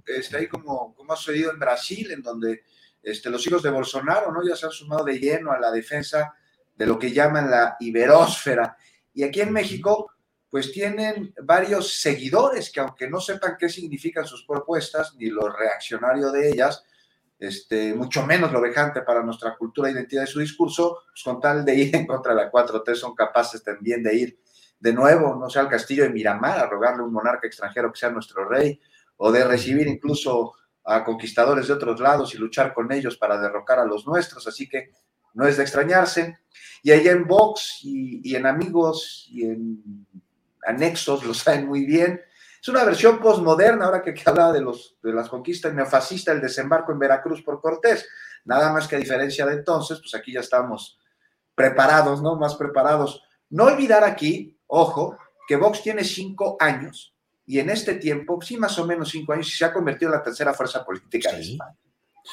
[SPEAKER 5] este, ahí como, como ha sucedido en Brasil, en donde este, los hijos de Bolsonaro ¿no? ya se han sumado de lleno a la defensa de lo que llaman la iberósfera. Y aquí en México, pues tienen varios seguidores que aunque no sepan qué significan sus propuestas, ni lo reaccionario de ellas, este, mucho menos lo vejante para nuestra cultura, identidad y su discurso, pues con tal de ir en contra de la 4T son capaces también de ir de nuevo, no sé, al castillo de Miramar a rogarle a un monarca extranjero que sea nuestro rey, o de recibir incluso a conquistadores de otros lados y luchar con ellos para derrocar a los nuestros, así que no es de extrañarse. Y allá en Vox y, en Amigos y en Anexos lo saben muy bien. Es una versión postmoderna, ahora que, que hablaba de, los, de las conquistas neofascistas, el desembarco en Veracruz por Cortés. Nada más que a diferencia de entonces, pues aquí ya estamos preparados, ¿no? Más preparados. No olvidar aquí, ojo, que Vox tiene cinco años y en este tiempo, sí, más o menos cinco años, se ha convertido en la tercera fuerza política de España.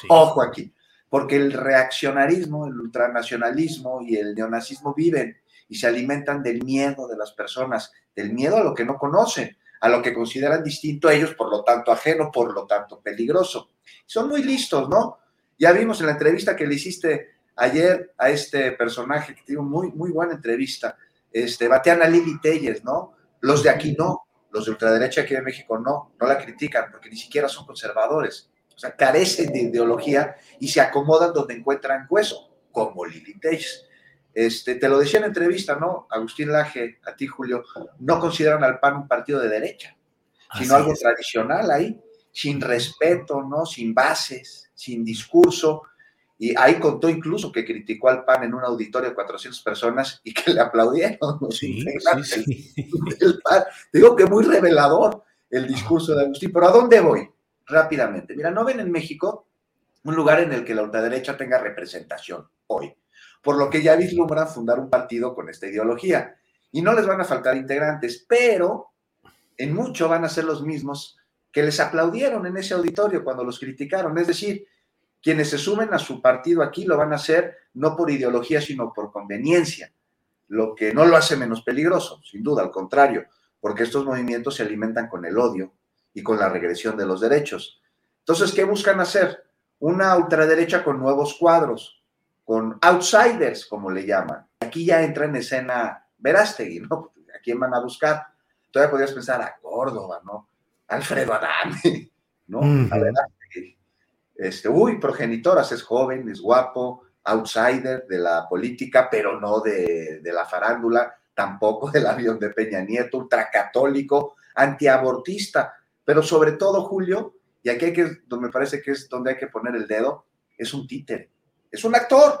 [SPEAKER 5] Ojo aquí, porque el reaccionarismo, el ultranacionalismo y el neonazismo viven y se alimentan del miedo de las personas, del miedo a lo que no conocen, a lo que consideran distinto a ellos, por lo tanto ajeno, por lo tanto peligroso. Son muy listos, ¿no? Ya vimos en la entrevista que le hiciste ayer a este personaje, que tiene muy, muy buena entrevista, este, batean a Lili Telles, ¿no? Los de aquí no, los de ultraderecha aquí de México no, no la critican porque ni siquiera son conservadores. O sea, carecen de ideología y se acomodan donde encuentran hueso, como Lili Telles. Este, te lo decía en entrevista, ¿no? Agustín Laje, a ti, Julio, no consideran al PAN un partido de derecha, sino algo tradicional ahí, sin respeto, ¿no? Sin bases, sin discurso, y ahí contó incluso que criticó al PAN en un auditorio de 400 personas y que le aplaudieron sí, Digo que muy revelador el discurso de Agustín. Pero ¿a dónde voy? Rápidamente. Mira, no ven en México un lugar en el que la ultraderecha tenga representación hoy. Por lo que ya vislumbran fundar un partido con esta ideología. Y no les van a faltar integrantes, pero en mucho van a ser los mismos que les aplaudieron en ese auditorio cuando los criticaron. Es decir, quienes se sumen a su partido aquí lo van a hacer no por ideología, sino por conveniencia, lo que no lo hace menos peligroso, sin duda, al contrario, porque estos movimientos se alimentan con el odio y con la regresión de los derechos. Entonces, ¿qué buscan hacer? Una ultraderecha con nuevos cuadros, con outsiders, como le llaman. Aquí ya entra en escena Verástegui, ¿no? ¿A quién van a buscar? Todavía podrías pensar a Córdoba, ¿no? Alfredo Adame, ¿no? A este, uy, progenitoras, es joven, es guapo, outsider de la política, pero no de, la farándula, tampoco del avión de Peña Nieto, ultracatólico, antiabortista, pero sobre todo, Julio, y aquí hay que, me parece que es donde hay que poner el dedo, es un títere, es un actor,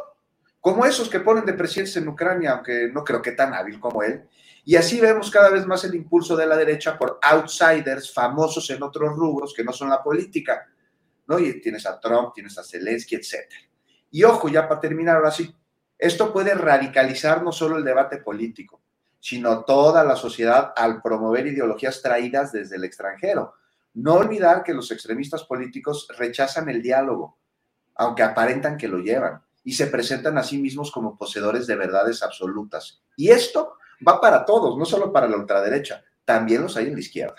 [SPEAKER 5] como esos que ponen de presidentes en Ucrania, aunque no creo que tan hábil como él. Y así vemos cada vez más el impulso de la derecha por outsiders famosos en otros rubros que no son la política. ¿No? Y tienes a Trump, tienes a Zelensky, etc. Y ojo, ya para terminar ahora sí, esto puede radicalizar no solo el debate político, sino toda la sociedad al promover ideologías traídas desde el extranjero. No olvidar que los extremistas políticos rechazan el diálogo, aunque aparentan que lo llevan, y se presentan a sí mismos como poseedores de verdades absolutas. Y esto va para todos, no solo para la ultraderecha, también los hay en la izquierda.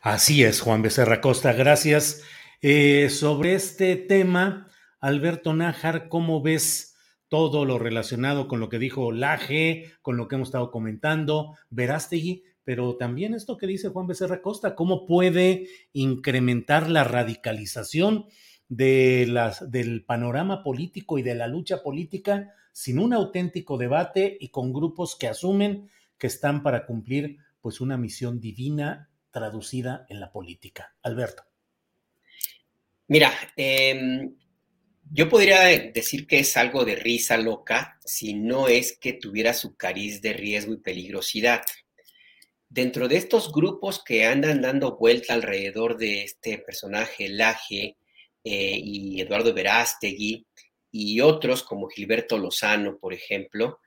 [SPEAKER 1] Así es, Juan Becerra Costa, gracias. Eh, sobre este tema, Alberto Nájar, ¿cómo ves todo lo relacionado con lo que dijo Laje, con lo que hemos estado comentando, Verástegui, pero también esto que dice Juan Becerra Costa, cómo puede incrementar la radicalización del panorama político y de la lucha política sin un auténtico debate y con grupos que asumen que están para cumplir pues una misión divina traducida en la política. Alberto.
[SPEAKER 9] Mira, em, yo podría decir que es algo de risa loca si no es que tuviera su cariz de riesgo y peligrosidad. Dentro de estos grupos que andan dando vuelta alrededor de este personaje, Laje eh, y Eduardo Verástegui, y otros como Gilberto Lozano, por ejemplo,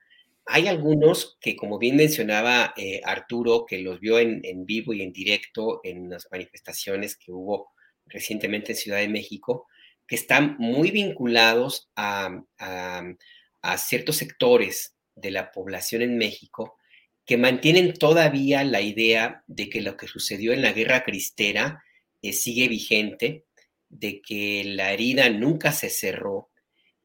[SPEAKER 9] hay algunos que, como bien mencionaba eh, Arturo, que los vio en, vivo y en directo en las manifestaciones que hubo recientemente en Ciudad de México, que están muy vinculados a, ciertos sectores de la población en México que mantienen todavía la idea de que lo que sucedió en la guerra cristera eh, sigue vigente, de que la herida nunca se cerró,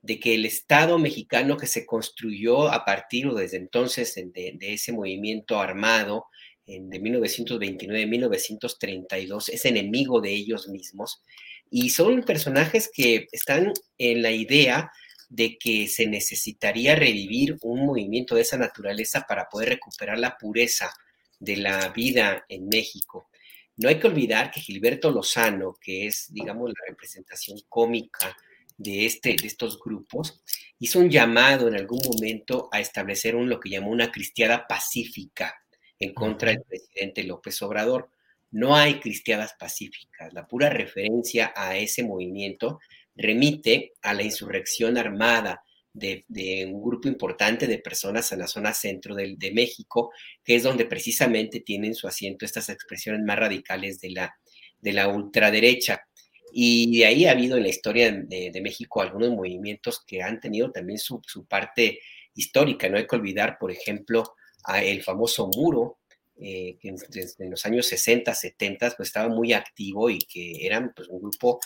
[SPEAKER 9] de que el Estado mexicano que se construyó a partir o desde entonces de, ese movimiento armado de 1929-1932 es enemigo de ellos mismos y son personajes que están en la idea de que se necesitaría revivir un movimiento de esa naturaleza para poder recuperar la pureza de la vida en México. No hay que olvidar que Gilberto Lozano, que es, digamos, la representación cómica de, este, de estos grupos, hizo un llamado en algún momento a establecer un, lo que llamó una cristiada pacífica en contra del presidente López Obrador. No hay cristiadas pacíficas. La pura referencia a ese movimiento remite a la insurrección armada de, un grupo importante de personas en la zona centro de, México, que es donde precisamente tienen su asiento estas expresiones más radicales de la, de la ultraderecha. Y de ahí ha habido en la historia de, México algunos movimientos que han tenido también su, parte histórica. No hay que olvidar, por ejemplo, el famoso muro, eh, que en, los años 60, 70, pues estaba muy activo y que eran pues, un grupo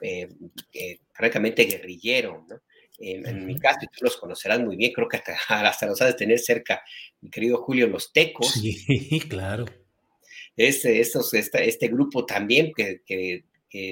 [SPEAKER 9] eh, eh, francamente guerrillero, ¿no? en mi caso, y tú los conocerás muy bien, creo que hasta, hasta los has de tener cerca, mi querido Julio, los tecos.
[SPEAKER 1] Sí, claro.
[SPEAKER 9] Este, estos, este, grupo también que, que,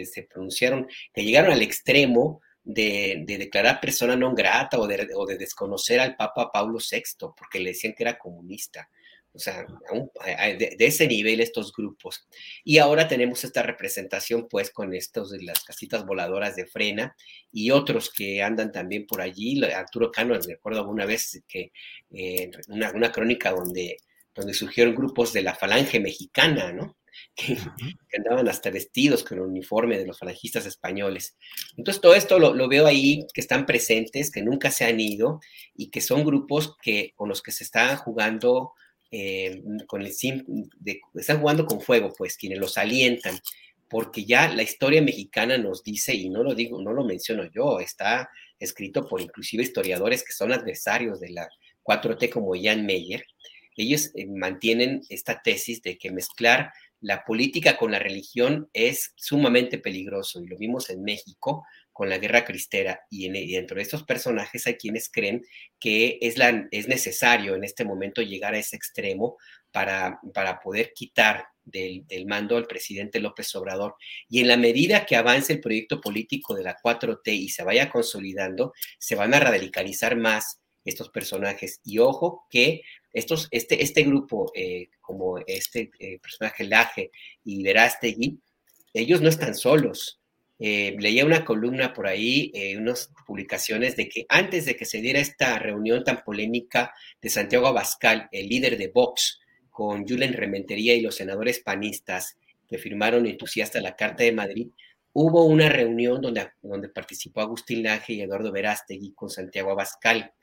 [SPEAKER 9] se pronunciaron, que llegaron al extremo de, de, declarar persona non grata o de, desconocer al Papa Pablo VI, porque le decían que era comunista. O sea, de, ese nivel estos grupos. Y ahora tenemos esta representación pues con estos de las casitas voladoras de frena y otros que andan también por allí. Arturo Cano, recuerdo alguna vez que eh, una, una, crónica donde, donde surgieron grupos de la falange mexicana, ¿no? Que, andaban hasta vestidos con el uniforme de los falangistas españoles. Entonces todo esto lo, lo, veo ahí, que están presentes, que nunca se han ido y que son grupos que, con los que se están jugando eh, con el de, están jugando con fuego, pues quienes los alientan, porque ya la historia mexicana nos dice, y no lo digo, no lo menciono yo, está escrito por inclusive historiadores que son adversarios de la 4T como Jan Meyer, ellos eh, mantienen esta tesis de que mezclar la política con la religión es sumamente peligroso y lo vimos en México con la guerra cristera y, dentro de estos personajes hay quienes creen que es necesario en este momento llegar a ese extremo para, para poder quitar del, del, mando al presidente López Obrador. Y en la medida que avance el proyecto político de la 4T y se vaya consolidando, se van a radicalizar más estos personajes. Y ojo que estos, este, este grupo, eh, como este eh, personaje Laje y Verástegui, ellos no están solos. Eh, leía una columna por ahí, eh, unas publicaciones de que antes de que se diera esta reunión tan polémica de Santiago Abascal, el líder de Vox, con Julen Rementería y los senadores panistas que firmaron entusiasta la Carta de Madrid, hubo una reunión donde, donde participó Agustín Laje y Eduardo Verástegui con Santiago Abascal.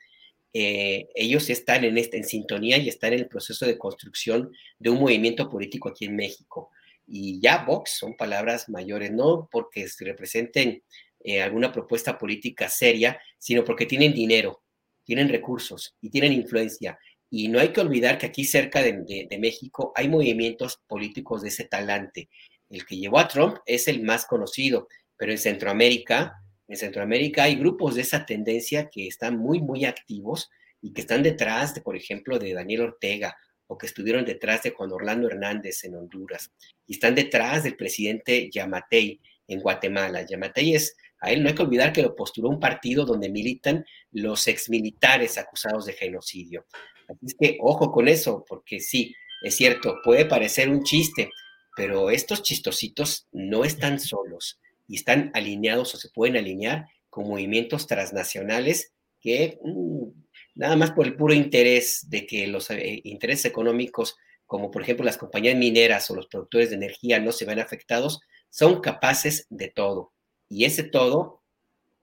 [SPEAKER 9] Eh, ellos están en, en sintonía y están en el proceso de construcción de un movimiento político aquí en México y ya Vox son palabras mayores, no porque se representen eh, alguna propuesta política seria, sino porque tienen dinero, tienen recursos y tienen influencia. Y no hay que olvidar que aquí cerca de, México hay movimientos políticos de ese talante. El que llevó a Trump es el más conocido, pero en Centroamérica, en Centroamérica hay grupos de esa tendencia que están muy, muy activos y que están detrás, de, por ejemplo, de Daniel Ortega o que estuvieron detrás de Juan Orlando Hernández en Honduras y están detrás del presidente Yamatei en Guatemala. Yamatei es, a él no hay que olvidar que lo postuló un partido donde militan los exmilitares acusados de genocidio. Así es que ojo con eso, porque sí, es cierto, puede parecer un chiste, pero estos chistositos no están solos y están alineados o se pueden alinear con movimientos transnacionales que mm, nada más por el puro interés de que los eh, intereses económicos, como por ejemplo las compañías mineras o los productores de energía no se ven afectados, son capaces de todo. Y ese todo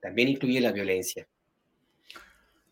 [SPEAKER 9] también incluye la violencia.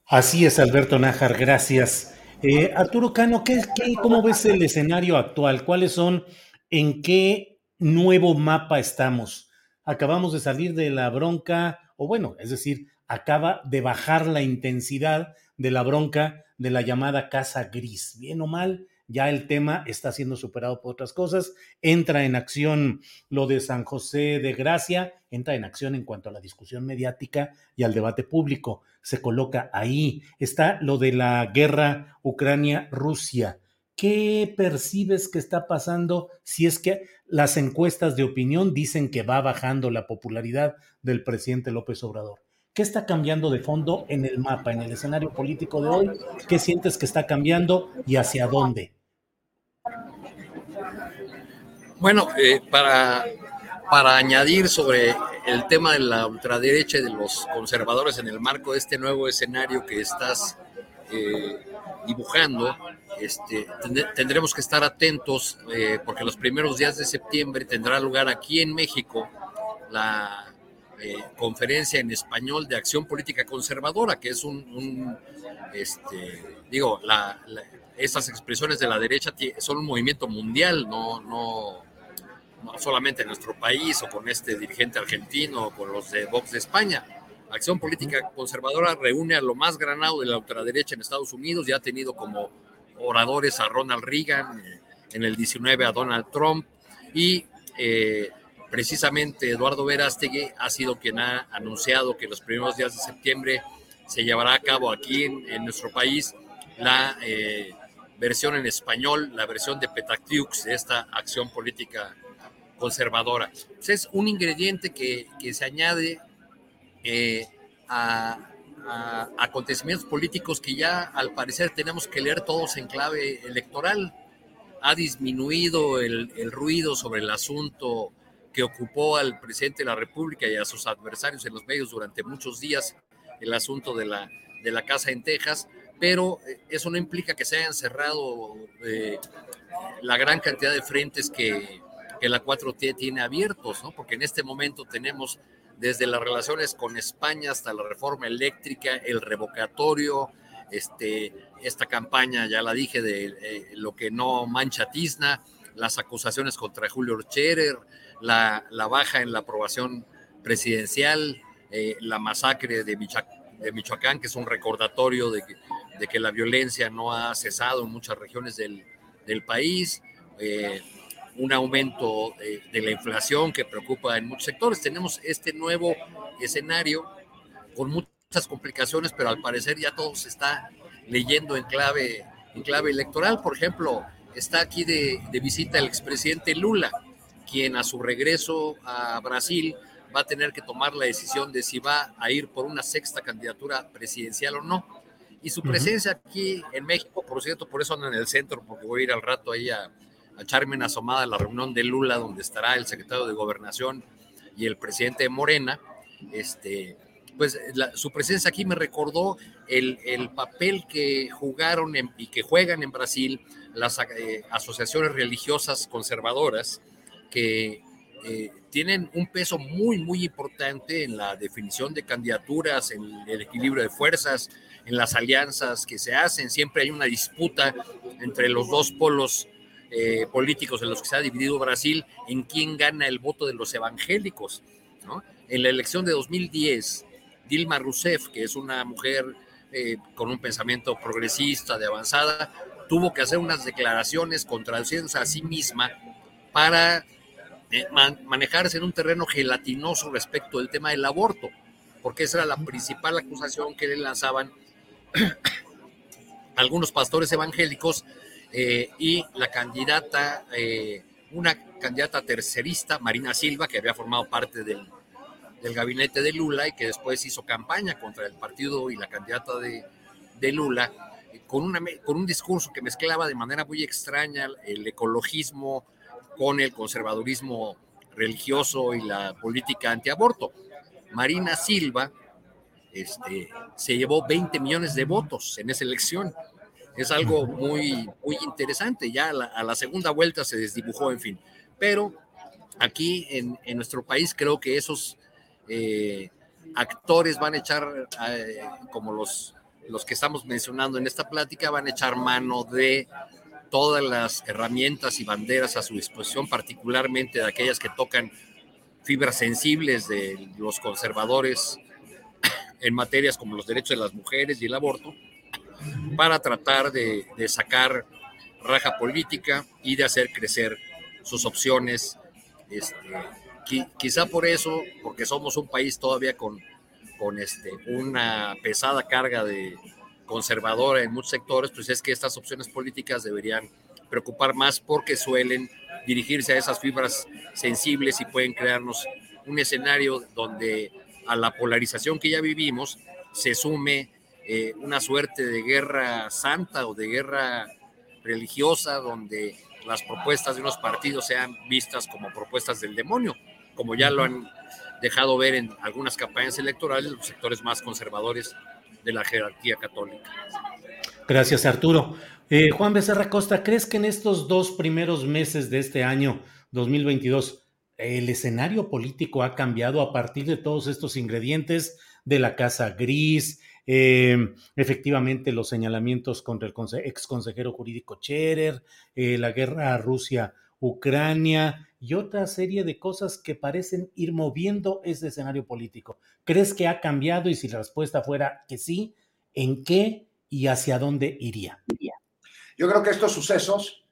[SPEAKER 1] Así es, Alberto Nájar, gracias. Eh, Arturo Cano, ¿qué, cómo ves el escenario actual? ¿Cuáles son, en qué nuevo mapa estamos? Acabamos de salir de la bronca, o bueno, es decir, acaba de bajar la intensidad de la bronca de la llamada casa gris. Bien o mal, ya el tema está siendo superado por otras cosas. Entra en acción lo de San José de Gracia, entra en acción en cuanto a la discusión mediática y al debate público. Se coloca ahí. Está lo de la guerra Ucrania-Rusia. ¿Qué percibes que está pasando si es que las encuestas de opinión dicen que va bajando la popularidad del presidente López Obrador? ¿Qué está cambiando de fondo en el mapa, en el escenario político de hoy? ¿Qué sientes que está cambiando y hacia dónde?
[SPEAKER 7] Bueno, eh, para, para añadir sobre el tema de la ultraderecha y de los conservadores en el marco de este nuevo escenario que estás eh, dibujando, este, tendremos que estar atentos eh, porque los primeros días de septiembre tendrá lugar aquí en México la eh, conferencia en español de acción política conservadora, que es un, este, digo, la, estas expresiones de la derecha son un movimiento mundial, no, no, no solamente en nuestro país o con este dirigente argentino o con los de Vox de España. Acción Política Conservadora reúne a lo más granado de la ultraderecha en Estados Unidos y ha tenido como oradores a Ronald Reagan, en el 19 a Donald Trump y eh, precisamente Eduardo Verástegui ha sido quien ha anunciado que los primeros días de septiembre se llevará a cabo aquí en, nuestro país la eh, versión en español, la versión de Petactiux de esta acción política conservadora. es un ingrediente que, que se añade eh, a, acontecimientos políticos que ya al parecer tenemos que leer todos en clave electoral. Ha disminuido el, el ruido sobre el asunto que ocupó al presidente de la República y a sus adversarios en los medios durante muchos días, el asunto de la, de la casa en Texas, pero eh, eso no implica que se hayan cerrado eh, la gran cantidad de frentes que, que la 4T tiene abiertos, ¿no? porque en este momento tenemos desde las relaciones con España hasta la reforma eléctrica, el revocatorio, este, esta campaña, ya la dije, de eh, lo que no mancha tizna, las acusaciones contra Julio Scherer, la, baja en la aprobación presidencial, eh, la masacre de, Michoacán, que es un recordatorio de que, la violencia no ha cesado en muchas regiones del, del país. Eh, un aumento de, la inflación que preocupa en muchos sectores. Tenemos este nuevo escenario con muchas complicaciones, pero al parecer ya todo se está leyendo en clave, en clave electoral. Por ejemplo, está aquí de, de visita el expresidente Lula, quien a su regreso a Brasil va a tener que tomar la decisión de si va a ir por una sexta candidatura presidencial o no. Y su presencia aquí en México, por cierto, por eso ando en el centro, porque voy a ir al rato ahí a, a echarme una asomada a la reunión de Lula, donde estará el secretario de Gobernación y el presidente de Morena. Este, pues su presencia aquí me recordó el, el papel que jugaron y que juegan en Brasil las eh, asociaciones religiosas conservadoras que eh, tienen un peso muy, muy importante en la definición de candidaturas, en el equilibrio de fuerzas, en las alianzas que se hacen. Siempre hay una disputa entre los dos polos eh, políticos en los que se ha dividido Brasil en quién gana el voto de los evangélicos. En la elección de 2010, Dilma Rousseff, que es una mujer eh, con un pensamiento progresista, de avanzada, tuvo que hacer unas declaraciones contradiciéndose a sí misma para eh, manejarse en un terreno gelatinoso respecto del tema del aborto, porque esa era la principal acusación que le lanzaban algunos pastores evangélicos eh, y la candidata, eh, una candidata tercerista, Marina Silva, que había formado parte del, del, gabinete de Lula y que después hizo campaña contra el partido y la candidata de, de Lula, con, una, con un discurso que mezclaba de manera muy extraña el ecologismo con el conservadurismo religioso y la política antiaborto. Marina Silva este, se llevó 20 millones de votos en esa elección es algo muy, muy interesante. Ya a la, segunda vuelta se desdibujó, en fin. Pero aquí en, nuestro país creo que esos eh, actores van a echar, eh, como los, los que estamos mencionando en esta plática, van a echar mano de todas las herramientas y banderas a su disposición, particularmente de aquellas que tocan fibras sensibles de los conservadores en materias como los derechos de las mujeres y el aborto, para tratar de, sacar raja política y de hacer crecer sus opciones. Este, quizá por eso, porque somos un país todavía con, con este, una pesada carga de conservadora en muchos sectores, pues es que estas opciones políticas deberían preocupar más porque suelen dirigirse a esas fibras sensibles y pueden crearnos un escenario donde a la polarización que ya vivimos se sume eh, una suerte de guerra santa o de guerra religiosa donde las propuestas de unos partidos sean vistas como propuestas del demonio, como ya lo han dejado ver en algunas campañas electorales los sectores más conservadores de la jerarquía católica.
[SPEAKER 1] Gracias, Arturo. Eh, Juan Becerra Costa, ¿crees que en estos dos primeros meses de este año 2022 el escenario político ha cambiado a partir de todos estos ingredientes de la Casa Gris, eh, efectivamente los señalamientos contra el ex consejero jurídico Cherer, eh, la guerra Rusia-Ucrania y otra serie de cosas que parecen ir moviendo ese escenario político. ¿Crees que ha cambiado? Y si la respuesta fuera que sí, ¿en qué y hacia dónde iría?
[SPEAKER 5] Yo creo que estos sucesos,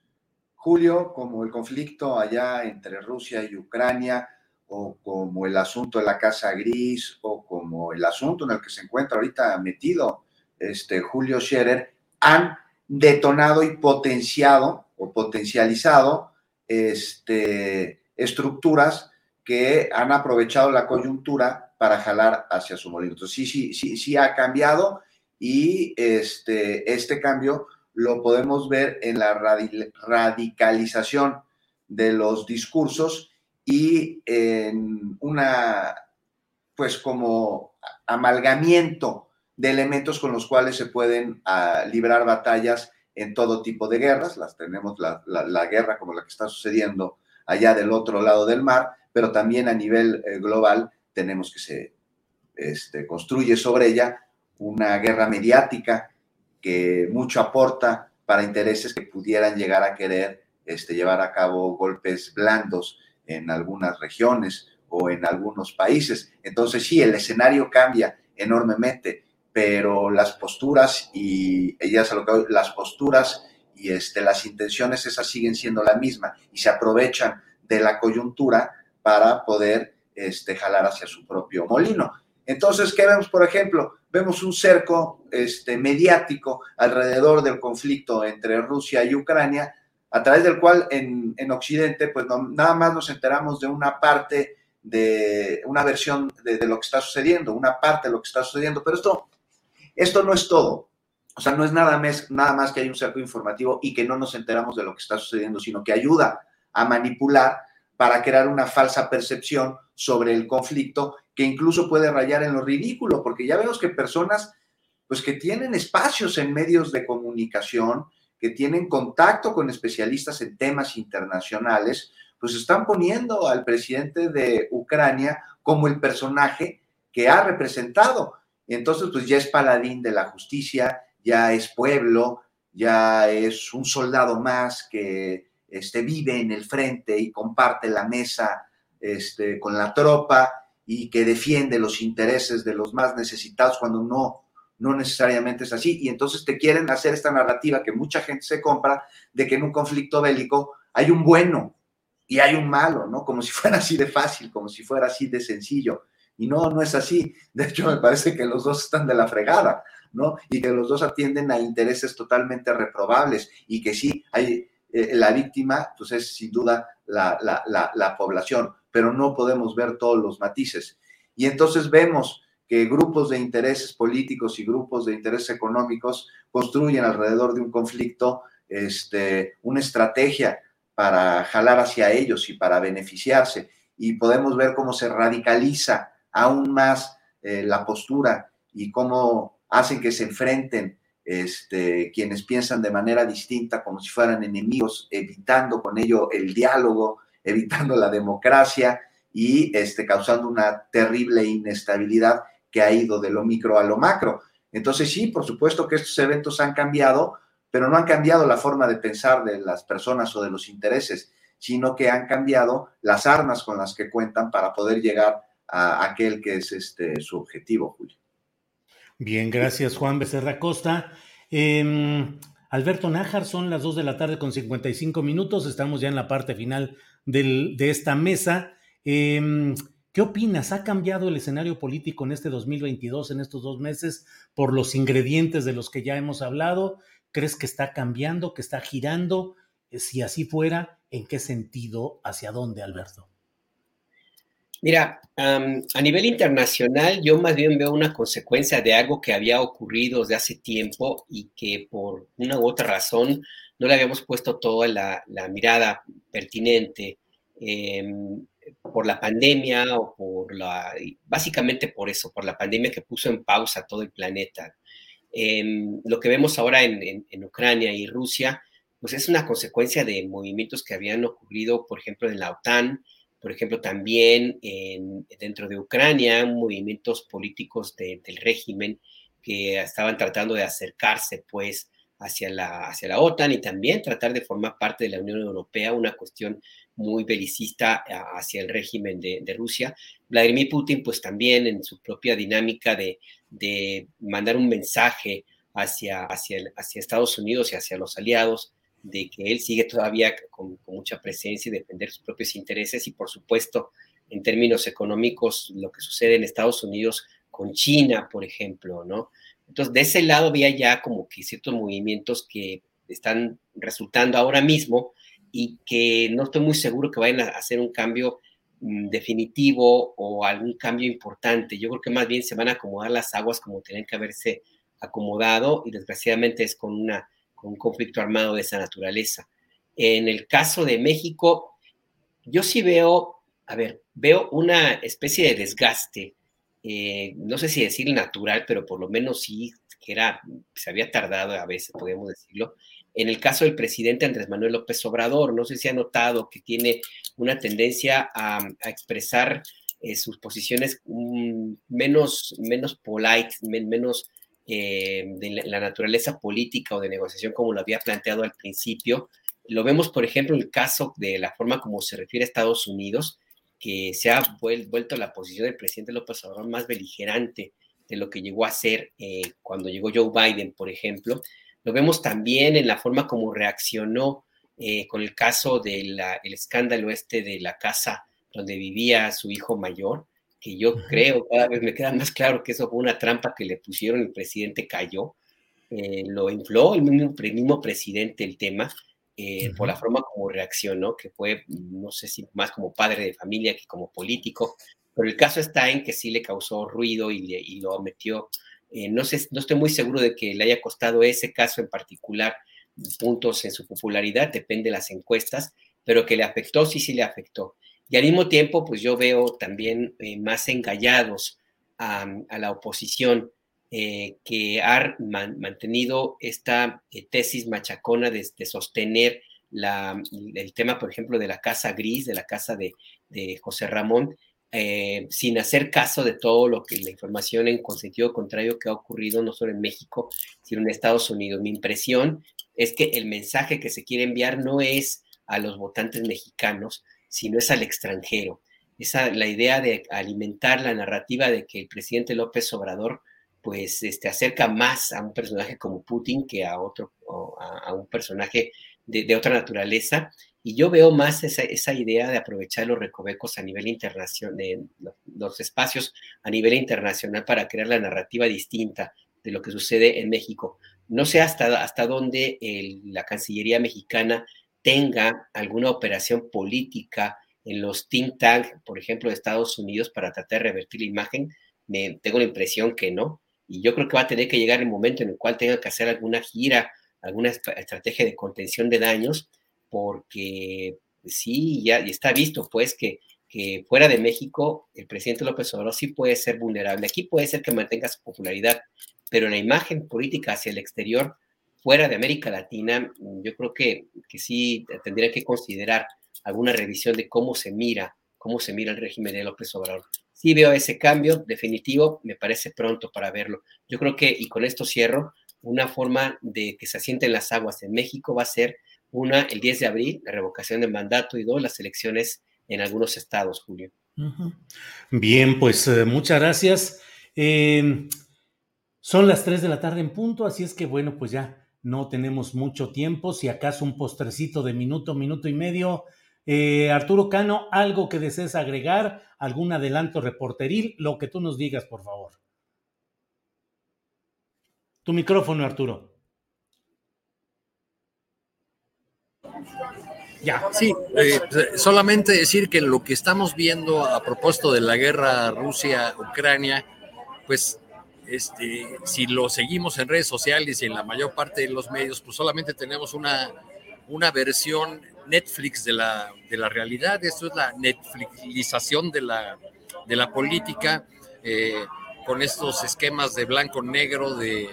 [SPEAKER 5] Julio, como el conflicto allá entre Rusia y Ucrania, o como el asunto de la Casa Gris, o como el asunto en el que se encuentra ahorita metido este Julio Scherer, han detonado y potenciado o potencializado este, estructuras que han aprovechado la coyuntura para jalar hacia su molino. Entonces, sí, sí, sí, sí ha cambiado y este, este cambio lo podemos ver en la radicalización de los discursos y en una, pues como amalgamiento de elementos con los cuales se pueden uh, librar batallas en todo tipo de guerras. Las tenemos la, la, la, guerra como la que está sucediendo allá del otro lado del mar, pero también a nivel eh, global tenemos que se este, construye sobre ella una guerra mediática que mucho aporta para intereses que pudieran llegar a querer este, llevar a cabo golpes blandos en algunas regiones o en algunos países. Entonces sí, el escenario cambia enormemente, pero las posturas y ellas las posturas y este, las intenciones esas siguen siendo la misma y se aprovechan de la coyuntura para poder este, jalar hacia su propio molino. Entonces, ¿qué vemos, por ejemplo? Vemos un cerco este, mediático alrededor del conflicto entre Rusia y Ucrania, a través del cual en, en Occidente, pues nada más nos enteramos de una parte, de una versión de, de, lo que está sucediendo, una parte de lo que está sucediendo, pero esto, esto no es todo. O sea, no es nada más, nada más que hay un cerco informativo y que no nos enteramos de lo que está sucediendo, sino que ayuda a manipular para crear una falsa percepción sobre el conflicto que incluso puede rayar en lo ridículo, porque ya vemos que personas pues que tienen espacios en medios de comunicación, que tienen contacto con especialistas en temas internacionales, pues están poniendo al presidente de Ucrania como el personaje que ha representado. Entonces, pues ya es paladín de la justicia, ya es pueblo, ya es un soldado más que este, vive en el frente y comparte la mesa este, con la tropa y que defiende los intereses de los más necesitados cuando no, no necesariamente es así. Y entonces te quieren hacer esta narrativa que mucha gente se compra de que en un conflicto bélico hay un bueno y hay un malo, ¿no? Como si fuera así de fácil, como si fuera así de sencillo. Y no, no es así. De hecho, me parece que los dos están de la fregada, ¿no? Y que los dos atienden a intereses totalmente reprobables y que sí, hay, eh, la víctima, pues es sin duda la, la, la, la población pero no podemos ver todos los matices. Y entonces vemos que grupos de intereses políticos y grupos de intereses económicos construyen alrededor de un conflicto este, una estrategia para jalar hacia ellos y para beneficiarse. Y podemos ver cómo se radicaliza aún más eh, la postura y cómo hacen que se enfrenten este, quienes piensan de manera distinta, como si fueran enemigos, evitando con ello el diálogo, evitando la democracia y este, causando una terrible inestabilidad que ha ido de lo micro a lo macro. Entonces sí, por supuesto que estos eventos han cambiado, pero no han cambiado la forma de pensar de las personas o de los intereses, sino que han cambiado las armas con las que cuentan para poder llegar a aquel que es este, su objetivo, Julio.
[SPEAKER 1] Bien, gracias Juan Becerra Costa. Eh, Alberto Nájar, son las 2 de la tarde con 55 minutos, estamos ya en la parte final del, de esta mesa. Eh, ¿Qué opinas? ¿Ha cambiado el escenario político en este 2022, en estos dos meses, por los ingredientes de los que ya hemos hablado? ¿Crees que está cambiando, que está girando? Si así fuera, ¿en qué sentido? ¿Hacia dónde, Alberto?
[SPEAKER 9] Mira, a nivel internacional, yo más bien veo una consecuencia de algo que había ocurrido desde hace tiempo y que por una u otra razón no le habíamos puesto toda la, mirada pertinente em, por la pandemia o por la, básicamente por eso, por la pandemia que puso en pausa todo el planeta. Em, lo que vemos ahora en, en Ucrania y Rusia, pues es una consecuencia de movimientos que habían ocurrido, por ejemplo, en la OTAN, por ejemplo, también dentro de Ucrania, movimientos políticos del régimen que estaban tratando de acercarse, pues, hacia la, hacia la OTAN y también tratar de formar parte de la Unión Europea, una cuestión muy belicista hacia el régimen de, Rusia. Vladimir Putin, pues también en su propia dinámica de, de mandar un mensaje hacia, hacia, hacia Estados Unidos y hacia los aliados, de que él sigue todavía con, mucha presencia y defender sus propios intereses y por supuesto en términos económicos lo que sucede en Estados Unidos con China, por ejemplo, ¿no? Entonces, de ese lado había ya como que ciertos movimientos que están resultando ahora mismo y que no estoy muy seguro que vayan a hacer un cambio mm, definitivo o algún cambio importante. Yo creo que más bien se van a acomodar las aguas como tienen que haberse acomodado y desgraciadamente es con una un conflicto armado de esa naturaleza. En el caso de México, yo sí veo, a ver, veo una especie de desgaste, eh, no sé si decir natural, pero por lo menos sí que era, se había tardado a veces, podemos decirlo. En el caso del presidente Andrés Manuel López Obrador, no sé si ha notado que tiene una tendencia a, expresar eh, sus posiciones menos, menos polite, menos eh, de la naturaleza política o de negociación como lo había planteado al principio. Lo vemos, por ejemplo, en el caso de la forma como se refiere a Estados Unidos, que se ha vuelto la posición del presidente López Obrador más beligerante de lo que llegó a ser eh, cuando llegó Joe Biden, por ejemplo. Lo vemos también en la forma como reaccionó eh, con el caso del escándalo este de la casa donde vivía su hijo mayor, que yo creo, cada vez me queda más claro que eso fue una trampa que le pusieron, el presidente cayó, eh, lo infló el mismo, mismo, presidente el tema, eh, por la forma como reaccionó, que fue, no sé si más como padre de familia que como político, pero el caso está en que sí le causó ruido y, y lo metió, eh, no, sé, no estoy muy seguro de que le haya costado ese caso en particular puntos en su popularidad, depende de las encuestas, pero que le afectó, sí, sí le afectó. Y al mismo tiempo, pues yo veo también eh, más engallados a, la oposición eh, que ha mantenido esta eh, tesis machacona de, sostener el tema, por ejemplo, de la Casa Gris, de la casa de, José Ramón, sin hacer caso de todo lo que la información en con sentido contrario que ha ocurrido no solo en México, sino en Estados Unidos. Mi impresión es que el mensaje que se quiere enviar no es a los votantes mexicanos, sino es al extranjero. Esa, la idea de alimentar la narrativa de que el presidente López Obrador pues este, acerca más a un personaje como Putin que a otro, a, un personaje de, otra naturaleza. Y yo veo más esa, idea de aprovechar los recovecos a nivel internacional, los espacios a nivel internacional para crear la narrativa distinta de lo que sucede en México. No sé hasta, hasta dónde la Cancillería mexicana tenga alguna operación política en los think tank, por ejemplo, de Estados Unidos para tratar de revertir la imagen, me, tengo la impresión que no. Y yo creo que va a tener que llegar el momento en el cual tenga que hacer alguna gira, alguna estrategia de contención de daños, porque sí, ya está visto, pues, que, que fuera de México el presidente López Obrador sí puede ser vulnerable. Aquí puede ser que mantenga su popularidad, pero la imagen política hacia el exterior fuera de América Latina, yo creo que, que sí tendría que considerar alguna revisión de cómo se mira, cómo se mira el régimen de López Obrador. Sí veo ese cambio definitivo, me parece pronto para verlo. Yo creo que, y con esto cierro, una forma de que se asienten las aguas en México va a ser una, el 10 de abril, la revocación de mandato y dos, las elecciones en algunos estados, Julio.
[SPEAKER 1] Bien, pues eh, muchas gracias. Eh, son las 3 de la tarde en punto, así es que bueno, pues ya no tenemos mucho tiempo, si acaso un postrecito de minuto, minuto y medio. Eh, Arturo Cano, algo que desees agregar, algún adelanto reporteril, lo que tú nos digas, por favor. Tu micrófono, Arturo.
[SPEAKER 7] Ya. Sí, eh, solamente decir que lo que estamos viendo a propósito de la guerra Rusia-Ucrania, pues este, si lo seguimos en redes sociales y en la mayor parte de los medios, pues solamente tenemos una, una versión Netflix de la, de la realidad. Esto es la Netflixización de la, de la política, eh, con estos esquemas de blanco-negro, de,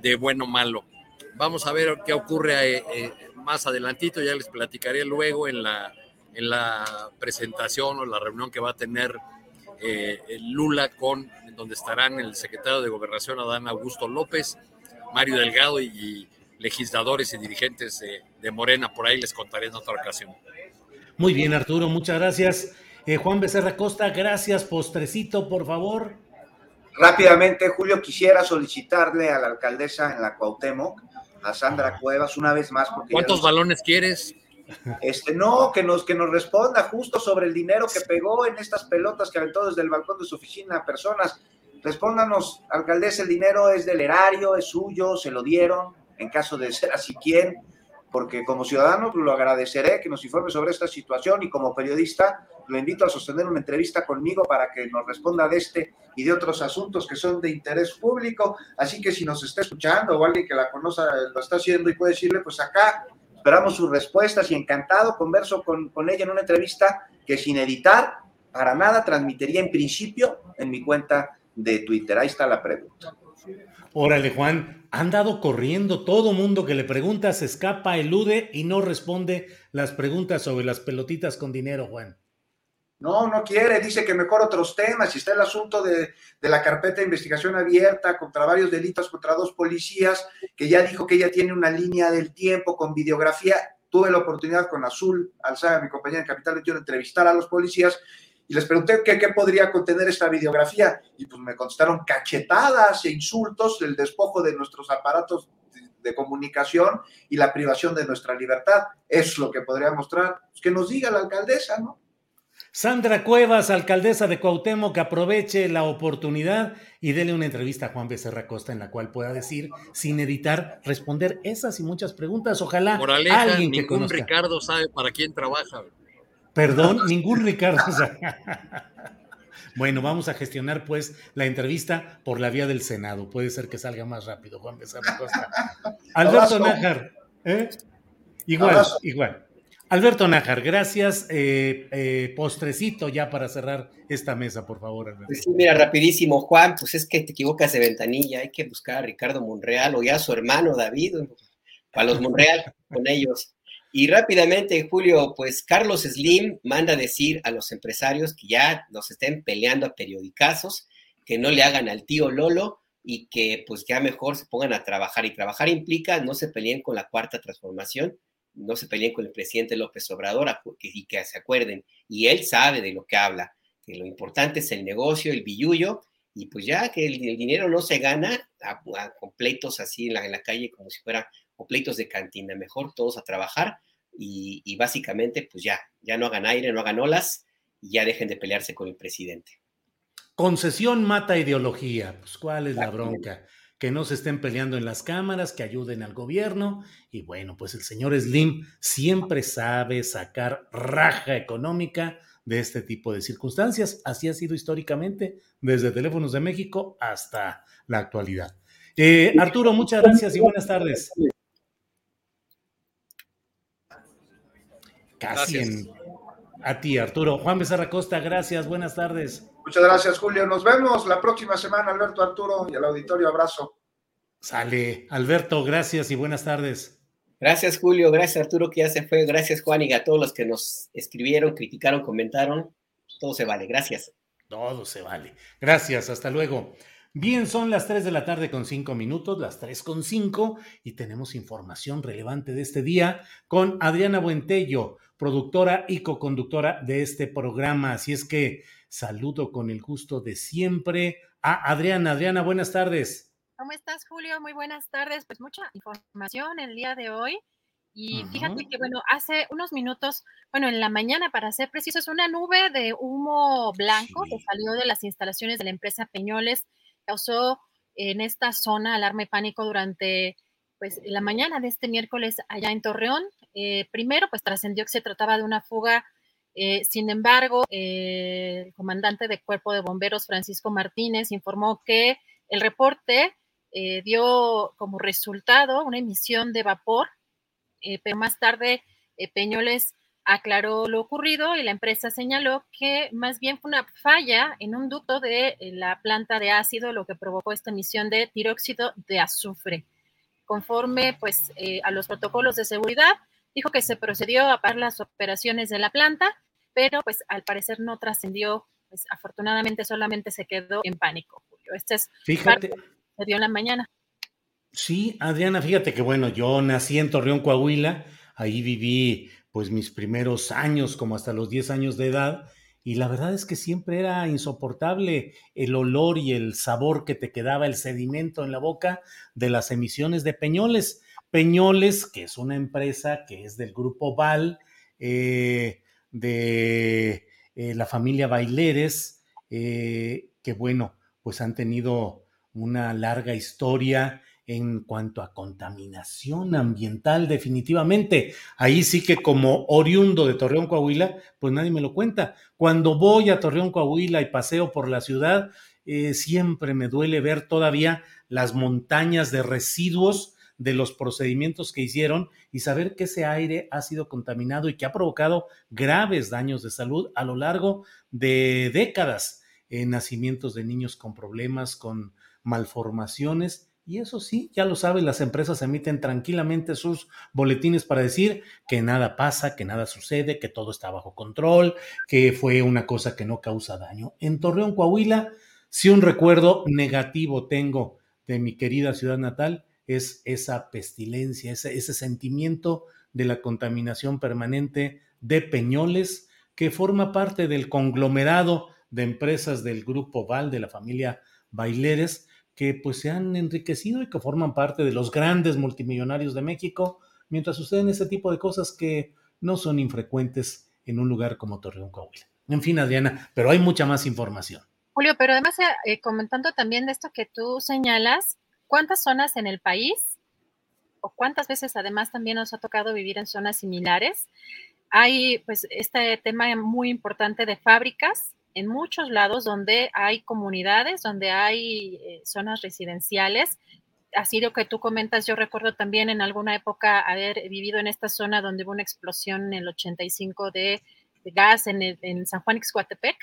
[SPEAKER 7] de bueno-malo. Vamos a ver qué ocurre eh, eh, más adelantito, ya les platicaré luego en la, en la presentación o la reunión que va a tener Lula con, donde estarán el secretario de Gobernación Adán Augusto López, Mario Delgado y, legisladores y dirigentes de, Morena. Por ahí les contaré en otra ocasión.
[SPEAKER 1] Muy bien, Arturo, muchas gracias. Eh, Juan Becerra Costa, gracias. Postrecito, por favor.
[SPEAKER 5] Rápidamente, Julio, quisiera solicitarle a la alcaldesa en la Cuauhtémoc, a Sandra Cuevas, una vez más.
[SPEAKER 7] Porque ¿Cuántos balones quieres?
[SPEAKER 5] Este, no, que nos, que nos responda justo sobre el dinero que pegó en estas pelotas que aventó desde el balcón de su oficina a personas. Respóndanos, alcaldesa, el dinero es del erario, es suyo, se lo dieron, en caso de ser así, ¿quién? Porque como ciudadano lo agradeceré que nos informe sobre esta situación y como periodista lo invito a sostener una entrevista conmigo para que nos responda de este y de otros asuntos que son de interés público. Así que si nos está escuchando o alguien que la conoce lo está haciendo y puede decirle, pues acá esperamos sus respuestas y encantado converso con, con ella en una entrevista que sin editar, para nada transmitiría en principio en mi cuenta de Twitter. Ahí está la pregunta.
[SPEAKER 1] Órale, Juan, han dado corriendo. Todo mundo que le pregunta se escapa, elude y no responde las preguntas sobre las pelotitas con dinero, Juan.
[SPEAKER 5] No, no quiere, dice que mejor otros temas. Y está el asunto de, de, la carpeta de investigación abierta contra varios delitos contra dos policías, que ya dijo que ella tiene una línea del tiempo con videografía. Tuve la oportunidad con Azul Alzaga, mi compañera en Capital 21, de entrevistar a los policías y les pregunté qué, qué podría contener esta videografía y pues me contestaron cachetadas e insultos, el despojo de nuestros aparatos de, comunicación y la privación de nuestra libertad. es lo que podría mostrar. Pues que nos diga la alcaldesa, ¿no?
[SPEAKER 1] Sandra Cuevas, alcaldesa de Cuauhtémoc, que aproveche la oportunidad y dele una entrevista a Juan Becerra Costa en la cual pueda decir, sin editar, responder esas y muchas preguntas. Ojalá alguien que
[SPEAKER 7] ningún Ricardo sabe para quién trabaja.
[SPEAKER 1] Perdón, ningún Ricardo. bueno, vamos a gestionar pues la entrevista por la vía del Senado. Puede ser que salga más rápido, Juan Becerra Costa. Alberto Nájar. ¿eh? Igual, igual. Alberto Nájar, gracias. Eh, eh, postrecito ya para cerrar esta mesa, por favor. Alberto.
[SPEAKER 9] Pues sí, mira, rapidísimo, Juan, pues es que te equivocas de ventanilla, hay que buscar a Ricardo Monreal o ya a su hermano David, para los Monreal con ellos. Y rápidamente, Julio, pues Carlos Slim manda decir a los empresarios que ya nos estén peleando a periodicazos, que no le hagan al tío Lolo y que pues ya mejor se pongan a trabajar. Y trabajar implica no se peleen con la cuarta transformación, no se peleen con el presidente López Obrador y que se acuerden. Y él sabe de lo que habla, que lo importante es el negocio, el billullo, y pues ya que el, dinero no se gana a, completos así en la, en la calle como si fuera o pleitos de cantina, mejor todos a trabajar y, básicamente pues ya, ya no hagan aire, no hagan olas y ya dejen de pelearse con el presidente.
[SPEAKER 1] Concesión mata ideología, pues cuál es la bronca, que no se estén peleando en las cámaras, que ayuden al gobierno y bueno, pues el señor Slim siempre sabe sacar raja económica de este tipo de circunstancias. Así ha sido históricamente, desde Teléfonos de México hasta la actualidad. Eh, Arturo, muchas gracias y buenas tardes. Casi a ti, Arturo. Juan Becerra Costa, gracias, buenas tardes.
[SPEAKER 5] Muchas gracias, Julio. Nos vemos la próxima semana, Alberto, Arturo y al auditorio. Abrazo.
[SPEAKER 1] Sale. Alberto, gracias y buenas tardes.
[SPEAKER 9] Gracias, Julio. Gracias, Arturo, que ya se fue. Gracias, Juan, y a todos los que nos escribieron, criticaron, comentaron. Todo se vale. Gracias.
[SPEAKER 1] Todo se vale. Gracias. Hasta luego. Bien, son las 3 de la tarde con 5 minutos, las 3 con 5, y tenemos información relevante de este día con Adriana Buentello, productora y co-conductora de este programa. Así es que saludo con el gusto de siempre a Adriana. Adriana, buenas tardes.
[SPEAKER 10] ¿Cómo estás, Julio? Muy buenas tardes. Pues mucha información el día de hoy. Y fíjate que, bueno, hace unos minutos, bueno, en la mañana, para ser precisos, una nube de humo blanco que salió de las instalaciones de la empresa Peñoles causó en esta zona alarma y pánico durante pues la mañana de este miércoles allá en Torreón. Eh, primero, pues trascendió que se trataba de una fuga. Eh, sin embargo, el comandante de Cuerpo de Bomberos, Francisco Martínez, informó que el reporte dio como resultado una emisión de vapor, pero más tarde Peñoles aclaró lo ocurrido y la empresa señaló que más bien fue una falla en un ducto de eh, la planta de ácido lo que provocó esta emisión de tiróxido de azufre. Conforme pues eh, a los protocolos de seguridad, dijo que se procedió a parar las operaciones de la planta, pero pues al parecer no trascendió, pues afortunadamente solamente se quedó en pánico, Julio. Este es
[SPEAKER 1] Fíjate.
[SPEAKER 10] se dio en la mañana.
[SPEAKER 1] Sí, Adriana, fíjate que bueno, yo nací en Torreón, Coahuila, ahí viví pues mis primeros años, como hasta los 10 años de edad, y la verdad es que siempre era insoportable el olor y el sabor que te quedaba, el sedimento en la boca de las emisiones de Peñoles. Peñoles, que es una empresa que es del grupo Val, eh, de eh, la familia Baileres, eh, que bueno, pues han tenido una larga historia en cuanto a contaminación ambiental, definitivamente. Ahí sí que como oriundo de Torreón, Coahuila, pues nadie me lo cuenta. Cuando voy a Torreón, Coahuila y paseo por la ciudad, eh, siempre me duele ver todavía las montañas de residuos de los procedimientos que hicieron y saber que ese aire ha sido contaminado y que ha provocado graves daños de salud a lo largo de décadas en nacimientos de niños con problemas, con malformaciones y eso sí, ya lo sabes, las empresas emiten tranquilamente sus boletines para decir que nada pasa, que nada sucede, que todo está bajo control, que fue una cosa que no causa daño. En Torreón, Coahuila, si un recuerdo negativo tengo de mi querida ciudad natal, es esa pestilencia, ese, ese sentimiento de la contaminación permanente de Peñoles, que forma parte del conglomerado de empresas del grupo Val, de la familia Baileres, que pues se han enriquecido y que forman parte de los grandes multimillonarios de México, mientras suceden ese tipo de cosas que no son infrecuentes en un lugar como Torreón, Coahuila. En fin, Adriana, pero hay mucha más información.
[SPEAKER 10] Julio, pero además eh, comentando también de esto que tú señalas, ¿cuántas zonas en el país o cuántas veces además también nos ha tocado vivir en zonas similares? Hay pues este tema muy importante de fábricas en muchos lados donde hay comunidades, donde hay eh, zonas residenciales. Así lo que tú comentas, yo recuerdo también en alguna época haber vivido en esta zona donde hubo una explosión en el 85 de, gas en, San Juan Ixcuatepec.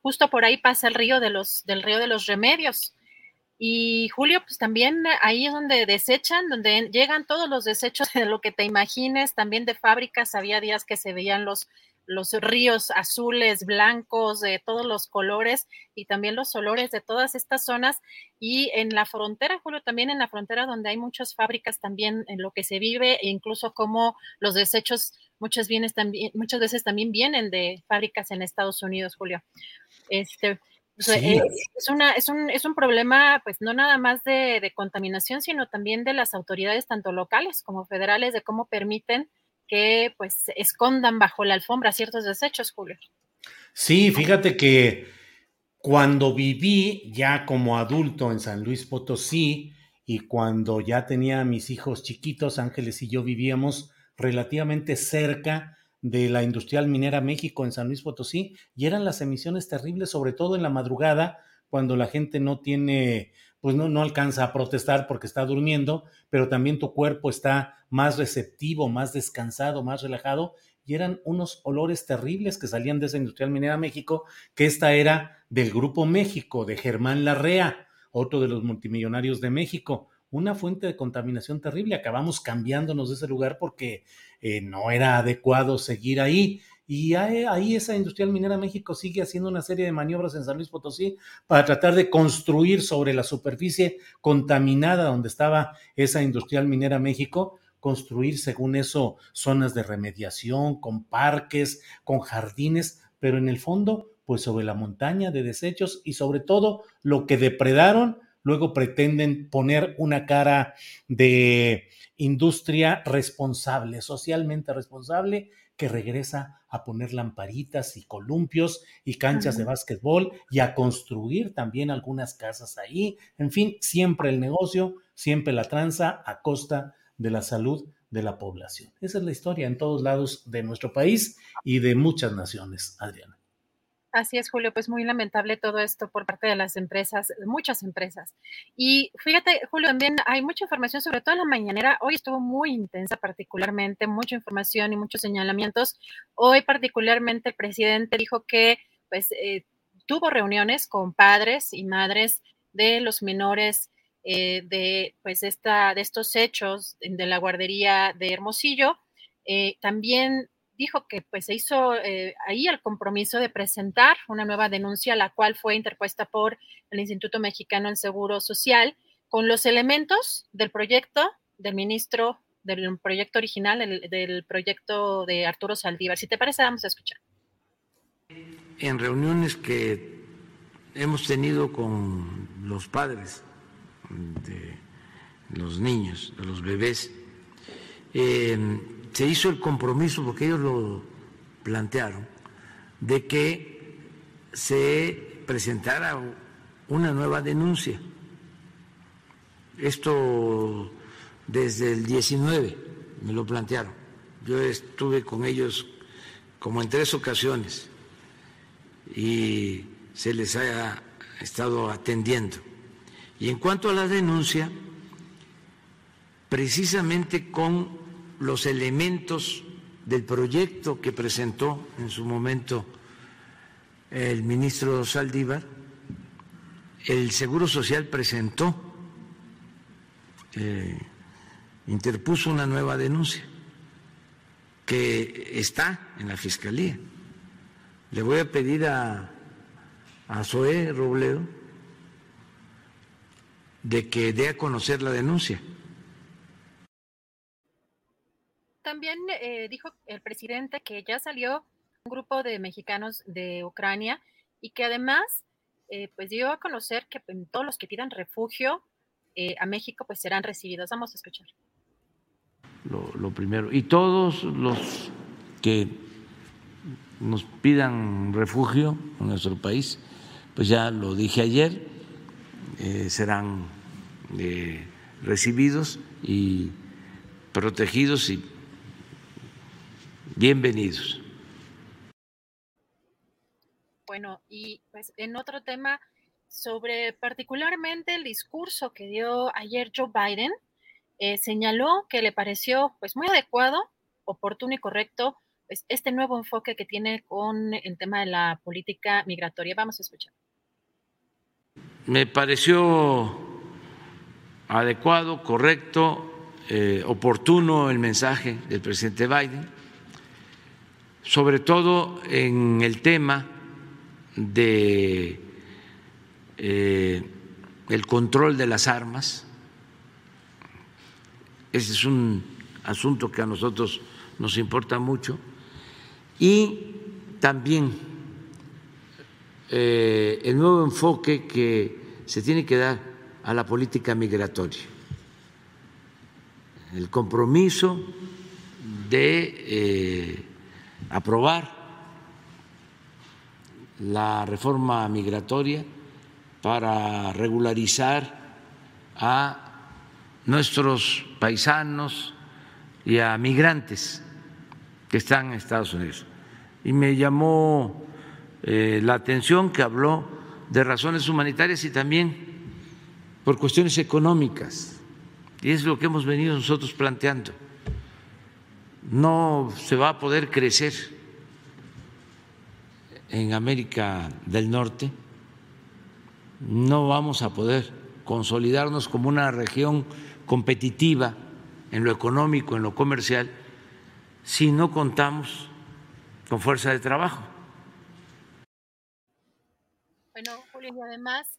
[SPEAKER 10] Justo por ahí pasa el río de los, del río de los remedios. Y Julio, pues también ahí es donde desechan, donde llegan todos los desechos de lo que te imagines, también de fábricas. Había días que se veían los, los ríos azules, blancos, de todos los colores y también los olores de todas estas zonas. Y en la frontera, Julio, también en la frontera donde hay muchas fábricas también en lo que se vive e incluso como los desechos muchas, bienes también, muchas veces también vienen de fábricas en Estados Unidos, Julio. Este, eh, es, una, es, un, es un problema, pues no nada más de, de contaminación, sino también de las autoridades, tanto locales como federales, de cómo permiten que pues escondan bajo la alfombra ciertos desechos, Julio.
[SPEAKER 1] Sí, fíjate que cuando viví ya como adulto en San Luis Potosí y cuando ya tenía mis hijos chiquitos, Ángeles y yo vivíamos relativamente cerca de la Industrial Minera México en San Luis Potosí y eran las emisiones terribles, sobre todo en la madrugada, cuando la gente no tiene pues no, no alcanza a protestar porque está durmiendo, pero también tu cuerpo está más receptivo, más descansado, más relajado, y eran unos olores terribles que salían de esa industrial minera México, que esta era del Grupo México, de Germán Larrea, otro de los multimillonarios de México, una fuente de contaminación terrible. Acabamos cambiándonos de ese lugar porque eh, no era adecuado seguir ahí. Y ahí esa Industrial Minera México sigue haciendo una serie de maniobras en San Luis Potosí para tratar de construir sobre la superficie contaminada donde estaba esa Industrial Minera México, construir según eso zonas de remediación, con parques, con jardines, pero en el fondo, pues sobre la montaña de desechos y sobre todo lo que depredaron, luego pretenden poner una cara de industria responsable, socialmente responsable, que regresa a poner lamparitas y columpios y canchas de básquetbol y a construir también algunas casas ahí. En fin, siempre el negocio, siempre la tranza a costa de la salud de la población. Esa es la historia en todos lados de nuestro país y de muchas naciones, Adriana.
[SPEAKER 10] Así es, Julio, pues muy lamentable todo esto por parte de las empresas, muchas empresas. Y fíjate, Julio, también hay mucha información, sobre todo en la mañanera. Hoy estuvo muy intensa particularmente, mucha información y muchos señalamientos. Hoy particularmente el presidente dijo que pues eh, tuvo reuniones con padres y madres de los menores eh, de pues esta, de estos hechos de la guardería de Hermosillo. Eh, también dijo que pues se hizo eh, ahí el compromiso de presentar una nueva denuncia, la cual fue interpuesta por el Instituto Mexicano del Seguro Social, con los elementos del proyecto del ministro, del proyecto original, del proyecto de Arturo Saldívar. Si te parece, vamos a escuchar.
[SPEAKER 11] En reuniones que hemos tenido con los padres de los niños, de los bebés, eh, se hizo el compromiso, porque ellos lo plantearon, de que se presentara una nueva denuncia. Esto desde el 19 me lo plantearon. Yo estuve con ellos como en tres ocasiones y se les ha estado atendiendo. Y en cuanto a la denuncia, precisamente con los elementos del proyecto que presentó en su momento el ministro Saldívar, el Seguro Social presentó, eh, interpuso una nueva denuncia que está en la Fiscalía. Le voy a pedir a, a Zoé Robledo de que dé a conocer la denuncia
[SPEAKER 10] también eh, dijo el presidente que ya salió un grupo de mexicanos de Ucrania y que además eh, pues dio a conocer que pues, todos los que pidan refugio eh, a México pues serán recibidos. Vamos a escuchar.
[SPEAKER 11] Lo, primero. Y todos los que nos pidan refugio en nuestro país, pues ya lo dije ayer, serán recibidos y protegidos y Bienvenidos.
[SPEAKER 10] Bueno, y pues en otro tema sobre particularmente el discurso que dio ayer Joe Biden, eh, señaló que le pareció pues muy adecuado, oportuno y correcto pues, este nuevo enfoque que tiene con el tema de la política migratoria. Vamos a escuchar.
[SPEAKER 11] Me pareció adecuado, correcto, eh, oportuno el mensaje del presidente Biden sobre todo en el tema de eh, el control de las armas. Ese es un asunto que a nosotros nos importa mucho. Y también eh, el nuevo enfoque que se tiene que dar a la política migratoria. El compromiso de eh, aprobar la reforma migratoria para regularizar a nuestros paisanos y a migrantes que están en Estados Unidos. Y me llamó eh, la atención que habló de razones humanitarias y también por cuestiones económicas. Y es lo que hemos venido nosotros planteando no se va a poder crecer en América del Norte, no vamos a poder consolidarnos como una región competitiva en lo económico, en lo comercial, si no contamos con fuerza de trabajo.
[SPEAKER 10] Bueno, Julio, y además,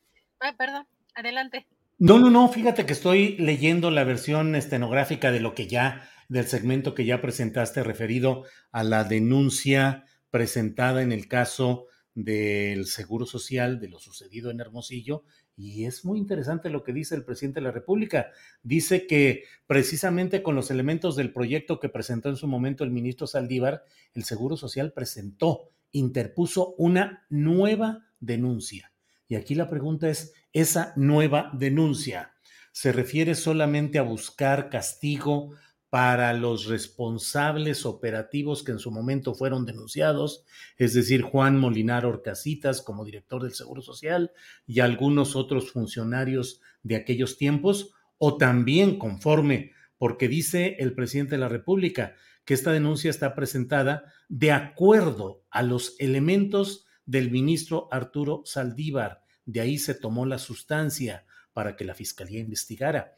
[SPEAKER 10] perdón, adelante.
[SPEAKER 1] No, no, no, fíjate que estoy leyendo la versión estenográfica de lo que ya del segmento que ya presentaste referido a la denuncia presentada en el caso del Seguro Social, de lo sucedido en Hermosillo, y es muy interesante lo que dice el presidente de la República. Dice que precisamente con los elementos del proyecto que presentó en su momento el ministro Saldívar, el Seguro Social presentó, interpuso una nueva denuncia. Y aquí la pregunta es, ¿esa nueva denuncia se refiere solamente a buscar castigo para los responsables operativos que en su momento fueron denunciados, es decir, Juan Molinar Orcasitas como director del Seguro Social y algunos otros funcionarios de aquellos tiempos, o también conforme, porque dice el presidente de la República que esta denuncia está presentada de acuerdo a los elementos del ministro Arturo Saldívar. De ahí se tomó la sustancia para que la fiscalía investigara.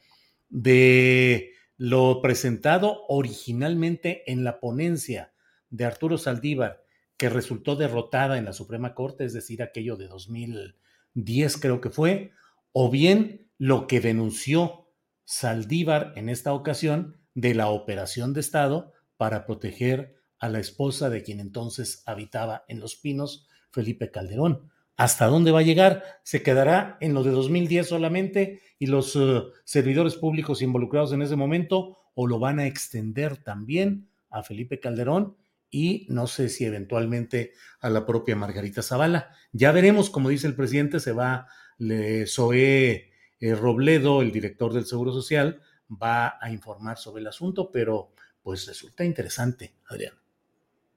[SPEAKER 1] De lo presentado originalmente en la ponencia de Arturo Saldívar, que resultó derrotada en la Suprema Corte, es decir, aquello de 2010 creo que fue, o bien lo que denunció Saldívar en esta ocasión de la operación de Estado para proteger a la esposa de quien entonces habitaba en Los Pinos, Felipe Calderón. ¿Hasta dónde va a llegar? ¿Se quedará en lo de 2010 solamente y los eh, servidores públicos involucrados en ese momento o lo van a extender también a Felipe Calderón y no sé si eventualmente a la propia Margarita Zavala? Ya veremos, como dice el presidente, se va le, Zoé eh, Robledo, el director del Seguro Social, va a informar sobre el asunto, pero pues resulta interesante, Adrián.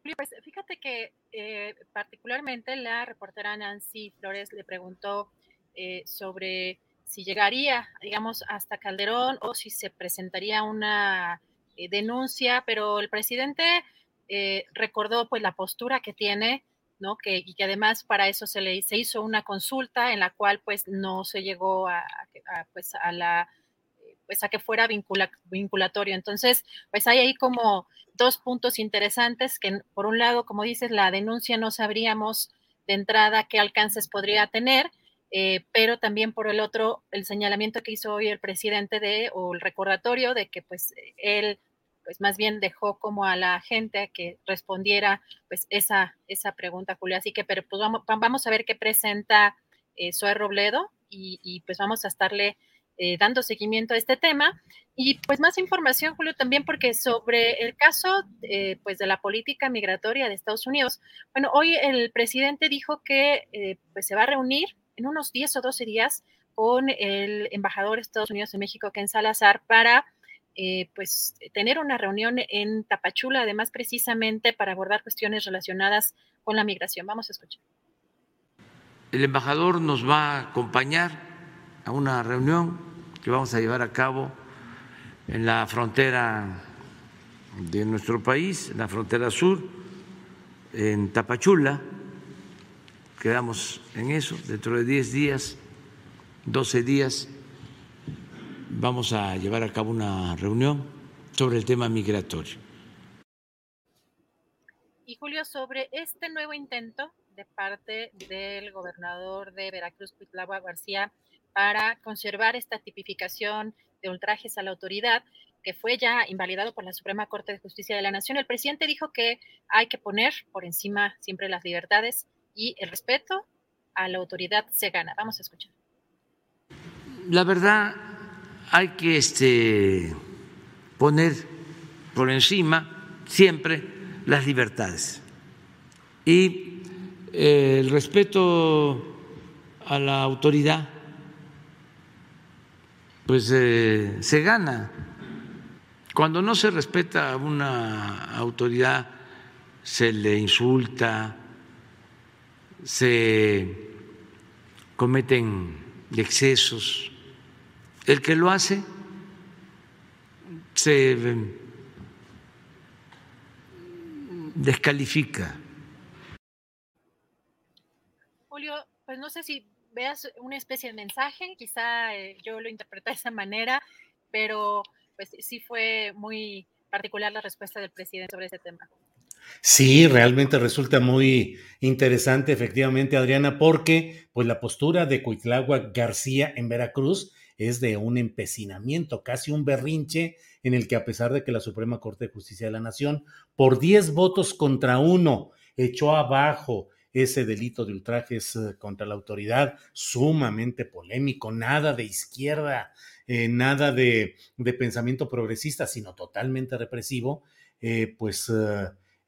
[SPEAKER 10] Fíjate que eh, particularmente la reportera Nancy Flores le preguntó eh, sobre si llegaría, digamos, hasta Calderón o si se presentaría una eh, denuncia, pero el presidente recordó pues la postura que tiene, ¿no? Que, y que además para eso se le se hizo una consulta en la cual pues no se llegó a, pues a la pues a que fuera vinculatorio. Entonces, pues hay ahí como dos puntos interesantes que, por un lado, como dices, la denuncia no sabríamos de entrada qué alcances podría tener, eh, pero también por el otro, el señalamiento que hizo hoy el presidente de, o el recordatorio de que pues él pues más bien dejó como a la gente que respondiera pues esa, esa pregunta, Julia. Así que, pero pues vamos, vamos a ver qué presenta eh, Robledo y, y, pues vamos a estarle eh, dando seguimiento a este tema. Y pues más información, Julio, también porque sobre el caso eh, pues de la política migratoria de Estados Unidos. Bueno, hoy el presidente dijo que eh, pues se va a reunir en unos 10 o 12 días con el embajador de Estados Unidos en México, Ken Salazar, para pues tener una reunión en Tapachula, además precisamente para abordar cuestiones relacionadas con la migración. Vamos a escuchar.
[SPEAKER 11] El embajador nos va a acompañar a una reunión vamos a llevar a cabo en la frontera de nuestro país, en la frontera sur, en Tapachula. Quedamos en eso, dentro de 10 días, 12 días, vamos a llevar a cabo una reunión sobre el tema migratorio.
[SPEAKER 10] Y Julio, sobre este nuevo intento de parte del gobernador de Veracruz, Cuitlagua García, para conservar esta tipificación de ultrajes a la autoridad que fue ya invalidado por la Suprema Corte de Justicia de la Nación. El presidente dijo que hay que poner por encima siempre las libertades y el respeto a la autoridad se gana. Vamos a escuchar.
[SPEAKER 11] La verdad, hay que este, poner por encima siempre las libertades y eh, el respeto a la autoridad pues eh, se gana. Cuando no se respeta a una autoridad, se le insulta, se cometen excesos. El que lo hace se descalifica.
[SPEAKER 10] Julio, pues no sé si veas una especie de mensaje, quizá eh, yo lo interpreté de esa manera, pero pues sí fue muy particular la respuesta del presidente sobre ese tema.
[SPEAKER 1] Sí, realmente resulta muy interesante, efectivamente, Adriana, porque pues la postura de Cuitlagua García en Veracruz es de un empecinamiento, casi un berrinche, en el que a pesar de que la Suprema Corte de Justicia de la Nación, por 10 votos contra uno, echó abajo ese delito de ultrajes eh, contra la autoridad, sumamente polémico, nada de izquierda, eh, nada de, pensamiento progresista, sino totalmente represivo, eh, pues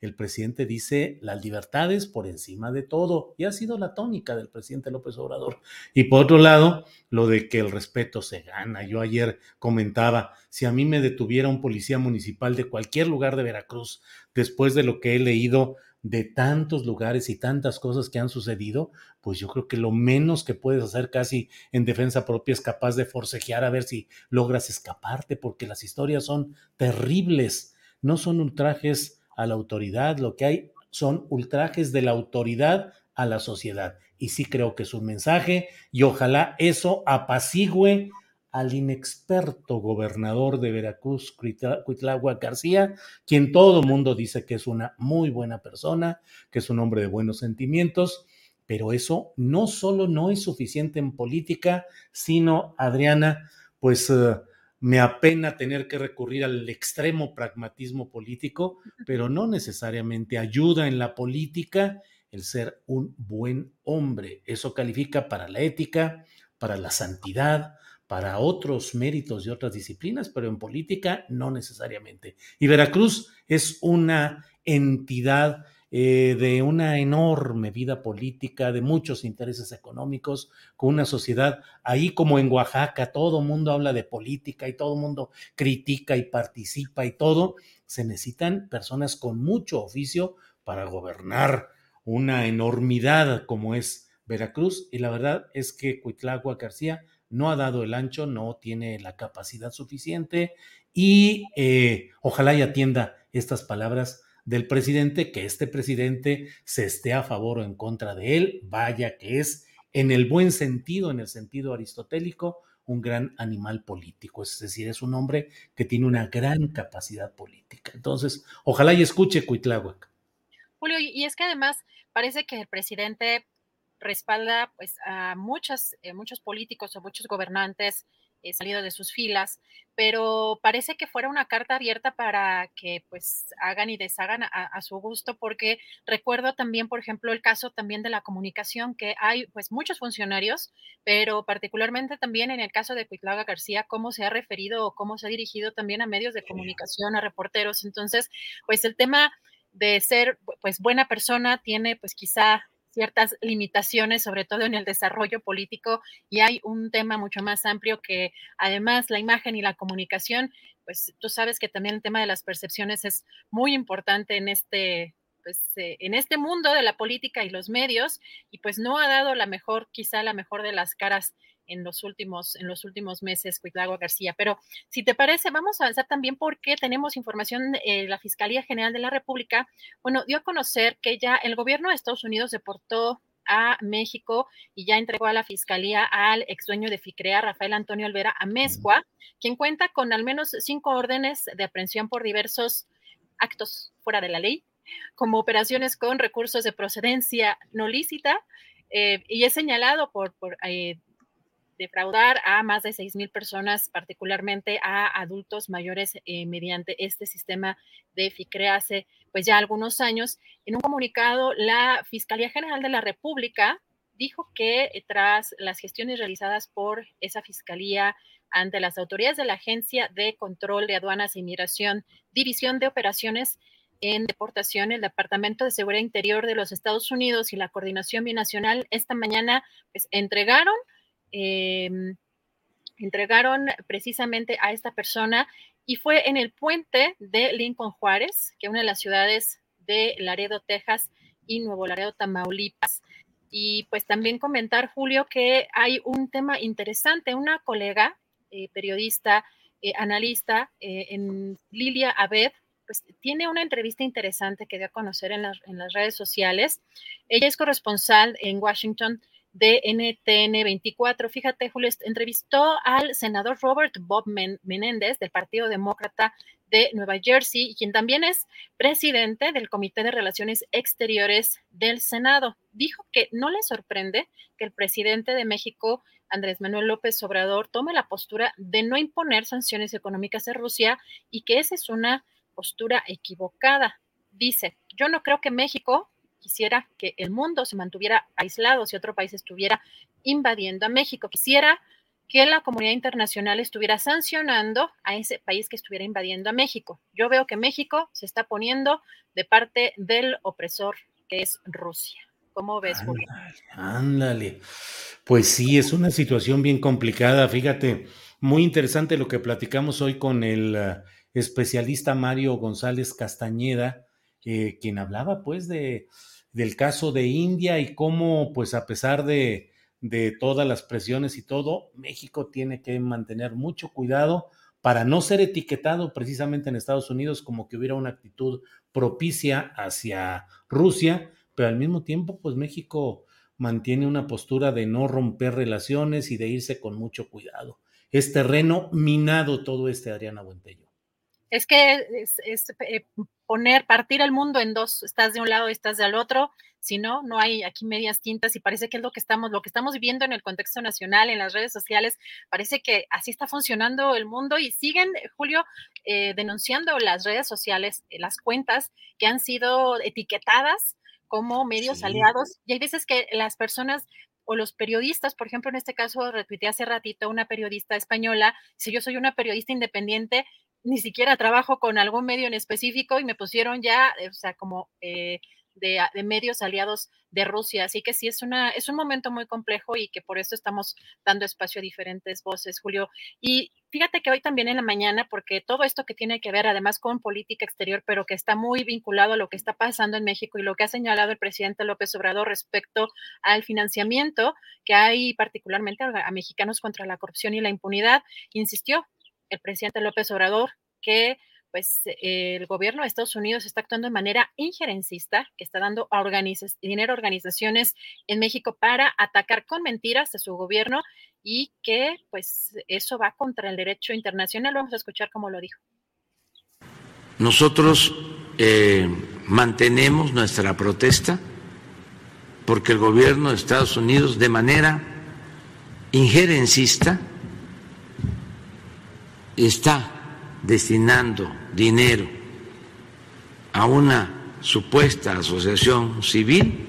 [SPEAKER 1] el presidente dice las libertades por encima de todo, y ha sido la tónica del presidente López Obrador. Y por otro lado, lo de que el respeto se gana. Yo ayer comentaba, si a mí me detuviera un policía municipal de cualquier lugar de Veracruz, después de lo que he leído de tantos lugares y tantas cosas que han sucedido, pues yo creo que lo menos que puedes hacer casi en defensa propia es capaz de forcejear a ver si logras escaparte, porque las historias son terribles, no son ultrajes a la autoridad, lo que hay son ultrajes de la autoridad a la sociedad. Y sí creo que es un mensaje y ojalá eso apacigüe al inexperto gobernador de Veracruz, Cuitlagua García, quien todo el mundo dice que es una muy buena persona, que es un hombre de buenos sentimientos, pero eso no solo no es suficiente en política, sino, Adriana, pues eh, me apena tener que recurrir al extremo pragmatismo político, pero no necesariamente ayuda en la política el ser un buen hombre. Eso califica para la ética, para la santidad, para otros méritos y otras disciplinas, pero en política no necesariamente. Y Veracruz es una entidad eh, de una enorme vida política, de muchos intereses económicos, con una sociedad ahí como en Oaxaca, todo mundo habla de política y todo mundo critica y participa y todo, se necesitan personas con mucho oficio para gobernar una enormidad como es Veracruz y la verdad es que Cuitlagua García no ha dado el ancho, no tiene la capacidad suficiente y eh, ojalá y atienda estas palabras del presidente, que este presidente se esté a favor o en contra de él, vaya que es en el buen sentido, en el sentido aristotélico, un gran animal político, es decir, es un hombre que tiene una gran capacidad política. Entonces, ojalá y escuche Cuitláhuac.
[SPEAKER 10] Julio, y es que además parece que el presidente respalda pues a muchos, eh, muchos políticos o muchos gobernantes eh, salido de sus filas, pero parece que fuera una carta abierta para que pues hagan y deshagan a, su gusto, porque recuerdo también, por ejemplo, el caso también de la comunicación, que hay pues muchos funcionarios, pero particularmente también en el caso de Cuitlaga García, cómo se ha referido o cómo se ha dirigido también a medios de comunicación, a reporteros. Entonces, pues el tema de ser pues buena persona tiene pues quizá ciertas limitaciones, sobre todo en el desarrollo político, y hay un tema mucho más amplio que además la imagen y la comunicación, pues tú sabes que también el tema de las percepciones es muy importante en este pues, eh, en este mundo de la política y los medios, y pues no ha dado la mejor, quizá la mejor de las caras en los últimos, en los últimos meses, Cuitlago García. Pero si te parece, vamos a avanzar también porque tenemos información, eh, la Fiscalía General de la República, bueno, dio a conocer que ya el gobierno de Estados Unidos deportó a México y ya entregó a la fiscalía al ex dueño de FICREA, Rafael Antonio Olvera Amezcua, quien cuenta con al menos cinco órdenes de aprehensión por diversos actos fuera de la ley, como operaciones con recursos de procedencia no lícita, eh, y es señalado por, eh, defraudar a más de seis mil personas, particularmente a adultos mayores, eh, mediante este sistema de FICRE hace pues ya algunos años. En un comunicado, la Fiscalía General de la República dijo que tras las gestiones realizadas por esa fiscalía ante las autoridades de la Agencia de Control de Aduanas e Inmigración, División de Operaciones en Deportación, el Departamento de Seguridad Interior de los Estados Unidos y la Coordinación Binacional esta mañana pues, entregaron Em, entregaron precisamente a esta persona y fue en el puente de Lincoln Juárez, que es una de las ciudades de Laredo, Texas y Nuevo Laredo, Tamaulipas. Y pues también comentar, Julio, que hay un tema interesante. Una colega, eh, periodista, eh, analista, eh, en Lilia Abed, pues tiene una entrevista interesante que dio a conocer en las, en las redes sociales. Ella es corresponsal en Washington de NTN 24. Fíjate, Julio, entrevistó al senador Robert Bob Menéndez del Partido Demócrata de Nueva Jersey, quien también es presidente del Comité de Relaciones Exteriores del Senado. Dijo que no le sorprende que el presidente de México, Andrés Manuel López Obrador, tome la postura de no imponer sanciones económicas a Rusia y que esa es una postura equivocada. Dice, yo no creo que México quisiera que el mundo se mantuviera aislado si otro país estuviera invadiendo a México. Quisiera que la comunidad internacional estuviera sancionando a ese país que estuviera invadiendo a México. Yo veo que México se está poniendo de parte del opresor que es Rusia. ¿Cómo ves, Julio?
[SPEAKER 1] Ándale. Pues sí, es una situación bien complicada. Fíjate, muy interesante lo que platicamos hoy con el uh, especialista Mario González Castañeda, quien hablaba pues de, del caso de India y cómo pues a pesar de, de todas las presiones y todo, México tiene que mantener mucho cuidado para no ser etiquetado precisamente en Estados Unidos como que hubiera una actitud propicia hacia Rusia, pero al mismo tiempo, pues México mantiene una postura de no romper relaciones y de irse con mucho cuidado. Es terreno minado todo este, Adriana Buentello.
[SPEAKER 10] Es que es, eh, poner, partir el mundo en dos, estás de un lado y estás del otro, si no, no hay aquí medias tintas y parece que es lo que estamos, lo que estamos viviendo en el contexto nacional, en las redes sociales, parece que así está funcionando el mundo y siguen, Julio, eh, denunciando las redes sociales, eh, las cuentas que han sido etiquetadas como medios aliados y hay veces que las personas o los periodistas, por ejemplo, en este caso, retuiteé hace ratito una periodista española, si yo soy una periodista independiente, ni siquiera trabajo con algún medio en específico y me pusieron ya, o sea, como eh, de, medios aliados de Rusia. Así que sí, es, una, es un momento muy complejo y que por eso estamos dando espacio a diferentes voces, Julio. Y fíjate que hoy también en la mañana, porque todo esto que tiene que ver además con política exterior, pero que está muy vinculado a lo que está pasando en México y lo que ha señalado el presidente López Obrador respecto al financiamiento que hay particularmente a mexicanos contra la corrupción y la impunidad, insistió el presidente López Obrador que pues el gobierno de Estados Unidos está actuando de manera injerencista, que está dando dinero a organizaciones en México para atacar con mentiras a su gobierno y que pues eso va contra el derecho internacional. Vamos a escuchar cómo lo dijo.
[SPEAKER 11] Nosotros eh, mantenemos nuestra protesta porque el gobierno de Estados Unidos de manera injerencista está destinando dinero a una supuesta asociación civil,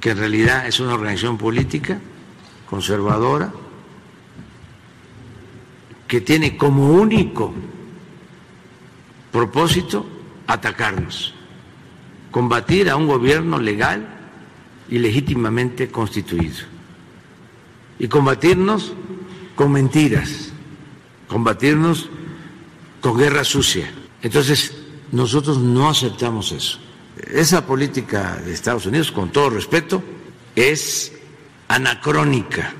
[SPEAKER 11] que en realidad es una organización política conservadora, que tiene como único propósito atacarnos, combatir a un gobierno legal y legítimamente constituido, y combatirnos con mentiras combatirnos con guerra sucia. Entonces, nosotros no aceptamos eso. Esa política de Estados Unidos, con todo respeto, es anacrónica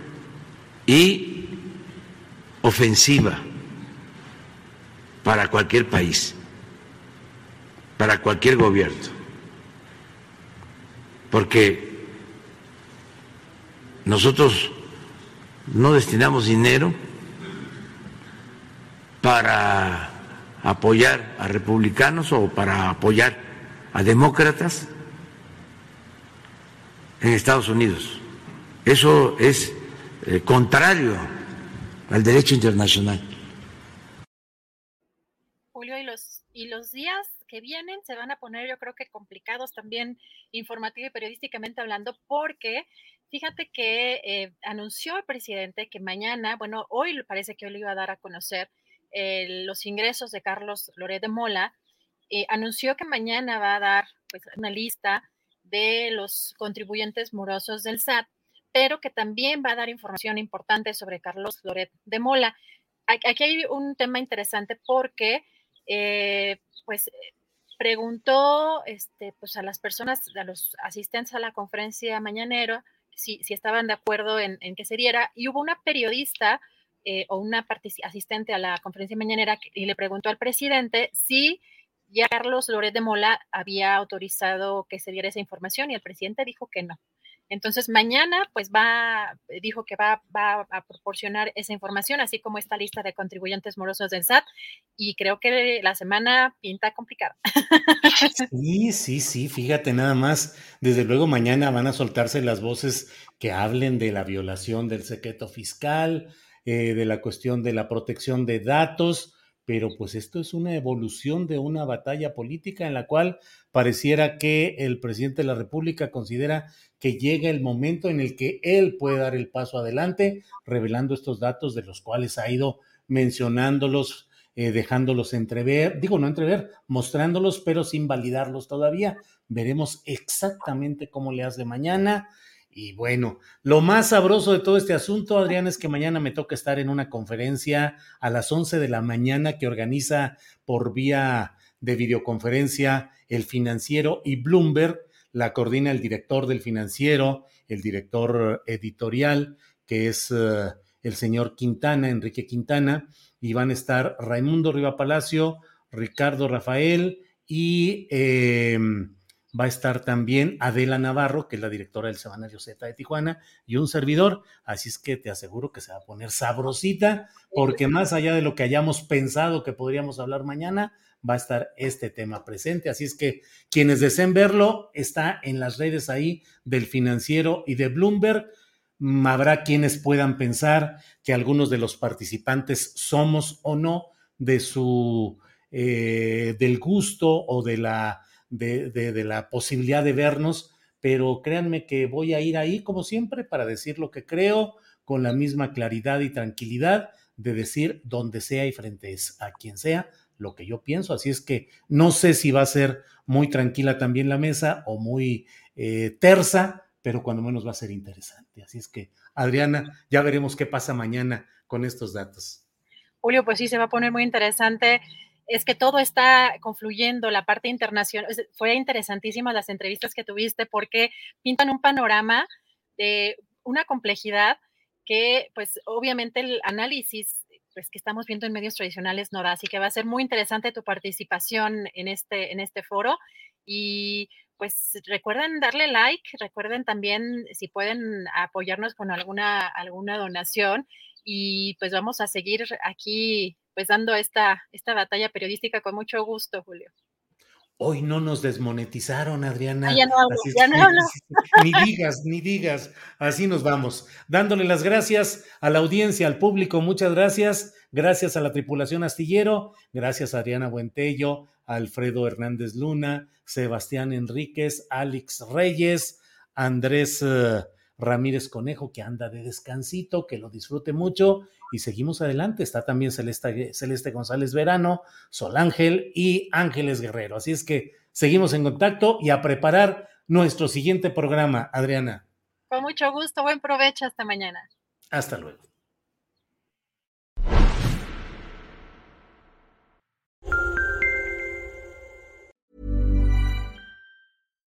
[SPEAKER 11] y ofensiva para cualquier país, para cualquier gobierno, porque nosotros no destinamos dinero para apoyar a republicanos o para apoyar a demócratas en Estados Unidos. Eso es eh, contrario al derecho internacional.
[SPEAKER 10] Julio, y los, y los días que vienen se van a poner, yo creo que complicados también informativo y periodísticamente hablando, porque fíjate que eh, anunció el presidente que mañana, bueno, hoy parece que hoy lo iba a dar a conocer, los ingresos de Carlos Loret de Mola, eh, anunció que mañana va a dar pues, una lista de los contribuyentes morosos del SAT, pero que también va a dar información importante sobre Carlos Loret de Mola. Aquí hay un tema interesante porque, eh, pues, preguntó este, pues, a las personas, a los asistentes a la conferencia mañanera, si, si estaban de acuerdo en, en que se diera, y hubo una periodista eh, o una asistente a la conferencia mañanera y le preguntó al presidente si Carlos Loret de Mola había autorizado que se diera esa información y el presidente dijo que no. Entonces, mañana, pues va, dijo que va, va, a proporcionar esa información, así como esta lista de contribuyentes morosos del SAT, y creo que la semana pinta complicada.
[SPEAKER 1] Sí, sí, sí, fíjate nada más. Desde luego, mañana van a soltarse las voces que hablen de la violación del secreto fiscal, eh, de la cuestión de la protección de datos, pero pues esto es una evolución de una batalla política en la cual pareciera que el presidente de la República considera que llega el momento en el que él puede dar el paso adelante, revelando estos datos de los cuales ha ido mencionándolos, eh, dejándolos entrever, digo no entrever, mostrándolos, pero sin validarlos todavía. Veremos exactamente cómo le hace mañana. Y bueno, lo más sabroso de todo este asunto, Adrián, es que mañana me toca estar en una conferencia a las 11 de la mañana que organiza por vía de videoconferencia el financiero y Bloomberg. La coordina el director del financiero, el director editorial, que es eh, el señor Quintana, Enrique Quintana, y van a estar Raimundo Riva Palacio, Ricardo Rafael y eh, va a estar también Adela Navarro, que es la directora del Semanario Z de Tijuana, y un servidor. Así es que te aseguro que se va a poner sabrosita, porque más allá de lo que hayamos pensado que podríamos hablar mañana, va a estar este tema presente. Así es que quienes deseen verlo, está en las redes ahí del financiero y de Bloomberg. Mm, habrá quienes puedan pensar que algunos de los participantes somos o no de su eh, del gusto o de la de, la posibilidad de vernos, pero créanme que voy a ir ahí como siempre para decir lo que creo con la misma claridad y tranquilidad de decir donde sea y frente a quien sea lo que yo pienso. Así es que no sé si va a ser muy tranquila también la mesa o muy eh, tersa, pero cuando menos va a ser interesante. Así es que, Adriana, ya veremos qué pasa mañana con estos datos.
[SPEAKER 10] Julio, pues sí, se va a poner muy interesante es que todo está confluyendo, la parte internacional. Fue interesantísima las entrevistas que tuviste porque pintan un panorama de una complejidad que, pues, obviamente el análisis pues, que estamos viendo en medios tradicionales no da. Así que va a ser muy interesante tu participación en este, en este foro. Y pues recuerden darle like, recuerden también si pueden apoyarnos con alguna, alguna donación y pues vamos a seguir aquí pues dando esta, esta batalla periodística con mucho gusto, Julio.
[SPEAKER 1] Hoy no nos desmonetizaron, Adriana.
[SPEAKER 10] Ah, ya no hablo, ya no hablo.
[SPEAKER 1] Ni digas, ni digas. Así nos vamos. Dándole las gracias a la audiencia, al público, muchas gracias. Gracias a la tripulación astillero. Gracias a Adriana Buentello, a Alfredo Hernández Luna, Sebastián Enríquez, Alex Reyes, Andrés eh, Ramírez Conejo, que anda de descansito, que lo disfrute mucho y seguimos adelante. Está también Celeste, Celeste González Verano, Sol Ángel y Ángeles Guerrero. Así es que seguimos en contacto y a preparar nuestro siguiente programa, Adriana.
[SPEAKER 10] Con mucho gusto, buen provecho hasta mañana.
[SPEAKER 1] Hasta luego.